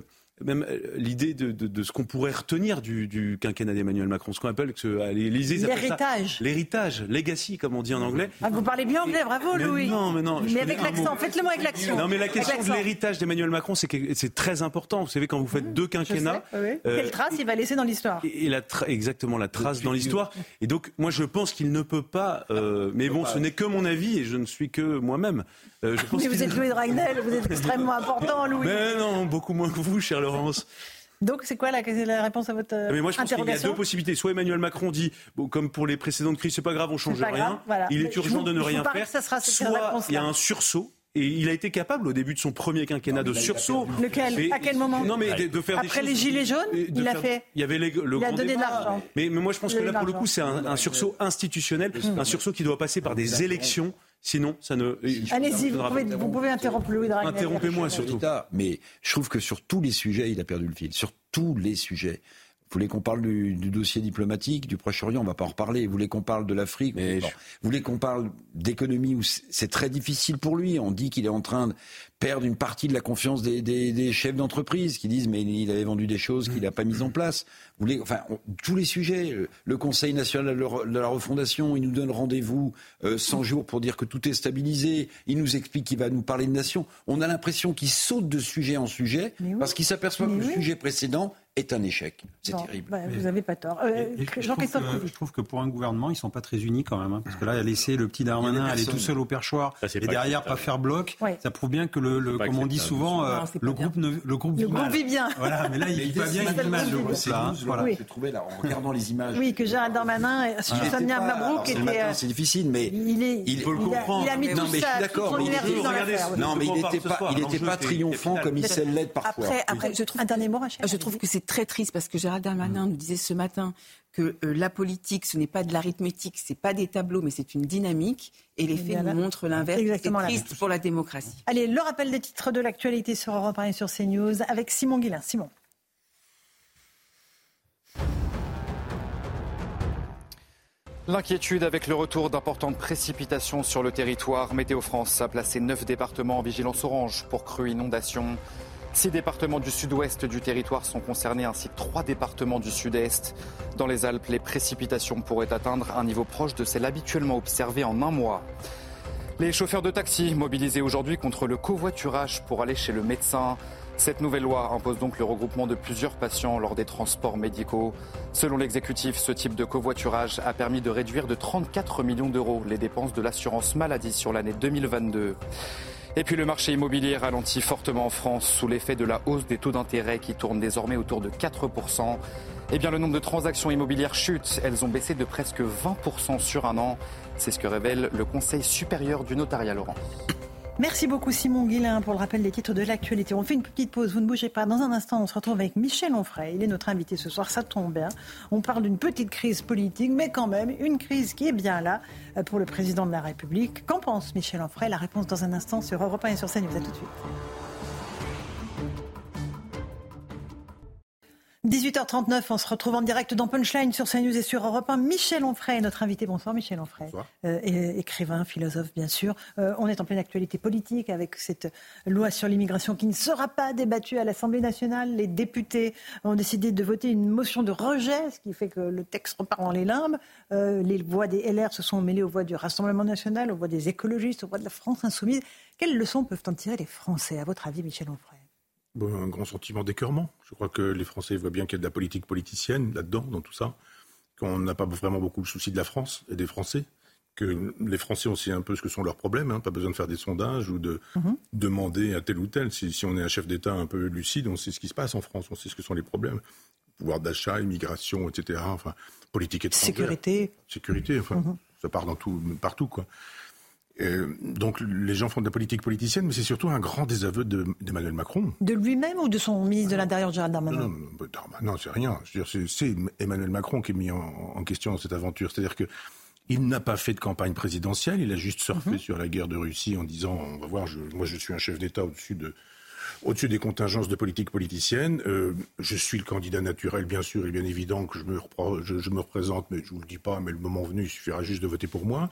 même euh, l'idée de, de, de, ce qu'on pourrait retenir du, du quinquennat d'Emmanuel Macron, ce qu'on appelle l'héritage. L'héritage, legacy, comme on dit en anglais. Ah, vous parlez bien anglais, bravo Louis. Non, mais non. Mais avec l'accent, faites-le moi avec l'accent. Non, mais la question de l'héritage d'Emmanuel Macron, c'est très important. Vous savez, quand vous faites mmh, deux quinquennats, euh, quelle trace il va laisser dans l'histoire Et, la exactement la trace dans l'histoire. Et donc, moi, je pense qu'il ne peut pas. Euh, mais bon, ce n'est que mon avis et je ne suis que moi-même. Euh, mais vous êtes Louis Dragnel, vous êtes extrêmement important, Louis. Mais non, beaucoup moins que vous, chère Laurence. Donc, c'est quoi la, la, réponse à votre interrogation mais moi, je pense qu'il y a deux possibilités. Soit Emmanuel Macron dit, bon, comme pour les précédentes crises, c'est pas grave, on change rien. Il est urgent de ne rien faire. Soit il y a un sursaut. Et il a été capable au début de son premier quinquennat de sursaut. Lequel À quel moment Non, mais de, faire Après les gilets jaunes, il a fait. Il y avait le il a donné de l'argent. Mais, mais, moi, je pense que là, pour le coup, c'est un, un, sursaut institutionnel, un sursaut qui doit passer par des élections Sinon, ça ne. Allez-y, vous, vous, pouvez interrompre Louis Dragnel. Interrompez-moi surtout. Mais je trouve que sur tous les sujets, il a perdu le fil. Sur tous les sujets. Vous voulez qu'on parle du, dossier diplomatique, du Proche-Orient, on va pas en reparler. Vous voulez qu'on parle de l'Afrique, vous voulez qu'on parle d'économie où c'est très difficile pour lui. On dit qu'il est en train de perdre une partie de la confiance des, des, des chefs d'entreprise qui disent mais il avait vendu des choses qu'il n'a pas mises en place. Vous voulez, enfin, tous les sujets. Le Conseil national de la refondation, il nous donne rendez-vous euh, 100 jours pour dire que tout est stabilisé. Il nous explique qu'il va nous parler de nation. On a l'impression qu'il saute de sujet en sujet parce qu'il s'aperçoit que le sujet précédent est un échec. C'est terrible. Bah, vous n'avez pas tort. Euh, je, trouve que, je, trouve que, pour un gouvernement, ils sont pas très unis quand même. Hein, parce que là, a laissé le petit Darmanin aller tout seul au perchoir et derrière pas faire bloc. Ça prouve bien que le, le comme on dit souvent, euh, le, groupe ne, le groupe le groupe vit bien. Voilà, mais là, il vit pas bien, voilà. Oui. trouvé là en regardant les images. Oui, que Gérald Darmanin, et Sonia Mabrouk était. Euh, c'est difficile, mais il peut le comprendre. Il a mis tout ça, d'accord, Non, mais il n'était pas, il n'était pas triomphant comme il sait l'être parfois. Après, après, je trouve un dernier mot, Je trouve que c'est très triste parce que Gérald Darmanin nous disait ce matin que euh, la politique, ce n'est pas de l'arithmétique, c'est pas des tableaux, mais c'est une dynamique. Et les faits nous montrent l'inverse. C'est triste pour la démocratie. Allez, le rappel des titres de l'actualité sur Europe 1 et sur CNews avec Simon Guillain. Simon. L'inquiétude avec le retour d'importantes précipitations sur le territoire. Météo France a placé neuf départements en vigilance orange pour crues inondations. Six départements du sud-ouest du territoire sont concernés ainsi que trois départements du sud-est. Dans les Alpes, les précipitations pourraient atteindre un niveau proche de celles habituellement observées en un mois. Les chauffeurs de taxi mobilisés aujourd'hui contre le covoiturage pour aller chez le médecin. Cette nouvelle loi impose donc le regroupement de plusieurs patients lors des transports médicaux. Selon l'exécutif, ce type de covoiturage a permis de réduire de 34 millions d'euros les dépenses de l'assurance maladie sur l'année 2022. Et puis le marché immobilier ralentit fortement en France sous l'effet de la hausse des taux d'intérêt qui tournent désormais autour de 4%. Eh bien, le nombre de transactions immobilières chute. Elles ont baissé de presque 20% sur un an. C'est ce que révèle le Conseil supérieur du notariat, Laurent. Merci beaucoup Simon Guillain pour le rappel des titres de l'actualité. On fait une petite pause, vous ne bougez pas. Dans un instant, on se retrouve avec Michel Onfray. Il est notre invité ce soir, ça tombe bien. On parle d'une petite crise politique, mais quand même une crise qui est bien là euh, pour le président de la République. Qu'en pense Michel Onfray? La réponse dans un instant sur Europe 1 et sur CNews. À tout de suite. 18h39, on se retrouve en direct dans Punchline sur CNews et sur Europe 1. Michel Onfray notre invité. Bonsoir Michel Onfray. Euh, écrivain, philosophe bien sûr. Euh, on est en pleine actualité politique avec cette loi sur l'immigration qui ne sera pas débattue à l'Assemblée nationale. Les députés ont décidé de voter une motion de rejet, ce qui fait que le texte repart dans les limbes. Euh, les voix des LR se sont mêlées aux voix du Rassemblement national, aux voix des écologistes, aux voix de la France insoumise. Quelles leçons peuvent en tirer les Français, à votre avis, Michel Onfray? Un grand sentiment d'écœurement. Je crois que les Français voient bien qu'il y a de la politique politicienne là-dedans, dans tout ça, qu'on n'a pas vraiment beaucoup le souci de la France et des Français, que les Français ont aussi un peu ce que sont leurs problèmes, hein. pas besoin de faire des sondages ou de mhm. demander à tel ou tel. Si, on est un chef d'État un peu lucide, on sait ce qui se passe en France, on sait ce que sont les problèmes. Pouvoir d'achat, immigration, etc. Enfin, politique étrangère. Sécurité. Sécurité, enfin, mhm. ça part dans tout, partout, quoi. Euh, donc les gens font de la politique politicienne, mais c'est surtout un grand désaveu d'Emmanuel Macron. De lui-même ou de son ministre de l'Intérieur, Gérald Darmanin Non, c'est rien. C'est Emmanuel Macron qui est mis en, question dans cette aventure. C'est-à-dire que il n'a pas fait de campagne présidentielle, il a juste surfé mhm. sur la guerre de Russie en disant on va voir, moi je suis un chef d'État au-dessus de au-dessus des contingences de politique politicienne. Euh, je suis le candidat naturel, bien sûr, et bien évident que je me, je, je me représente, mais je vous le dis pas, mais le moment venu, il suffira juste de voter pour moi.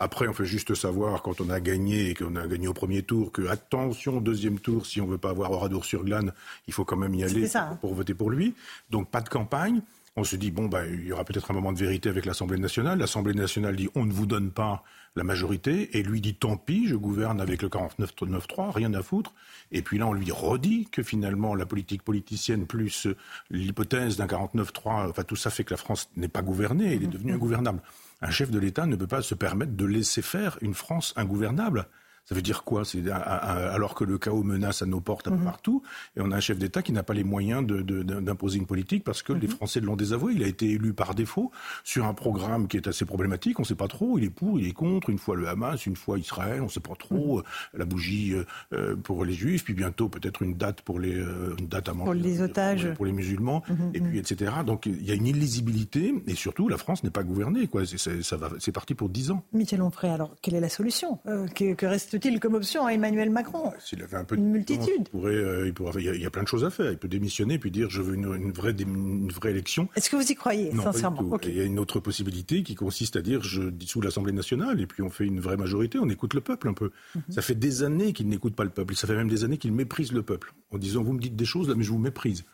Après, on fait juste savoir, quand on a gagné et qu'on a gagné au premier tour, que attention, deuxième tour, si on veut pas avoir Oradour sur glane, il faut quand même y aller hein. pour, voter pour lui. Donc pas de campagne. On se dit, bon, bah, il y aura peut-être un moment de vérité avec l'Assemblée nationale. L'Assemblée nationale dit, on ne vous donne pas la majorité. Et lui dit, tant pis, je gouverne avec le 49-3, rien à foutre. Et puis là, on lui redit que finalement, la politique politicienne plus l'hypothèse d'un 49-3, enfin, tout ça fait que la France n'est pas gouvernée, elle est devenue ingouvernable. Un chef de l'État ne peut pas se permettre de laisser faire une France ingouvernable. Ça veut dire quoi? C'est alors que le chaos menace à nos portes un peu mhm. partout, et on a un chef d'État qui n'a pas les moyens d'imposer une politique parce que les mhm. Français l'ont désavoué. Il a été élu par défaut sur un programme qui est assez problématique. On ne sait pas trop. Il est pour, il est contre. Une fois le Hamas, une fois Israël. On ne sait pas trop. Mhm. Euh, la bougie euh, euh, pour les Juifs, puis bientôt peut-être une date pour les une date à manger, pour les otages, pour, les musulmans, et puis etc. Donc il y a une illisibilité et surtout la France n'est pas gouvernée. Quoi. C'est parti pour dix ans. Michel Onfray, alors quelle est la solution? Que, que reste il comme option à Emmanuel Macron S'il avait un peu de une multitude. il, pourrait, euh, il, pourrait, il, y a, plein de choses à faire. Il peut démissionner puis dire je veux une, vraie, une vraie élection. Est-ce que vous y croyez, sincèrement Il y a une autre possibilité qui consiste à dire je dissous l'Assemblée nationale et puis on fait une vraie majorité, on écoute le peuple un peu. Mhm. Ça fait des années qu'il n'écoute pas le peuple. Ça fait même des années qu'il méprise le peuple en disant vous me dites des choses là mais je vous méprise.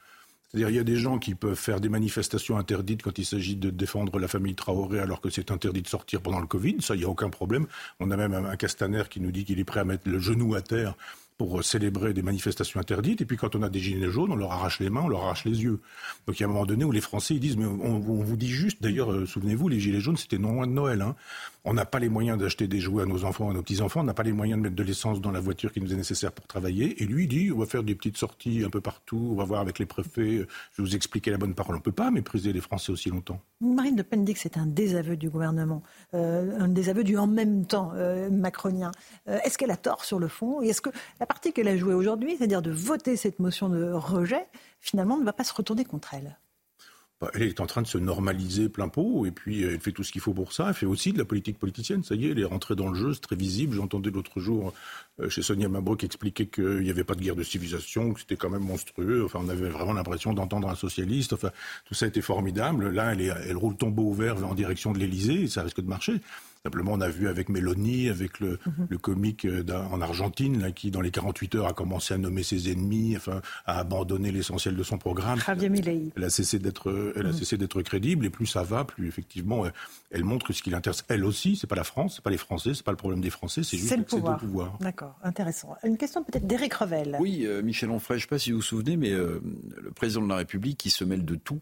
C'est-à-dire, il y a des gens qui peuvent faire des manifestations interdites quand il s'agit de défendre la famille Traoré alors que c'est interdit de sortir pendant le Covid. Ça, il n'y a aucun problème. On a même un Castaner qui nous dit qu'il est prêt à mettre le genou à terre pour célébrer des manifestations interdites. Et puis quand on a des gilets jaunes, on leur arrache les mains, on leur arrache les yeux. Donc il y a un moment donné où les Français ils disent, mais on, vous dit juste, d'ailleurs, euh, souvenez-vous, les gilets jaunes, c'était non loin de Noël. Hein. On n'a pas les moyens d'acheter des jouets à nos enfants, à nos petits-enfants, on n'a pas les moyens de mettre de l'essence dans la voiture qui nous est nécessaire pour travailler. Et lui dit, on va faire des petites sorties un peu partout, on va voir avec les préfets, je vais vous expliquer la bonne parole. On ne peut pas mépriser les Français aussi longtemps. Marine Le Pen dit que c'est un désaveu du gouvernement, euh, un désaveu du en même temps euh, macronien. est-ce qu'elle a tort sur le fond? Et est-ce que la partie qu'elle a jouée aujourd'hui, c'est-à-dire de voter cette motion de rejet, finalement ne va pas se retourner contre elle? Bah, elle est en train de se normaliser plein pot, et puis elle fait tout ce qu'il faut pour ça. Elle fait aussi de la politique politicienne, ça y est, elle est rentrée dans le jeu, c'est très visible. J'entendais l'autre jour euh, chez Sonia Mabrouk expliquer qu'il n'y avait pas de guerre de civilisation, que c'était quand même monstrueux. Enfin, on avait vraiment l'impression d'entendre un socialiste. Enfin, tout ça était formidable. Là, elle, elle roule tombeau ouvert en direction de l'Elysée, et ça risque de marcher. Simplement, on a vu avec Mélanie, avec le, mhm. le comique euh, en Argentine, là, qui, dans les 48 heures, a commencé à nommer ses ennemis, enfin, à abandonner l'essentiel de son programme. Javier Milei. Elle a cessé d'être, elle a mhm. cessé d'être crédible, et plus ça va, plus effectivement, elle, montre ce qui l'intéresse. Elle aussi, c'est pas la France, c'est pas les Français, c'est pas le problème des Français, c'est juste le pouvoir. pouvoir. D'accord, intéressant. Une question peut-être d'Éric Revel. Oui, euh, Michel Onfray, je ne sais pas si vous vous souvenez, mais euh, le président de la République qui se mêle de tout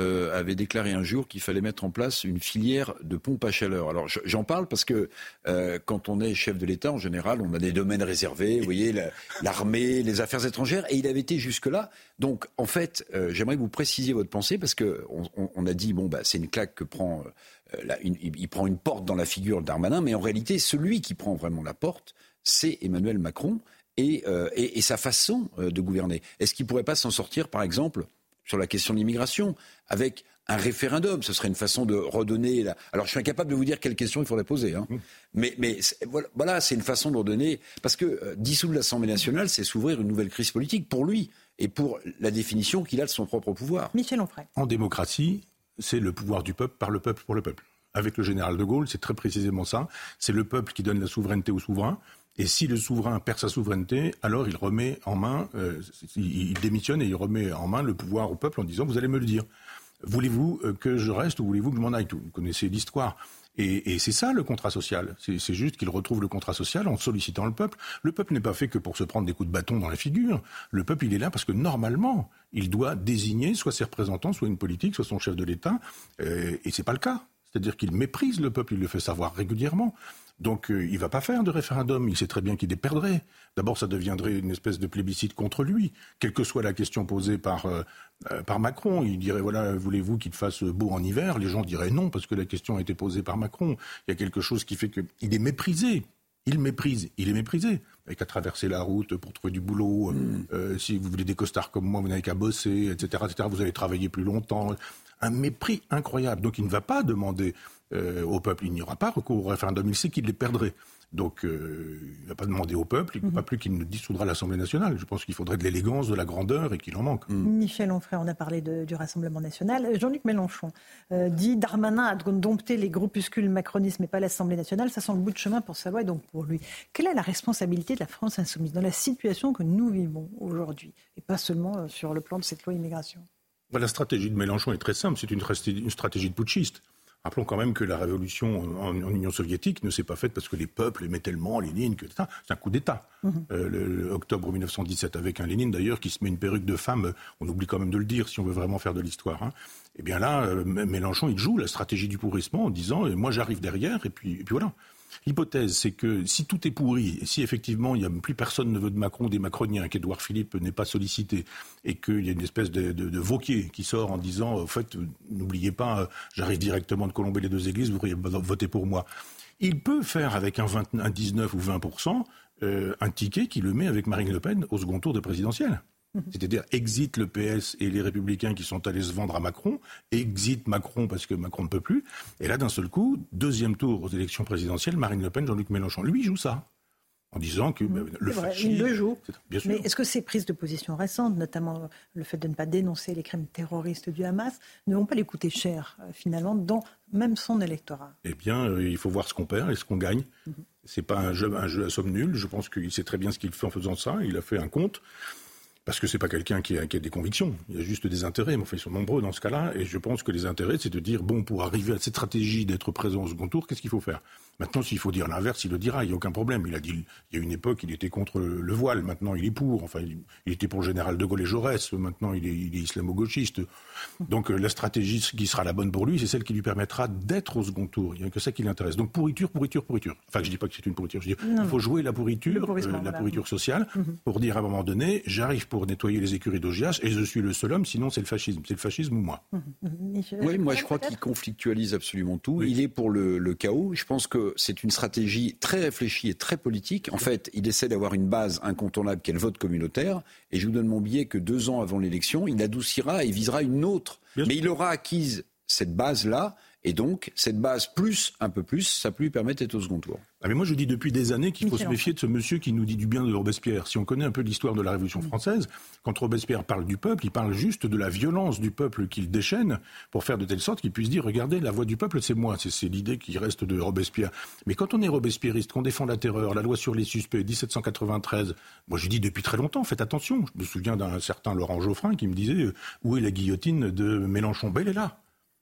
euh, avait déclaré un jour qu'il fallait mettre en place une filière de pompes à chaleur. Alors j'en parle parce que euh, quand on est chef de l'État, en général, on a des domaines réservés, vous voyez, l'armée, les affaires étrangères, et il avait été jusque-là. Donc en fait, euh, j'aimerais que vous précisiez votre pensée parce que on, a dit bon bah c'est une claque que prend, il prend une porte dans la figure d'Armanin, mais en réalité celui qui prend vraiment la porte, c'est Emmanuel Macron. Et, et, sa façon de gouverner. Est-ce qu'il ne pourrait pas s'en sortir, par exemple, sur la question de l'immigration, avec un référendum. Ce serait une façon de redonner. La... Alors, je suis incapable de vous dire quelle question il faudrait poser. Hein. Mais, mais voilà, c'est une façon de redonner. Parce que euh, dissoudre l'Assemblée nationale, c'est s'ouvrir une nouvelle crise politique pour lui et pour la définition qu'il a de son propre pouvoir. Michel Onfray. En démocratie, c'est le pouvoir du peuple par le peuple pour le peuple. Avec le général de Gaulle, c'est très précisément ça. C'est le peuple qui donne la souveraineté au souverain. Et si le souverain perd sa souveraineté, alors il remet en main, euh, il, démissionne et il remet en main le pouvoir au peuple en disant vous allez me le dire. Voulez-vous euh, que je reste ou voulez-vous que je m'en aille? Vous connaissez l'histoire. Et, c'est ça le contrat social. C'est juste qu'il retrouve le contrat social en sollicitant le peuple. Le peuple n'est pas fait que pour se prendre des coups de bâton dans la figure. Le peuple, il est là parce que normalement, il doit désigner soit ses représentants, soit une politique, soit son chef de l'État. Euh, et c'est pas le cas. C'est-à-dire qu'il méprise le peuple, il le fait savoir régulièrement. Donc euh, il ne va pas faire de référendum, il sait très bien qu'il est perdrait. D'abord, ça deviendrait une espèce de plébiscite contre lui, quelle que soit la question posée par, euh, euh, par Macron. Il dirait, voilà, voulez-vous qu'il fasse beau en hiver? Les gens diraient non, parce que la question a été posée par Macron. Il y a quelque chose qui fait qu'il est méprisé. Il méprise, il est méprisé. Avec qu'à traverser la route pour trouver du boulot. Mm. si vous voulez des costards comme moi, vous n'avez qu'à bosser, etc., etc. Vous allez travailler plus longtemps. Un mépris incroyable. Donc il ne va pas demander euh, au peuple. Il n'y aura pas recours au référendum. Il sait qu'il les perdrait. Donc, euh, il ne va pas demander au peuple, il ne pas mhm. plus qu'il ne dissoudra l'Assemblée nationale. Je pense qu'il faudrait de l'élégance, de la grandeur et qu'il en manque. Mm. Michel Onfray, on a parlé du Rassemblement national. Jean-Luc Mélenchon euh, dit Darmanin a dompté les groupuscules macronistes, mais pas l'Assemblée nationale. Ça sent le bout de chemin pour sa voix et donc pour lui. Quelle est la responsabilité de la France insoumise dans la situation que nous vivons aujourd'hui et pas seulement sur le plan de cette loi immigration? La stratégie de Mélenchon est très simple. C'est une, une stratégie de putschiste. Rappelons quand même que la révolution en, Union soviétique ne s'est pas faite parce que les peuples aimaient tellement Lénine que c'est un coup d'État. Mhm. Euh, le, octobre 1917, avec un Lénine d'ailleurs qui se met une perruque de femme, on oublie quand même de le dire si on veut vraiment faire de l'histoire. Hein. Eh bien là, euh, Mélenchon, il joue la stratégie du pourrissement en disant moi j'arrive derrière et puis, et puis voilà. L'hypothèse, c'est que si tout est pourri, si effectivement il y a plus personne ne veut de Macron, des Macroniens, qu'Édouard Philippe n'est pas sollicité, et qu'il y a une espèce de, de, Vauquier qui sort en disant, n'oubliez pas, j'arrive directement de colomber les deux églises, vous pourriez voter pour moi. Il peut faire avec un, 19 ou 20 euh, un ticket qui le met avec Marine Le Pen au second tour de présidentielle. <laughs> C'est-à-dire exit le PS et les Républicains qui sont allés se vendre à Macron, exit Macron parce que Macron ne peut plus. Et là, d'un seul coup, deuxième tour aux élections présidentielles, Marine Le Pen, Jean-Luc Mélenchon. Lui, joue ça en disant que ben, le fascisme... Il le joue. Mais est-ce que ces prises de position récentes, notamment le fait de ne pas dénoncer les crimes terroristes du Hamas, ne vont pas les coûter cher, euh, finalement, dans même son électorat? Eh bien, euh, il faut voir ce qu'on perd et ce qu'on gagne. Ce mhm. n'est C'est pas un jeu, un jeu à somme nulle. Je pense qu'il sait très bien ce qu'il fait en faisant ça. Il a fait un compte. Parce que c'est pas quelqu'un qui a, des convictions, il y a juste des intérêts, mais enfin, ils sont nombreux dans ce cas-là, et je pense que les intérêts, c'est de dire, bon, pour arriver à cette stratégie d'être présent au second tour, qu'est-ce qu'il faut faire? Maintenant, s'il faut dire l'inverse, il le dira, il n'y a aucun problème. Il a dit, il y a une époque, il était contre le voile, maintenant il est pour, enfin, il, était pour le général de Gaulle et Jaurès, maintenant il est, il est islamo-gauchiste. Donc euh, la stratégie qui sera la bonne pour lui, c'est celle qui lui permettra d'être au second tour. Il n'y a que ça qui l'intéresse. Donc pourriture, pourriture, pourriture. Enfin, je dis pas que c'est une pourriture, je dis, il faut jouer la pourriture, euh, la pourriture sociale, mhm. pour dire à un moment donné, j'arrive pour nettoyer les écuries d'Augias et je suis le seul homme, sinon c'est le fascisme. C'est le fascisme ou moi. Mhm. Mhm. Oui, moi je crois qu'il conflictualise absolument tout. Il est pour le, le chaos. Je pense que c'est une stratégie très réfléchi et très politique. En fait, il essaie d'avoir une base incontournable qui est le vote communautaire. Et je vous donne mon billet que deux ans avant l'élection, il adoucira et visera une autre. Mais il aura acquise cette base-là. Et donc, cette base plus un peu plus, ça peut lui permettre d'être au second tour. Ah mais moi je dis depuis des années qu'il faut se méfier de ce monsieur qui nous dit du bien de Robespierre. Si on connaît un peu l'histoire de la Révolution française, quand Robespierre parle du peuple, il parle juste de la violence du peuple qu'il déchaîne pour faire de telle sorte qu'il puisse dire regardez la voix du peuple c'est moi. C'est l'idée qui reste de Robespierre. Mais quand on est robespierriste, qu'on défend la terreur, la loi sur les suspects, 1793, moi je dis depuis très longtemps faites attention. Je me souviens d'un certain Laurent Geoffrin qui me disait euh, où est la guillotine de Mélenchon? Ben elle est là.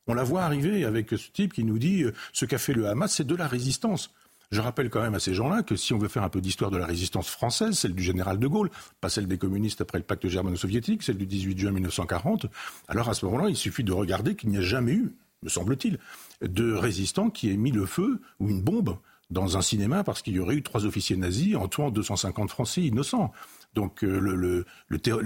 On la voit arriver avec ce type qui nous dit euh, ce qu'a fait le Hamas c'est de la résistance. Je rappelle quand même à ces gens-là que si on veut faire un peu d'histoire de la résistance française, celle du général de Gaulle, pas celle des communistes après le pacte germano-soviétique, celle du 18 juin 1940, alors à ce moment-là, il suffit de regarder qu'il n'y a jamais eu, me semble-t-il, de résistant qui ait mis le feu ou une bombe dans un cinéma parce qu'il y aurait eu trois officiers nazis en tuant 250 Français innocents. Donc euh, le,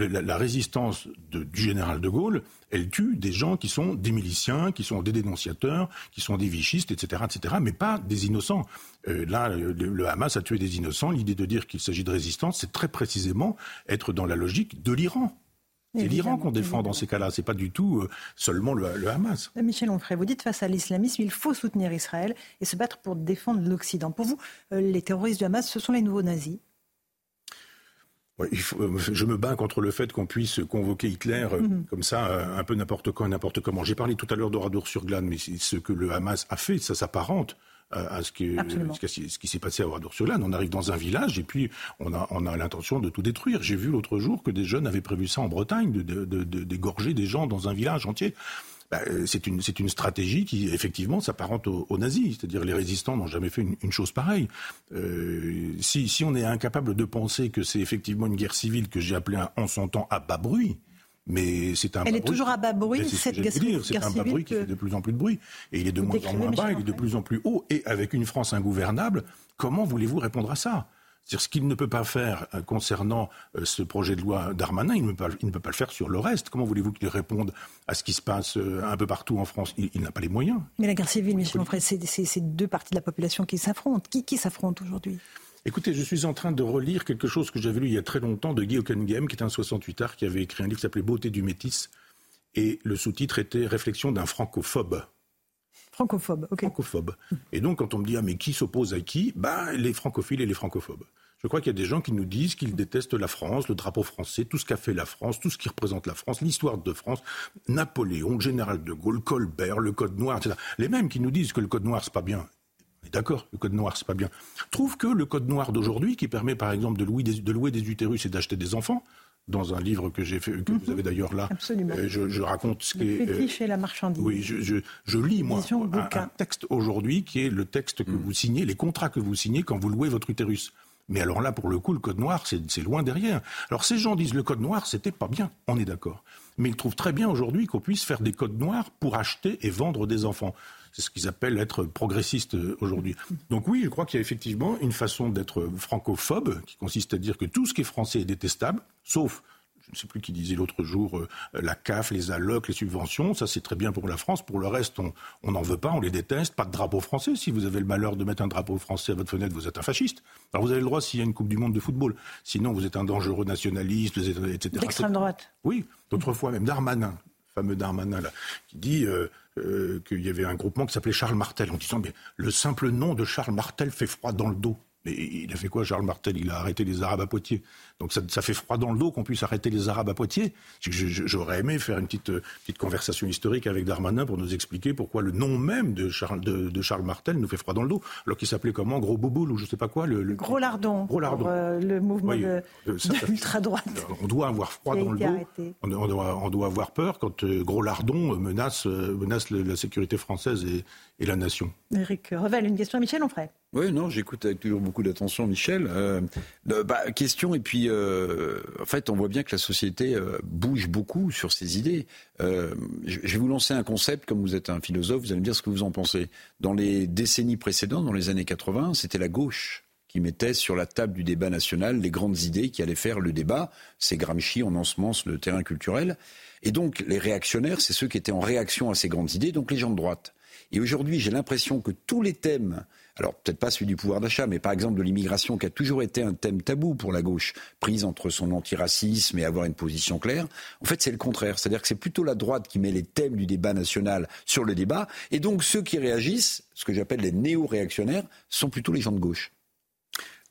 la, résistance du général de Gaulle, elle tue des gens qui sont des miliciens, qui sont des dénonciateurs, qui sont des vichistes, etc., etc., mais pas des innocents. Euh, là, le, Hamas a tué des innocents. L'idée de dire qu'il s'agit de résistance, c'est très précisément être dans la logique de l'Iran. C'est l'Iran qu'on défend dans ces cas-là, c'est pas du tout euh, seulement le, Hamas. Michel Onfray, vous dites face à l'islamisme, il faut soutenir Israël et se battre pour défendre l'Occident. Pour vous, les terroristes du Hamas, ce sont les nouveaux nazis euh, je me bats contre le fait qu'on puisse convoquer Hitler euh, mhm. comme ça, euh, un peu n'importe quand, n'importe comment. J'ai parlé tout à l'heure d'Oradour sur Glane, mais ce que le Hamas a fait, ça s'apparente à ce, qui, ce qui s'est passé à Oradour-sur-Glane. On arrive dans un village et puis on a, on a l'intention de tout détruire. J'ai vu l'autre jour que des jeunes avaient prévu ça en Bretagne, d'égorger de, des gens dans un village entier. Bah, euh, c'est une, une, stratégie qui, effectivement, s'apparente aux, nazis. C'est-à-dire les résistants n'ont jamais fait une, chose pareille. Euh, si, si, on est incapable de penser que c'est effectivement une guerre civile que j'ai appelée en son temps à bas bruit, mais c'est un. Elle est toujours à bas bruit, cette guerre civile. C'est un bas bruit qui fait de plus en plus de bruit. Et il est de moins en moins bas, il est de plus en plus haut. Et avec une France ingouvernable, comment voulez-vous répondre à ça? C'est-à-dire ce qu'il ne peut pas faire euh, concernant euh, ce projet de loi Darmanin, il ne, peut pas, il ne peut pas le faire sur le reste. Comment voulez-vous qu'il réponde à ce qui se passe euh, un peu partout en France? Il, n'a pas les moyens. Mais la guerre civile, Michel Onfray, c'est deux parties de la population qui s'affrontent. Qui, qui s'affronte aujourd'hui? Écoutez, je suis en train de relire quelque chose que j'avais lu il y a très longtemps de Guy Hockenheim, qui est un 68 art, qui avait écrit un livre qui s'appelait Beauté du métis. Et le sous-titre était Réflexion d'un francophobe. Francophobe, ok. Francophobe. Et donc, quand on me dit, ah, mais qui s'oppose à qui? Ben, les francophiles et les francophobes. Je crois qu'il y a des gens qui nous disent qu'ils détestent la France, le drapeau français, tout ce qu'a fait la France, tout ce qui représente la France, l'histoire de France, Napoléon, le général de Gaulle, Colbert, le Code Noir, etc. Les mêmes qui nous disent que le Code Noir, c'est pas bien. D'accord, le code noir, c'est pas bien. Trouvent que le code noir d'aujourd'hui, qui permet par exemple de louer des, de louer des utérus et d'acheter des enfants, dans un livre que j'ai fait, que vous avez d'ailleurs là, euh, je, raconte ce qui est. Le la marchandise. Oui, je, lis moi un, un, texte aujourd'hui qui est le texte que mm. vous signez, les contrats que vous signez quand vous louez votre utérus. Mais alors là, pour le coup, le code noir, c'est loin derrière. Alors ces gens disent le code noir, c'était pas bien, on est d'accord. Mais ils trouvent très bien aujourd'hui qu'on puisse faire des codes noirs pour acheter et vendre des enfants. C'est ce qu'ils appellent être progressiste euh, aujourd'hui. Donc oui, je crois qu'il y a effectivement une façon d'être francophobe, qui consiste à dire que tout ce qui est français est détestable, sauf je ne sais plus qui disait l'autre jour, euh, la CAF, les allocs, les subventions, ça c'est très bien pour la France. Pour le reste, on n'en veut pas, on les déteste. Pas de drapeau français. Si vous avez le malheur de mettre un drapeau français à votre fenêtre, vous êtes un fasciste. Alors vous avez le droit s'il y a une Coupe du Monde de football. Sinon, vous êtes un dangereux nationaliste, etc. D'extrême droite. Oui, d'autres fois même Darmanin, fameux Darmanin là, qui dit euh, euh, qu'il y avait un groupement qui s'appelait Charles Martel, en disant mais le simple nom de Charles Martel fait froid dans le dos. Mais il a fait quoi, Charles Martel? Il a arrêté les Arabes à Poitiers. Donc ça, fait froid dans le dos qu'on puisse arrêter les Arabes à Poitiers. J'aurais aimé faire une petite, petite conversation historique avec Darmanin pour nous expliquer pourquoi le nom même de Charles, de, Charles Martel nous fait froid dans le dos. Alors qu'il s'appelait comment Gros Bouboule ou je sais pas quoi le, Gros Lardon. Gros Lardon. Euh, le mouvement de, l'ultra-droite. <laughs> On doit avoir froid dans le dos. On, doit, avoir peur quand euh, Gros Lardon menace, euh, menace la sécurité française et, et la nation. Eric Revel, une question à Michel Onfray. Oui, non, j'écoute avec toujours beaucoup d'attention Michel. Euh, bah, question, et puis euh, en fait, on voit bien que la société euh, bouge beaucoup sur ses idées. Euh, je vais vous lancer un concept, comme vous êtes un philosophe, vous allez me dire ce que vous en pensez. Dans les décennies précédentes, dans les années 80, c'était la gauche qui mettait sur la table du débat national les grandes idées qui allaient faire le débat. C'est Gramsci, on ensemence le terrain culturel. Et donc, les réactionnaires, c'est ceux qui étaient en réaction à ces grandes idées, donc les gens de droite. Et aujourd'hui, j'ai l'impression que tous les thèmes alors peut-être pas celui du pouvoir d'achat, mais par exemple de l'immigration, qui a toujours été un thème tabou pour la gauche, prise entre son antiracisme et avoir une position claire. En fait, c'est le contraire. C'est-à-dire que c'est plutôt la droite qui met les thèmes du débat national sur le débat, et donc ceux qui réagissent, ce que j'appelle les néo-réactionnaires, sont plutôt les gens de gauche.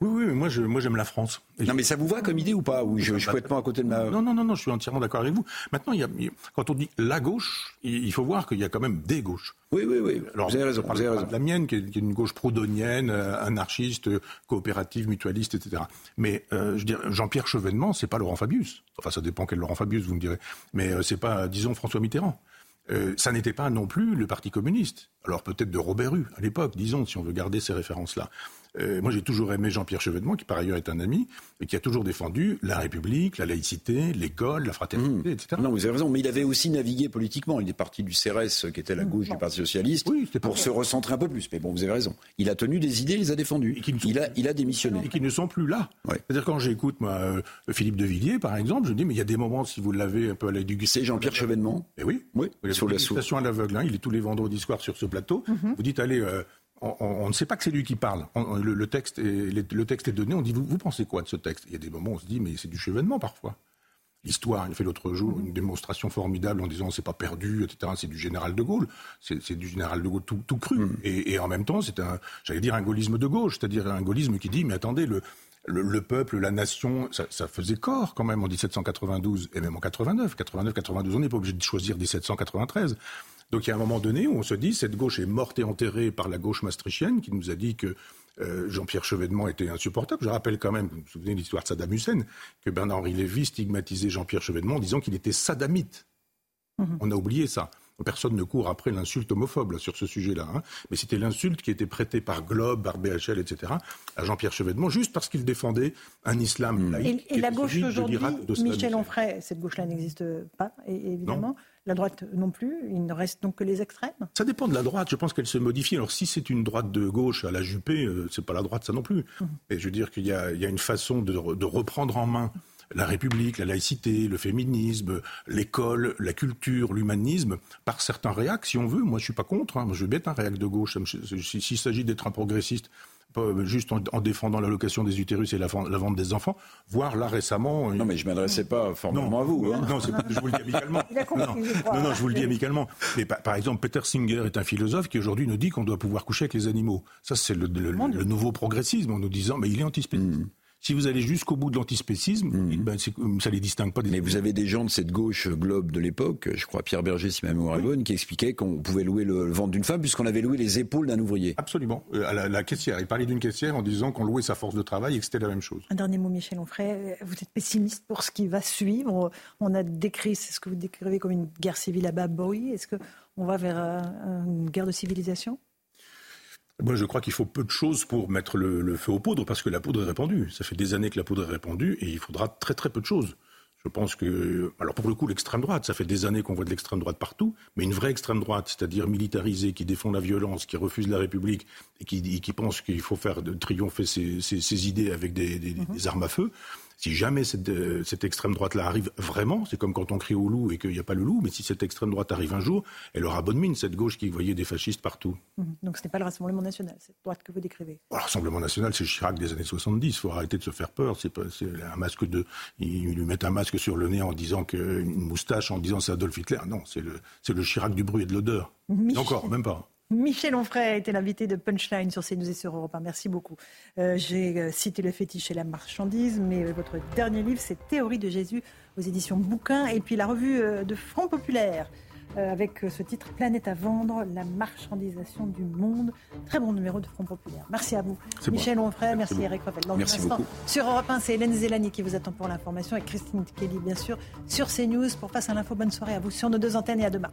Oui, oui, moi, je, moi, j'aime la France. non, mais ça vous va comme idée ou pas Ou je, être pas à côté de ma. Non, non, non, non, je suis entièrement d'accord avec vous. Maintenant, il y a, quand on dit la gauche, il faut voir qu'il y a quand même des gauches. Oui, oui, oui. Alors, vous avez raison. Vous avez raison. La mienne, qui est, une gauche prodonienne, euh, anarchiste, coopérative, mutualiste, etc. Mais euh, je dirais, Jean-Pierre Chevènement, c'est pas Laurent Fabius. Enfin, ça dépend quel Laurent Fabius, vous me direz. Mais euh, c'est pas, disons, François Mitterrand. Euh, ça n'était pas non plus le Parti communiste. Alors peut-être de Robert Rue à l'époque, disons, si on veut garder ces références-là. Euh, moi, j'ai toujours aimé Jean-Pierre Chevènement, qui par ailleurs est un ami, et qui a toujours défendu la République, la laïcité, l'école, la fraternité, mmh. etc. Non, vous avez raison, mais il avait aussi navigué politiquement. Il est parti du CRS, qui était la gauche du Parti Socialiste, pour se recentrer un peu plus. Mais bon, vous avez raison. Il a tenu des idées, il les a défendues. il, a, il a démissionné. Et qui ne sont plus là. C'est-à-dire, quand j'écoute, moi, euh, Philippe de Villiers, par exemple, je me dis, mais il y a des moments, si vous l'avez un peu à l'éducation. C'est Jean-Pierre Chevènement Eh oui. Oui, sur la station à l'aveugle. Hein. il est tous les vendredis soirs sur ce plateau. Mhm. Vous dites, allez, euh, on, ne sait pas que c'est lui qui parle. le, texte est, le texte est donné. On dit, vous, vous pensez quoi de ce texte? Il y a des moments où on se dit, mais c'est du chevènement parfois. L'histoire, il a fait l'autre jour une démonstration formidable en disant c'est pas perdu, etc. C'est du général de Gaulle, c'est du général de Gaulle tout, tout cru. Mm. Et, en même temps, c'est un, j'allais dire un gaullisme de gauche, c'est-à-dire un gaullisme qui dit mais attendez, le, le, peuple, la nation, ça, ça, faisait corps quand même en 1792 et même en 89, 89, 92. On n'est pas obligé de choisir 1793. Donc il y a un moment donné où on se dit cette gauche est morte et enterrée par la gauche maastrichtienne qui nous a dit que euh, Jean-Pierre Chevènement était insupportable. Je rappelle quand même, vous vous souvenez de l'histoire de Saddam Hussein, que Bernard-Henri Lévy stigmatisait Jean-Pierre Chevènement en disant qu'il était saddamite. Mhm. On a oublié ça. Personne ne court après l'insulte homophobe sur ce sujet-là. Hein. Mais c'était l'insulte qui était prêtée par Globe, par BHL, etc. à Jean-Pierre Chevènement, juste parce qu'il défendait un islam mhm. laïque. Et, la gauche aujourd'hui, Michel Onfray, cette gauche-là n'existe pas, évidemment. La droite non plus, il ne reste donc que les extrêmes Ça dépend de la droite, je pense qu'elle se modifie. Alors si c'est une droite de gauche à la Juppé, euh, c'est pas la droite ça non plus. Mmh. Et je veux dire qu'il y, a une façon de, reprendre en main la République, la laïcité, le féminisme, l'école, la culture, l'humanisme, par certains réacs, si on veut. Moi, je suis pas contre. Hein. Je veux bien être un réac de gauche. S'il s'agit d'être un progressiste, juste en, défendant l'allocation des utérus et la, vente des enfants, voire là récemment. Non, mais je m'adressais pas formellement à vous. Hein. Non, je vous le dis amicalement. non, non, je vous le dis amicalement. Mais par, exemple, Peter Singer est un philosophe qui aujourd'hui nous dit qu'on doit pouvoir coucher avec les animaux. Ça, c'est le, nouveau progressisme en nous disant, mais il est antispéciste. Hmm. Si vous allez jusqu'au bout de l'antispécisme, mmh. ben ça les distingue pas des. Mais vous avez des gens de cette gauche globe de l'époque, je crois Pierre Berger, si ma mémoire est bonne, qui expliquaient qu'on pouvait louer le, ventre d'une femme puisqu'on avait loué les épaules d'un ouvrier. Absolument. Euh, à la, caissière. Il parlait d'une caissière en disant qu'on louait sa force de travail et que c'était la même chose. Un dernier mot, Michel Onfray. Vous êtes pessimiste pour ce qui va suivre. On a décrit, c'est ce que vous décrivez comme une guerre civile à Baboui. Est-ce qu'on va vers euh, une guerre de civilisation? Moi, je crois qu'il faut peu de choses pour mettre le, feu aux poudres, parce que la poudre est répandue. Ça fait des années que la poudre est répandue, et il faudra très très peu de choses. Je pense que, alors pour le coup, l'extrême droite, ça fait des années qu'on voit de l'extrême droite partout, mais une vraie extrême droite, c'est-à-dire militarisée, qui défend la violence, qui refuse la République et qui, pense qu'il faut faire triompher ses, idées avec des, des, armes à feu, si jamais cette, euh, cette extrême droite-là arrive vraiment, c'est comme quand on crie au loup et qu'il n'y a pas le loup, mais si cette extrême droite arrive un jour, elle aura bonne mine, cette gauche qui voyait des fascistes partout. Mhm. Donc ce n'est pas le Rassemblement national, cette droite que vous décrivez Le Rassemblement national, c'est Chirac des années 70, il faut arrêter de se faire peur. C'est un masque de. Ils lui mettent un masque sur le nez en disant que. une moustache en disant c'est Adolf Hitler. Non, c'est le, le Chirac du bruit et de l'odeur. Encore, même pas. Michel Onfray a été l'invité de Punchline sur CNews et sur Europe 1. Merci beaucoup. Euh, j'ai euh, cité le fétiche et la marchandise, mais euh, votre dernier livre, c'est Théorie de Jésus aux éditions Bouquin, et puis la revue de Front Populaire. avec ce titre Planète à vendre, la marchandisation du monde. Très bon numéro de Front Populaire. Merci à vous. Michel Onfray, merci, Eric Raffel. Dans merci beaucoup. Sur Europe 1, c'est Hélène Zélani qui vous attend pour l'information et Christine Kelly, bien sûr, sur CNews pour Face à l'info. Bonne soirée à vous sur nos deux antennes et à demain.